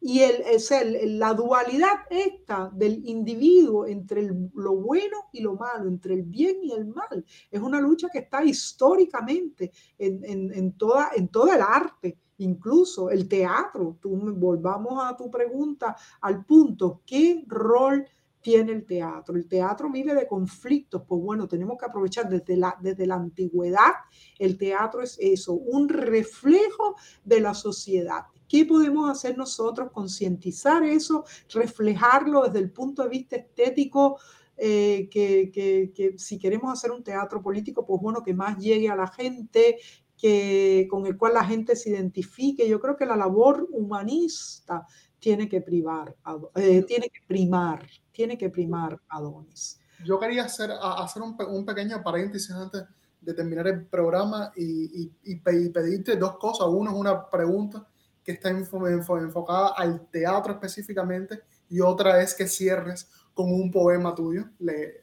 Speaker 2: y el, es el, la dualidad esta del individuo entre lo bueno y lo malo, entre el bien y el mal, es una lucha que está históricamente en, en, en toda, en todo el arte incluso el teatro. Tú, volvamos a tu pregunta, al punto, ¿qué rol tiene el teatro? El teatro vive de conflictos, pues bueno, tenemos que aprovechar desde la, desde la antigüedad, el teatro es eso, un reflejo de la sociedad. ¿Qué podemos hacer nosotros? Concientizar eso, reflejarlo desde el punto de vista estético, eh, que, que, que, si queremos hacer un teatro político, pues bueno, que más llegue a la gente, que, con el cual la gente se identifique. Yo creo que la labor humanista tiene que privar, eh, tiene que primar, tiene que primar Adonis.
Speaker 1: Yo quería hacer, hacer un, un, pequeño paréntesis antes de terminar el programa y, y, pedirte dos cosas. Uno es una pregunta que está enfocada al teatro específicamente y otra es que cierres con un poema tuyo,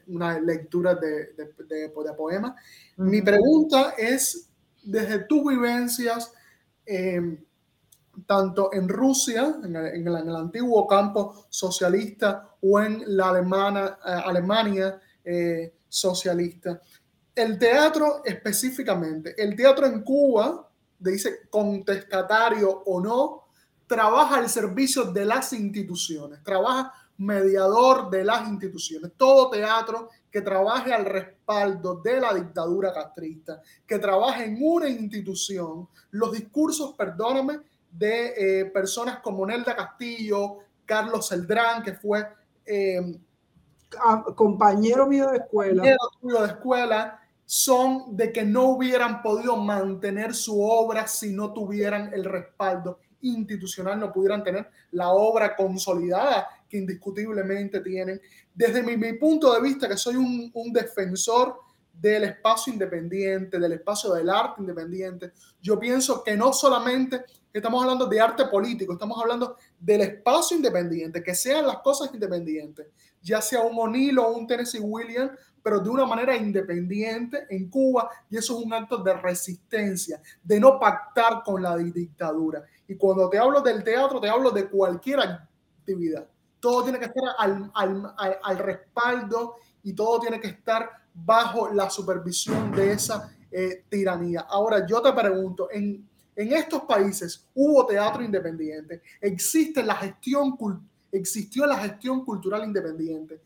Speaker 1: una lectura de, de, poema. Mi pregunta es, desde tus vivencias, em, tanto en Rusia, en el, antiguo campo socialista, o en la alemana, eh, Alemania eh, socialista, el teatro específicamente, el teatro en Cuba, dice contestatario o no, trabaja al servicio de las instituciones, trabaja mediador de las instituciones. Todo teatro que trabaje al respaldo de la dictadura castrista, que trabaje en una institución, los discursos, perdóname, de eh, personas como Nelda Castillo, Carlos Celdrán, que fue eh,
Speaker 2: compañero mío de escuela.
Speaker 1: Compañero de escuela, son de que no hubieran podido mantener su obra si no tuvieran el respaldo institucional, no pudieran tener la obra consolidada que indiscutiblemente tienen. Desde mi, punto de vista, que soy un, un defensor del espacio independiente, del espacio del arte independiente, yo pienso que no solamente estamos hablando de arte político, estamos hablando del espacio independiente, que sean las cosas independientes, ya sea un O'Neill o un Tennessee Williams, pero de una manera independiente en Cuba, y eso es un acto de resistencia, de no pactar con la dictadura. Y cuando te hablo del teatro, te hablo de cualquier actividad. Todo tiene que estar al, al, al, respaldo y todo tiene que estar bajo la supervisión de esa eh, tiranía. Ahora, yo te pregunto, en, en estos países hubo teatro independiente, existe la gestión, existió la gestión cultural independiente.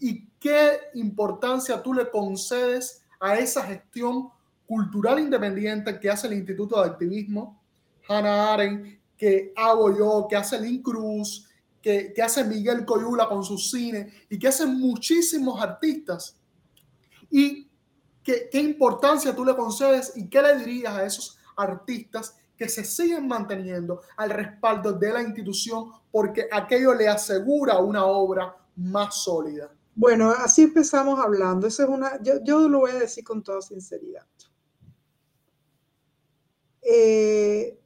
Speaker 1: ¿Y qué importancia tú le concedes a esa gestión cultural independiente que hace el Instituto de Activismo, Hannah Arendt, que hago yo, que hace Lynn Cruz, que, hace Miguel Coyula con su cine y que hacen muchísimos artistas? ¿Y qué, qué importancia tú le concedes y qué le dirías a esos artistas que se siguen manteniendo al respaldo de la institución porque aquello le asegura una obra más sólida.
Speaker 2: Bueno, así empezamos hablando. Eso es una, yo, yo lo voy a decir con toda sinceridad. Eh,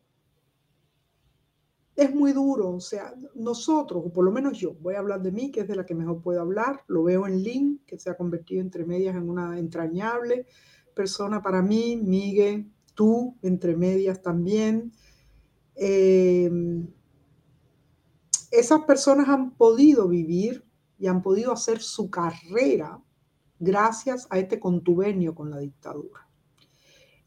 Speaker 2: es muy duro, o sea, nosotros, o por lo menos yo, voy a hablar de mí, que es de la que mejor puedo hablar, lo veo en Link, que se ha convertido entre medias en una entrañable persona para mí, Miguel, tú, entre medias también. Em, esas personas han podido vivir y han podido hacer su carrera gracias a este contubernio con la dictadura.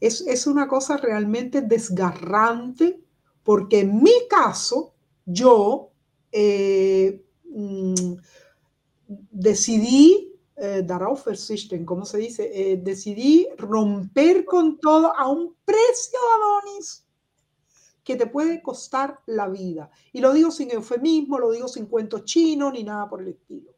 Speaker 2: Es, es una cosa realmente desgarrante porque en mi caso, yo eh, mm, decidí eh, ¿cómo se dice? Eh, decidí romper con todo a un precio, Adonis, que te puede costar la vida. Y lo digo sin eufemismo, lo digo sin cuento chino ni nada por el estilo.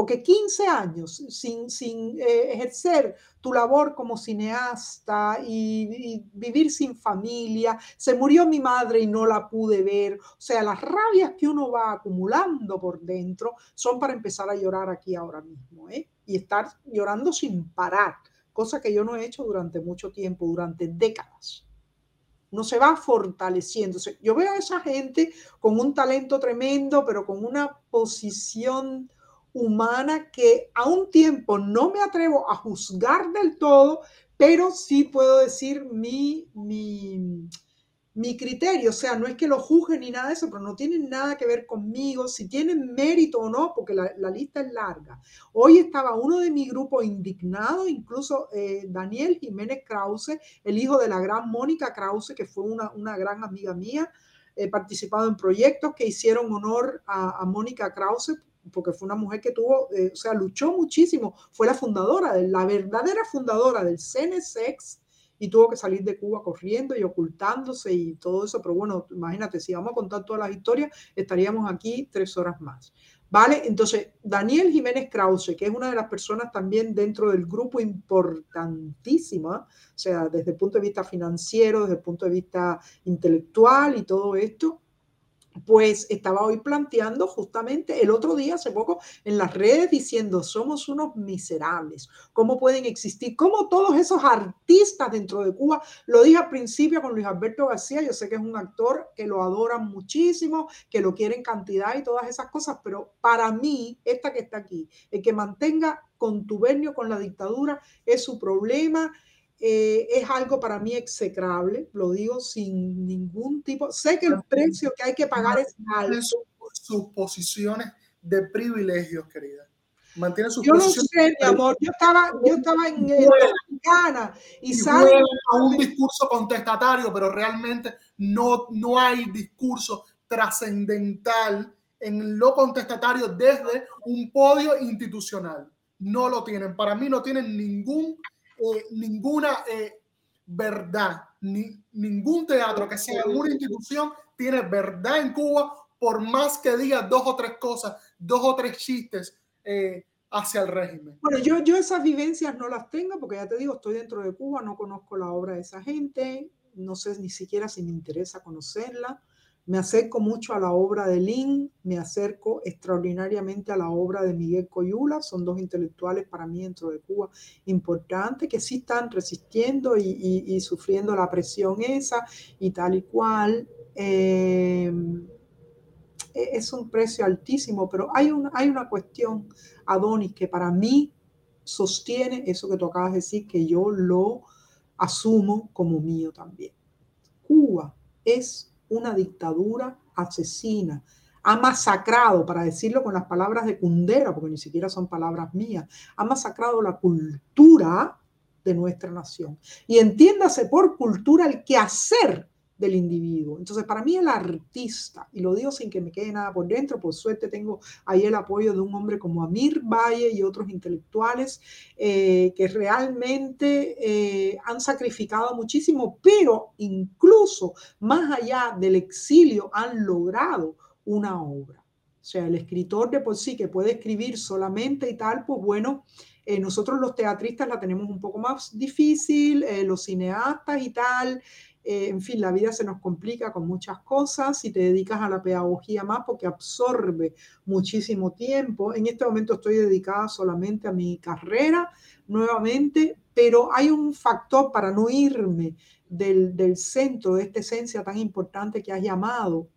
Speaker 2: Porque 15 años sin, sin eh, ejercer tu labor como cineasta y, vivir sin familia, se murió mi madre y no la pude ver. O sea, las rabias que uno va acumulando por dentro son para empezar a llorar aquí ahora mismo ¿eh? y estar llorando sin parar, cosa que yo no he hecho durante mucho tiempo, durante décadas uno se va fortaleciendo. Yo veo a esa gente con un talento tremendo, pero con una posición humana que a un tiempo no me atrevo a juzgar del todo, pero sí puedo decir mi, mi, mi criterio. O sea, no es que lo juzgue ni nada de eso, pero no tienen nada que ver conmigo, si tienen mérito o no, porque la, la lista es larga. Hoy estaba uno de mi grupo indignado, incluso eh, Daniel Jiménez Krause, el hijo de la gran Mónica Krause, que fue una, una gran amiga mía. He participado en proyectos que hicieron honor a Mónica Krause porque fue una mujer que tuvo, eh, o sea, luchó muchísimo, fue la fundadora, de, la verdadera fundadora del CNSEX y tuvo que salir de Cuba corriendo y ocultándose y todo eso, pero bueno, imagínate, si vamos a contar todas las historias, estaríamos aquí tres horas más. ¿Vale? Entonces, Daniel Jiménez Krause, que es una de las personas también dentro del grupo importantísima, o sea, desde el punto de vista financiero, desde el punto de vista intelectual y todo esto, pues estaba hoy planteando justamente el otro día, hace poco, en las redes diciendo, somos unos miserables, ¿cómo pueden existir? ¿Cómo todos esos artistas dentro de Cuba, lo dije al principio con Luis Alberto García, yo sé que es un actor que lo adoran muchísimo, que lo quieren cantidad y todas esas cosas, pero para mí, esta que está aquí, el que mantenga contubernio con la dictadura es su problema eh, es algo para mí execrable, lo digo sin ningún tipo. Sé que el precio que hay que pagar es alto.
Speaker 1: Sus posiciones de privilegios, querida. Mantiene sus
Speaker 2: yo no sé, mi amor. Yo estaba, yo estaba en, Ghana y, y
Speaker 1: a un discurso contestatario, pero realmente no, no hay discurso trascendental en lo contestatario desde un podio institucional. No lo tienen. Para mí no tienen ningún eh, ninguna eh, verdad, ni, ningún teatro que sea una institución tiene verdad en Cuba, por más que diga dos o tres cosas, dos o tres chistes eh, hacia el régimen.
Speaker 2: Bueno, yo, yo esas vivencias no las tengo porque ya te digo, estoy dentro de Cuba, no conozco la obra de esa gente, no sé ni siquiera si me interesa conocerla. Me acerco mucho a la obra de Lin, me acerco extraordinariamente a la obra de Miguel Coyula, son dos intelectuales para mí dentro de Cuba importantes que sí están resistiendo y, sufriendo la presión esa y tal y cual. Eh, es un precio altísimo, pero hay, hay una cuestión, Adonis, que para mí sostiene eso que tú acabas de decir, que yo lo asumo como mío también. Cuba es una dictadura asesina. Ha masacrado, para decirlo con las palabras de Kundera, porque ni siquiera son palabras mías, ha masacrado la cultura de nuestra nación. Y entiéndase por cultura el quehacer del individuo. Entonces, para mí el artista, y lo digo sin que me quede nada por dentro, por suerte tengo ahí el apoyo de un hombre como Amir Valle y otros intelectuales eh, que realmente eh, han sacrificado muchísimo, pero incluso más allá del exilio han logrado una obra. O sea, el escritor de por sí que puede escribir solamente y tal, pues bueno, eh, nosotros los teatristas la tenemos un poco más difícil, los cineastas y tal, eh, en fin, la vida se nos complica con muchas cosas y te dedicas a la pedagogía más porque absorbe muchísimo tiempo. En este momento estoy dedicada solamente a mi carrera nuevamente, pero hay un factor para no irme del, del centro de esta esencia tan importante que has llamado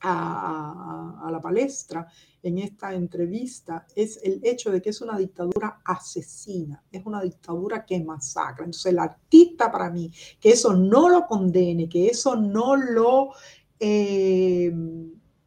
Speaker 2: a, la palestra en esta entrevista es el hecho de que es una dictadura asesina, es una dictadura que masacra. Entonces el artista para mí, que eso no lo condene, que eso no lo eh,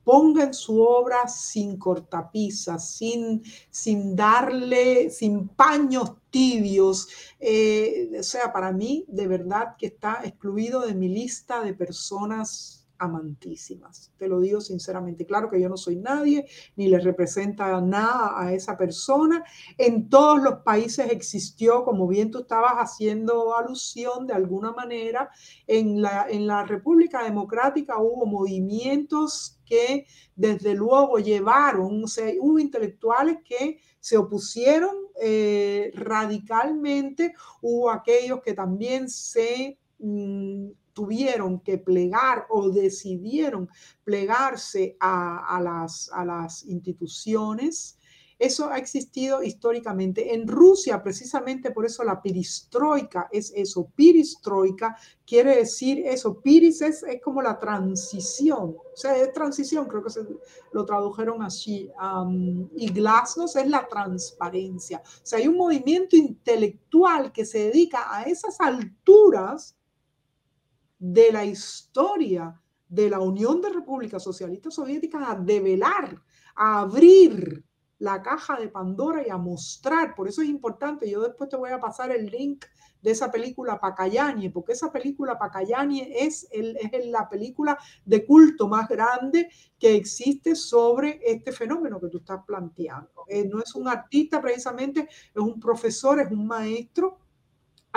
Speaker 2: ponga en su obra sin cortapisas, sin, sin darle, sin paños tibios. Eh, o sea, para mí de verdad que está excluido de mi lista de personas amantísimas. Te lo digo sinceramente. Claro que yo no soy nadie, ni le representa nada a esa persona. En todos los países existió, como bien tú estabas haciendo alusión de alguna manera, en la, en la República Democrática hubo movimientos que desde luego llevaron, o sea, hubo intelectuales que se opusieron eh, radicalmente, hubo aquellos que también se... Mm, tuvieron que plegar o decidieron plegarse a, las, a las instituciones. Eso ha existido históricamente. En Rusia, precisamente por eso la piristroika es eso. Piristroika quiere decir eso. Piris es, como la transición. O sea, es transición, creo que lo tradujeron así. y glasnost es la transparencia. O sea, hay un movimiento intelectual que se dedica a esas alturas de la historia de la Unión de Repúblicas Socialistas Soviéticas a develar, a abrir la caja de Pandora y a mostrar. Por eso es importante. Yo después te voy a pasar el link de esa película Pacayani, porque esa película Pacayani es, el, es la película de culto más grande que existe sobre este fenómeno que tú estás planteando. Eh, no es un artista precisamente, es un profesor, es un maestro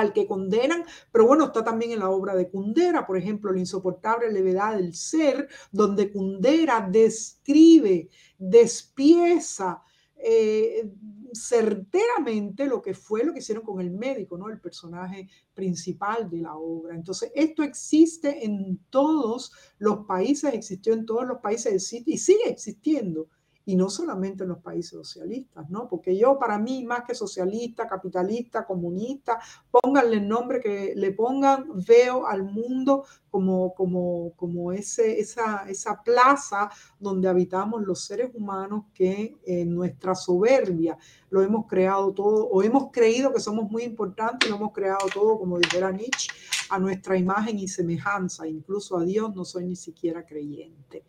Speaker 2: al que condenan, pero bueno, está también en la obra de Kundera, por ejemplo, La insoportable levedad del ser, donde Kundera describe, despieza eh, certeramente lo que fue lo que hicieron con el médico, ¿no? El personaje principal de la obra. Entonces, esto existe en todos los países, existió en todos los países y sigue existiendo y no solamente en los países socialistas, ¿no? Porque yo, para mí, más que socialista, capitalista, comunista, pónganle el nombre que le pongan, veo al mundo como, como, como ese, esa, esa plaza donde habitamos los seres humanos que en nuestra soberbia lo hemos creado todo, o hemos creído que somos muy importantes lo hemos creado todo, como dijera Nietzsche, a nuestra imagen y semejanza, incluso a Dios no soy ni siquiera creyente.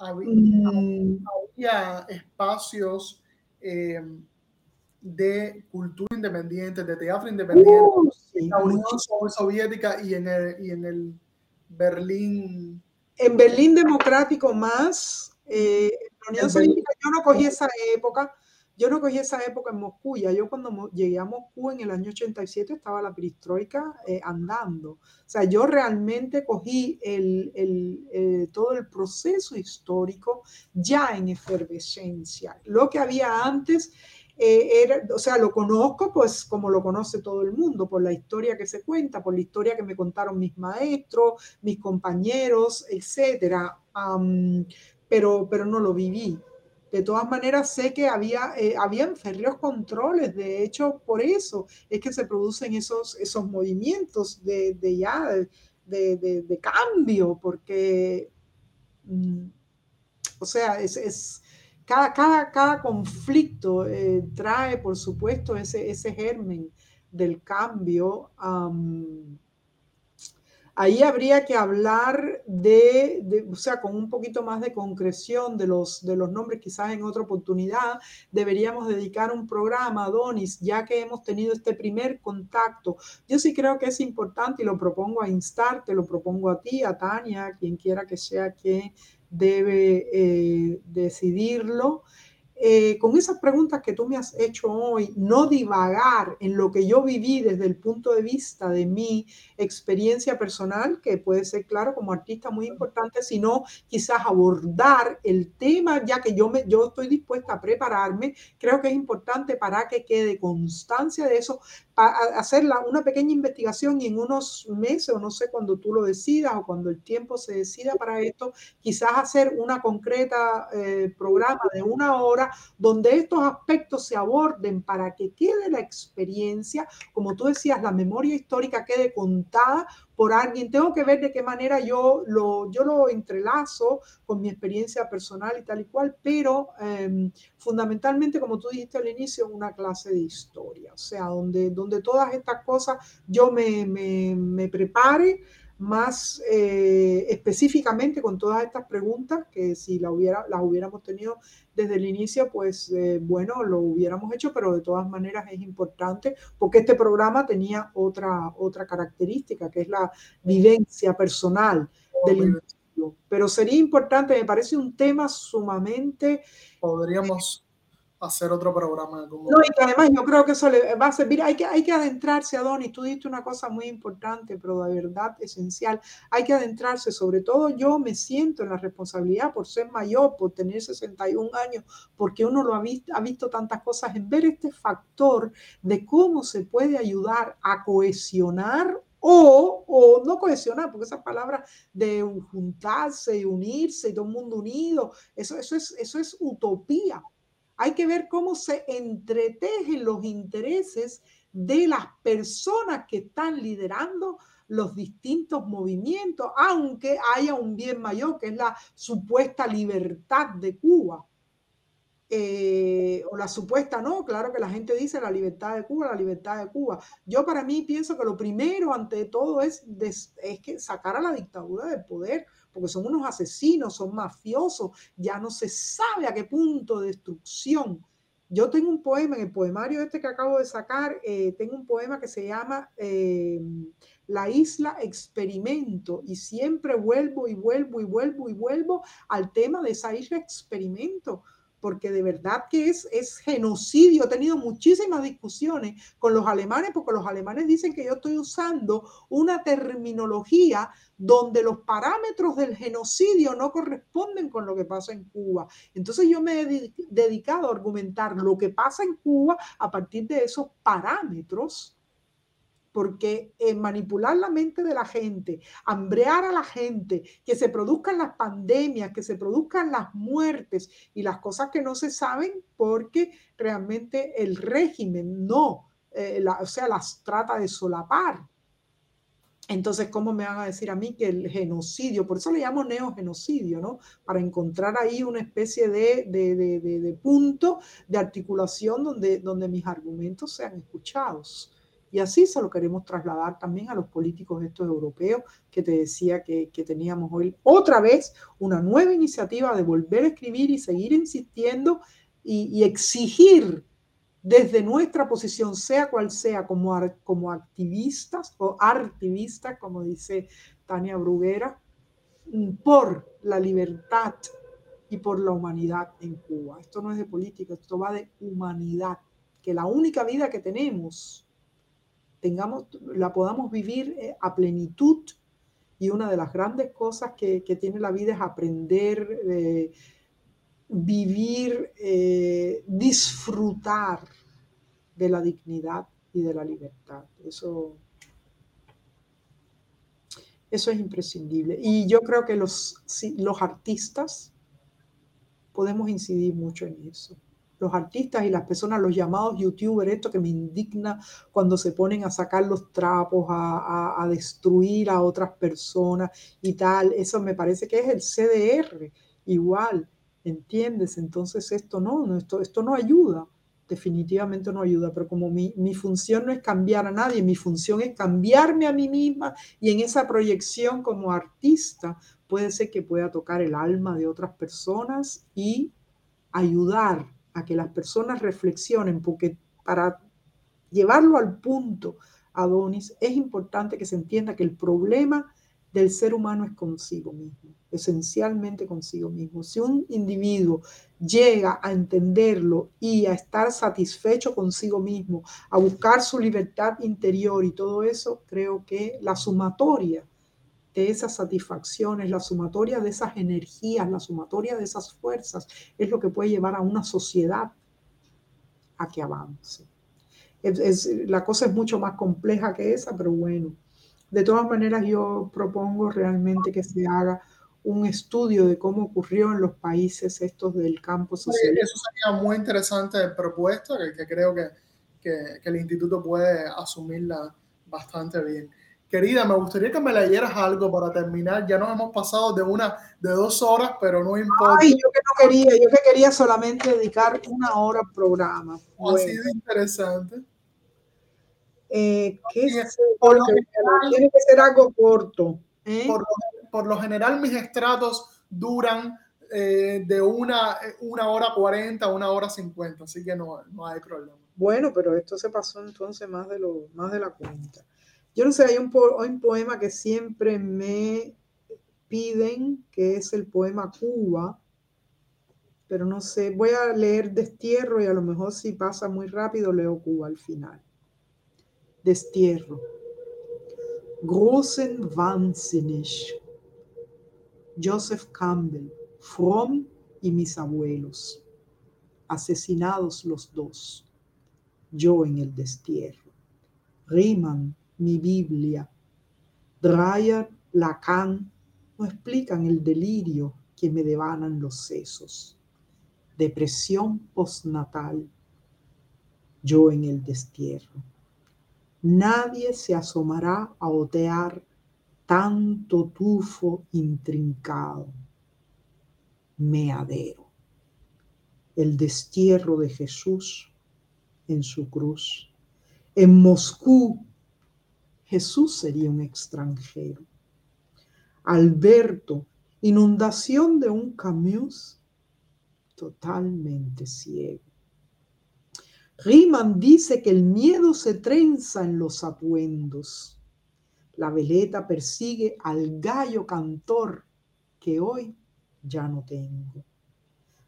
Speaker 1: Mm. había, espacios eh, de cultura independiente, de teatro independiente uh, en la Unión Soviética y en el, y en el Berlín.
Speaker 2: En Berlín democrático más. Eh, Unión Soviética yo no cogí esa época, yo no cogí esa época en Moscú, ya yo cuando llegué a Moscú en el año 87 estaba la perestroika eh, andando. O sea, yo realmente cogí el, el, eh, todo el proceso histórico ya en efervescencia. Lo que había antes eh, era, o sea, lo conozco pues como lo conoce todo el mundo, por la historia que se cuenta, por la historia que me contaron mis maestros, mis compañeros, etcétera. pero, pero no lo viví. De todas maneras, sé que había, eh, habían férreos controles, de hecho, por eso es que se producen esos, esos movimientos de, de ya, de, de, cambio, porque, mm, o sea, es, es cada, cada, cada, conflicto eh, trae, por supuesto, ese, ese germen del cambio. Ahí habría que hablar de, o sea, con un poquito más de concreción de los, de los nombres, quizás en otra oportunidad. Deberíamos dedicar un programa, Donis, ya que hemos tenido este primer contacto. Yo sí creo que es importante y lo propongo a instar, te lo propongo a ti, a Tania, quien quiera que sea quien debe eh, decidirlo. Eh, con esas preguntas que tú me has hecho hoy, no divagar en lo que yo viví desde el punto de vista de mi experiencia personal, que puede ser, claro, como artista muy importante, sino quizás abordar el tema, ya que yo, me, yo estoy dispuesta a prepararme, creo que es importante para que quede constancia de eso, hacer una pequeña investigación y en unos meses, o no sé, cuando tú lo decidas o cuando el tiempo se decida para esto, quizás hacer una concreta eh, programa de una hora donde estos aspectos se aborden para que quede la experiencia, como tú decías, la memoria histórica quede contada por alguien. Tengo que ver de qué manera yo lo, yo lo entrelazo con mi experiencia personal y tal y cual, pero em, fundamentalmente, como tú dijiste al inicio, una clase de historia, o sea, donde, donde todas estas cosas yo me, me, me prepare más eh, específicamente con todas estas preguntas, que si la hubiera, las hubiéramos tenido desde el inicio, pues eh, bueno, lo hubiéramos hecho, pero de todas maneras es importante porque este programa tenía otra, otra característica, que es la vivencia personal del individuo. Pero sería importante, me parece un tema sumamente...
Speaker 1: Podríamos hacer otro programa.
Speaker 2: Como... No, y que además yo creo que eso le va a servir. Hay que, hay que adentrarse, Adonis. Tú dijiste una cosa muy importante, pero de verdad esencial. Hay que adentrarse. Sobre todo yo me siento en la responsabilidad por ser mayor, por tener 61 años, porque uno lo ha visto, ha visto tantas cosas, en ver este factor de cómo se puede ayudar a cohesionar o, o, no cohesionar, porque esa palabra de juntarse y unirse y todo el mundo unido, eso, eso, es, eso es utopía. Hay que ver cómo se entretejen los intereses de las personas que están liderando los distintos movimientos, aunque haya un bien mayor, que es la supuesta libertad de Cuba. Eh, o la supuesta, no, claro que la gente dice la libertad de Cuba, la libertad de Cuba. Yo para mí pienso que lo primero ante todo es, es que sacar a la dictadura del poder, porque son unos asesinos, son mafiosos, ya no se sabe a qué punto de destrucción. Yo tengo un poema, en el poemario este que acabo de sacar, eh, tengo un poema que se llama eh, La isla experimento y siempre vuelvo y vuelvo y vuelvo y vuelvo al tema de esa isla experimento porque de verdad que es, es genocidio. He tenido muchísimas discusiones con los alemanes, porque los alemanes dicen que yo estoy usando una terminología donde los parámetros del genocidio no corresponden con lo que pasa en Cuba. Entonces yo me he dedicado a argumentar lo que pasa en Cuba a partir de esos parámetros porque eh, manipular la mente de la gente, hambrear a la gente, que se produzcan las pandemias, que se produzcan las muertes y las cosas que no se saben porque realmente el régimen no, eh, o sea, las trata de solapar. Entonces, ¿cómo me van a decir a mí que el genocidio, por eso le llamo neogenocidio, ¿no? Para encontrar ahí una especie de, de, de, de punto de articulación donde, donde mis argumentos sean escuchados. Y así se lo queremos trasladar también a los políticos estos europeos que te decía que, teníamos hoy otra vez una nueva iniciativa de volver a escribir y seguir insistiendo y, exigir desde nuestra posición, sea cual sea, como, como activistas o artivistas, como dice Tania Bruguera, por la libertad y por la humanidad en Cuba. Esto no es de política, esto va de humanidad, que la única vida que tenemos tengamos, la podamos vivir eh, a plenitud. Y una de las grandes cosas que, tiene la vida es aprender, eh, vivir, eh, disfrutar de la dignidad y de la libertad. Eso, eso es imprescindible. Y yo creo que los, los artistas podemos incidir mucho en eso los artistas y las personas, los llamados youtubers, esto que me indigna cuando se ponen a sacar los trapos, a, destruir a otras personas y tal, eso me parece que es el CDR, igual, ¿entiendes? Entonces esto no, esto, esto no ayuda, definitivamente no ayuda, pero como mi, mi función no es cambiar a nadie, mi función es cambiarme a mí misma y en esa proyección como artista puede ser que pueda tocar el alma de otras personas y ayudar a que las personas reflexionen, porque para llevarlo al punto, Adonis, es importante que se entienda que el problema del ser humano es consigo mismo, esencialmente consigo mismo. Si un individuo llega a entenderlo y a estar satisfecho consigo mismo, a buscar su libertad interior y todo eso, creo que la sumatoria de esas satisfacciones, la sumatoria de esas energías, la sumatoria de esas fuerzas, es lo que puede llevar a una sociedad a que avance. la cosa es mucho más compleja que esa, pero bueno, de todas maneras yo propongo realmente que se haga un estudio de cómo ocurrió en los países estos del campo social.
Speaker 1: Eso sería muy interesante propuesta que, que creo que, que, que el instituto puede asumirla bastante bien. Querida, me gustaría que me leyeras algo para terminar. Ya nos hemos pasado de una, de dos horas, pero no importa.
Speaker 2: Ay, yo que no quería, yo que quería solamente dedicar una hora al programa.
Speaker 1: Ha sido interesante.
Speaker 2: Eh, ¿qué por lo general, tiene que ser algo corto.
Speaker 1: ¿eh? Por, lo, general, mis estratos duran eh, de una, una hora cuarenta a una hora cincuenta, así que no, no hay problema.
Speaker 2: Bueno, pero esto se pasó entonces más de, lo, más de la cuenta. Yo no sé, hay un, poema que siempre me piden, que es el poema Cuba, pero no sé, voy a leer Destierro y a lo mejor si pasa muy rápido leo Cuba al final. Destierro. Großen Wahnsinnig. Joseph Campbell, Fromm y mis abuelos, asesinados los dos, yo en el destierro. Riemann mi Biblia. Dreyer, Lacan no explican el delirio que me devanan los sesos. Depresión postnatal. Yo en el destierro. Nadie se asomará a otear tanto tufo intrincado. Meadero. El destierro de Jesús en su cruz. En Moscú Jesús sería un extranjero. Alberto, inundación de un Camus totalmente ciego. Riemann dice que el miedo se trenza en los apuendos. La veleta persigue al gallo cantor que hoy ya no tengo.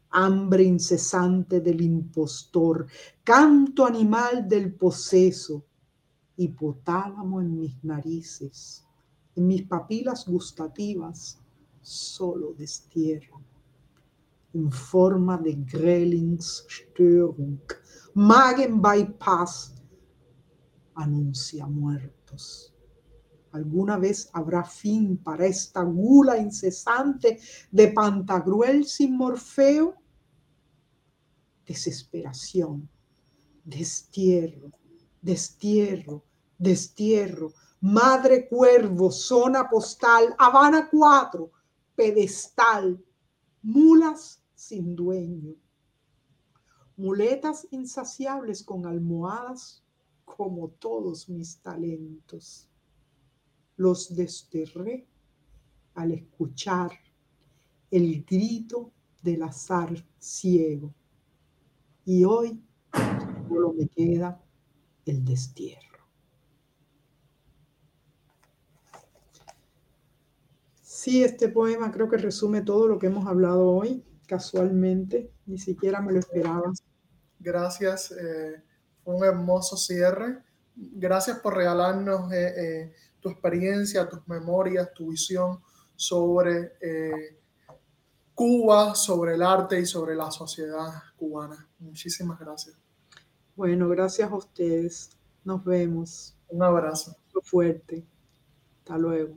Speaker 2: hambre incesante del impostor, canto animal del poseso, hipotálamo en mis narices, en mis papilas gustativas, solo destierro, en forma de Grelingsstörung, Magen-Bypass, anuncia muertos. ¿Alguna vez habrá fin para esta gula incesante de Pantagruel sin Morfeo? Desesperación, destierro, destierro, destierro. Madre Cuervo, zona postal, Habana 4, pedestal, mulas sin dueño, muletas insaciables con almohadas como todos mis talentos. Los desterré al escuchar el grito del azar ciego. Y hoy solo me queda el destierro. Sí, este poema creo que resume todo lo que hemos hablado hoy, casualmente, ni siquiera me lo esperaba.
Speaker 1: Gracias. Eh, un hermoso cierre. Gracias por regalarnos eh, eh, tu experiencia, tus memorias, tu visión sobre eh, Cuba, sobre el arte y sobre la sociedad cubana. Muchísimas gracias.
Speaker 2: Bueno, gracias a ustedes. Nos vemos.
Speaker 1: Un abrazo.
Speaker 2: Fuerte. Hasta luego.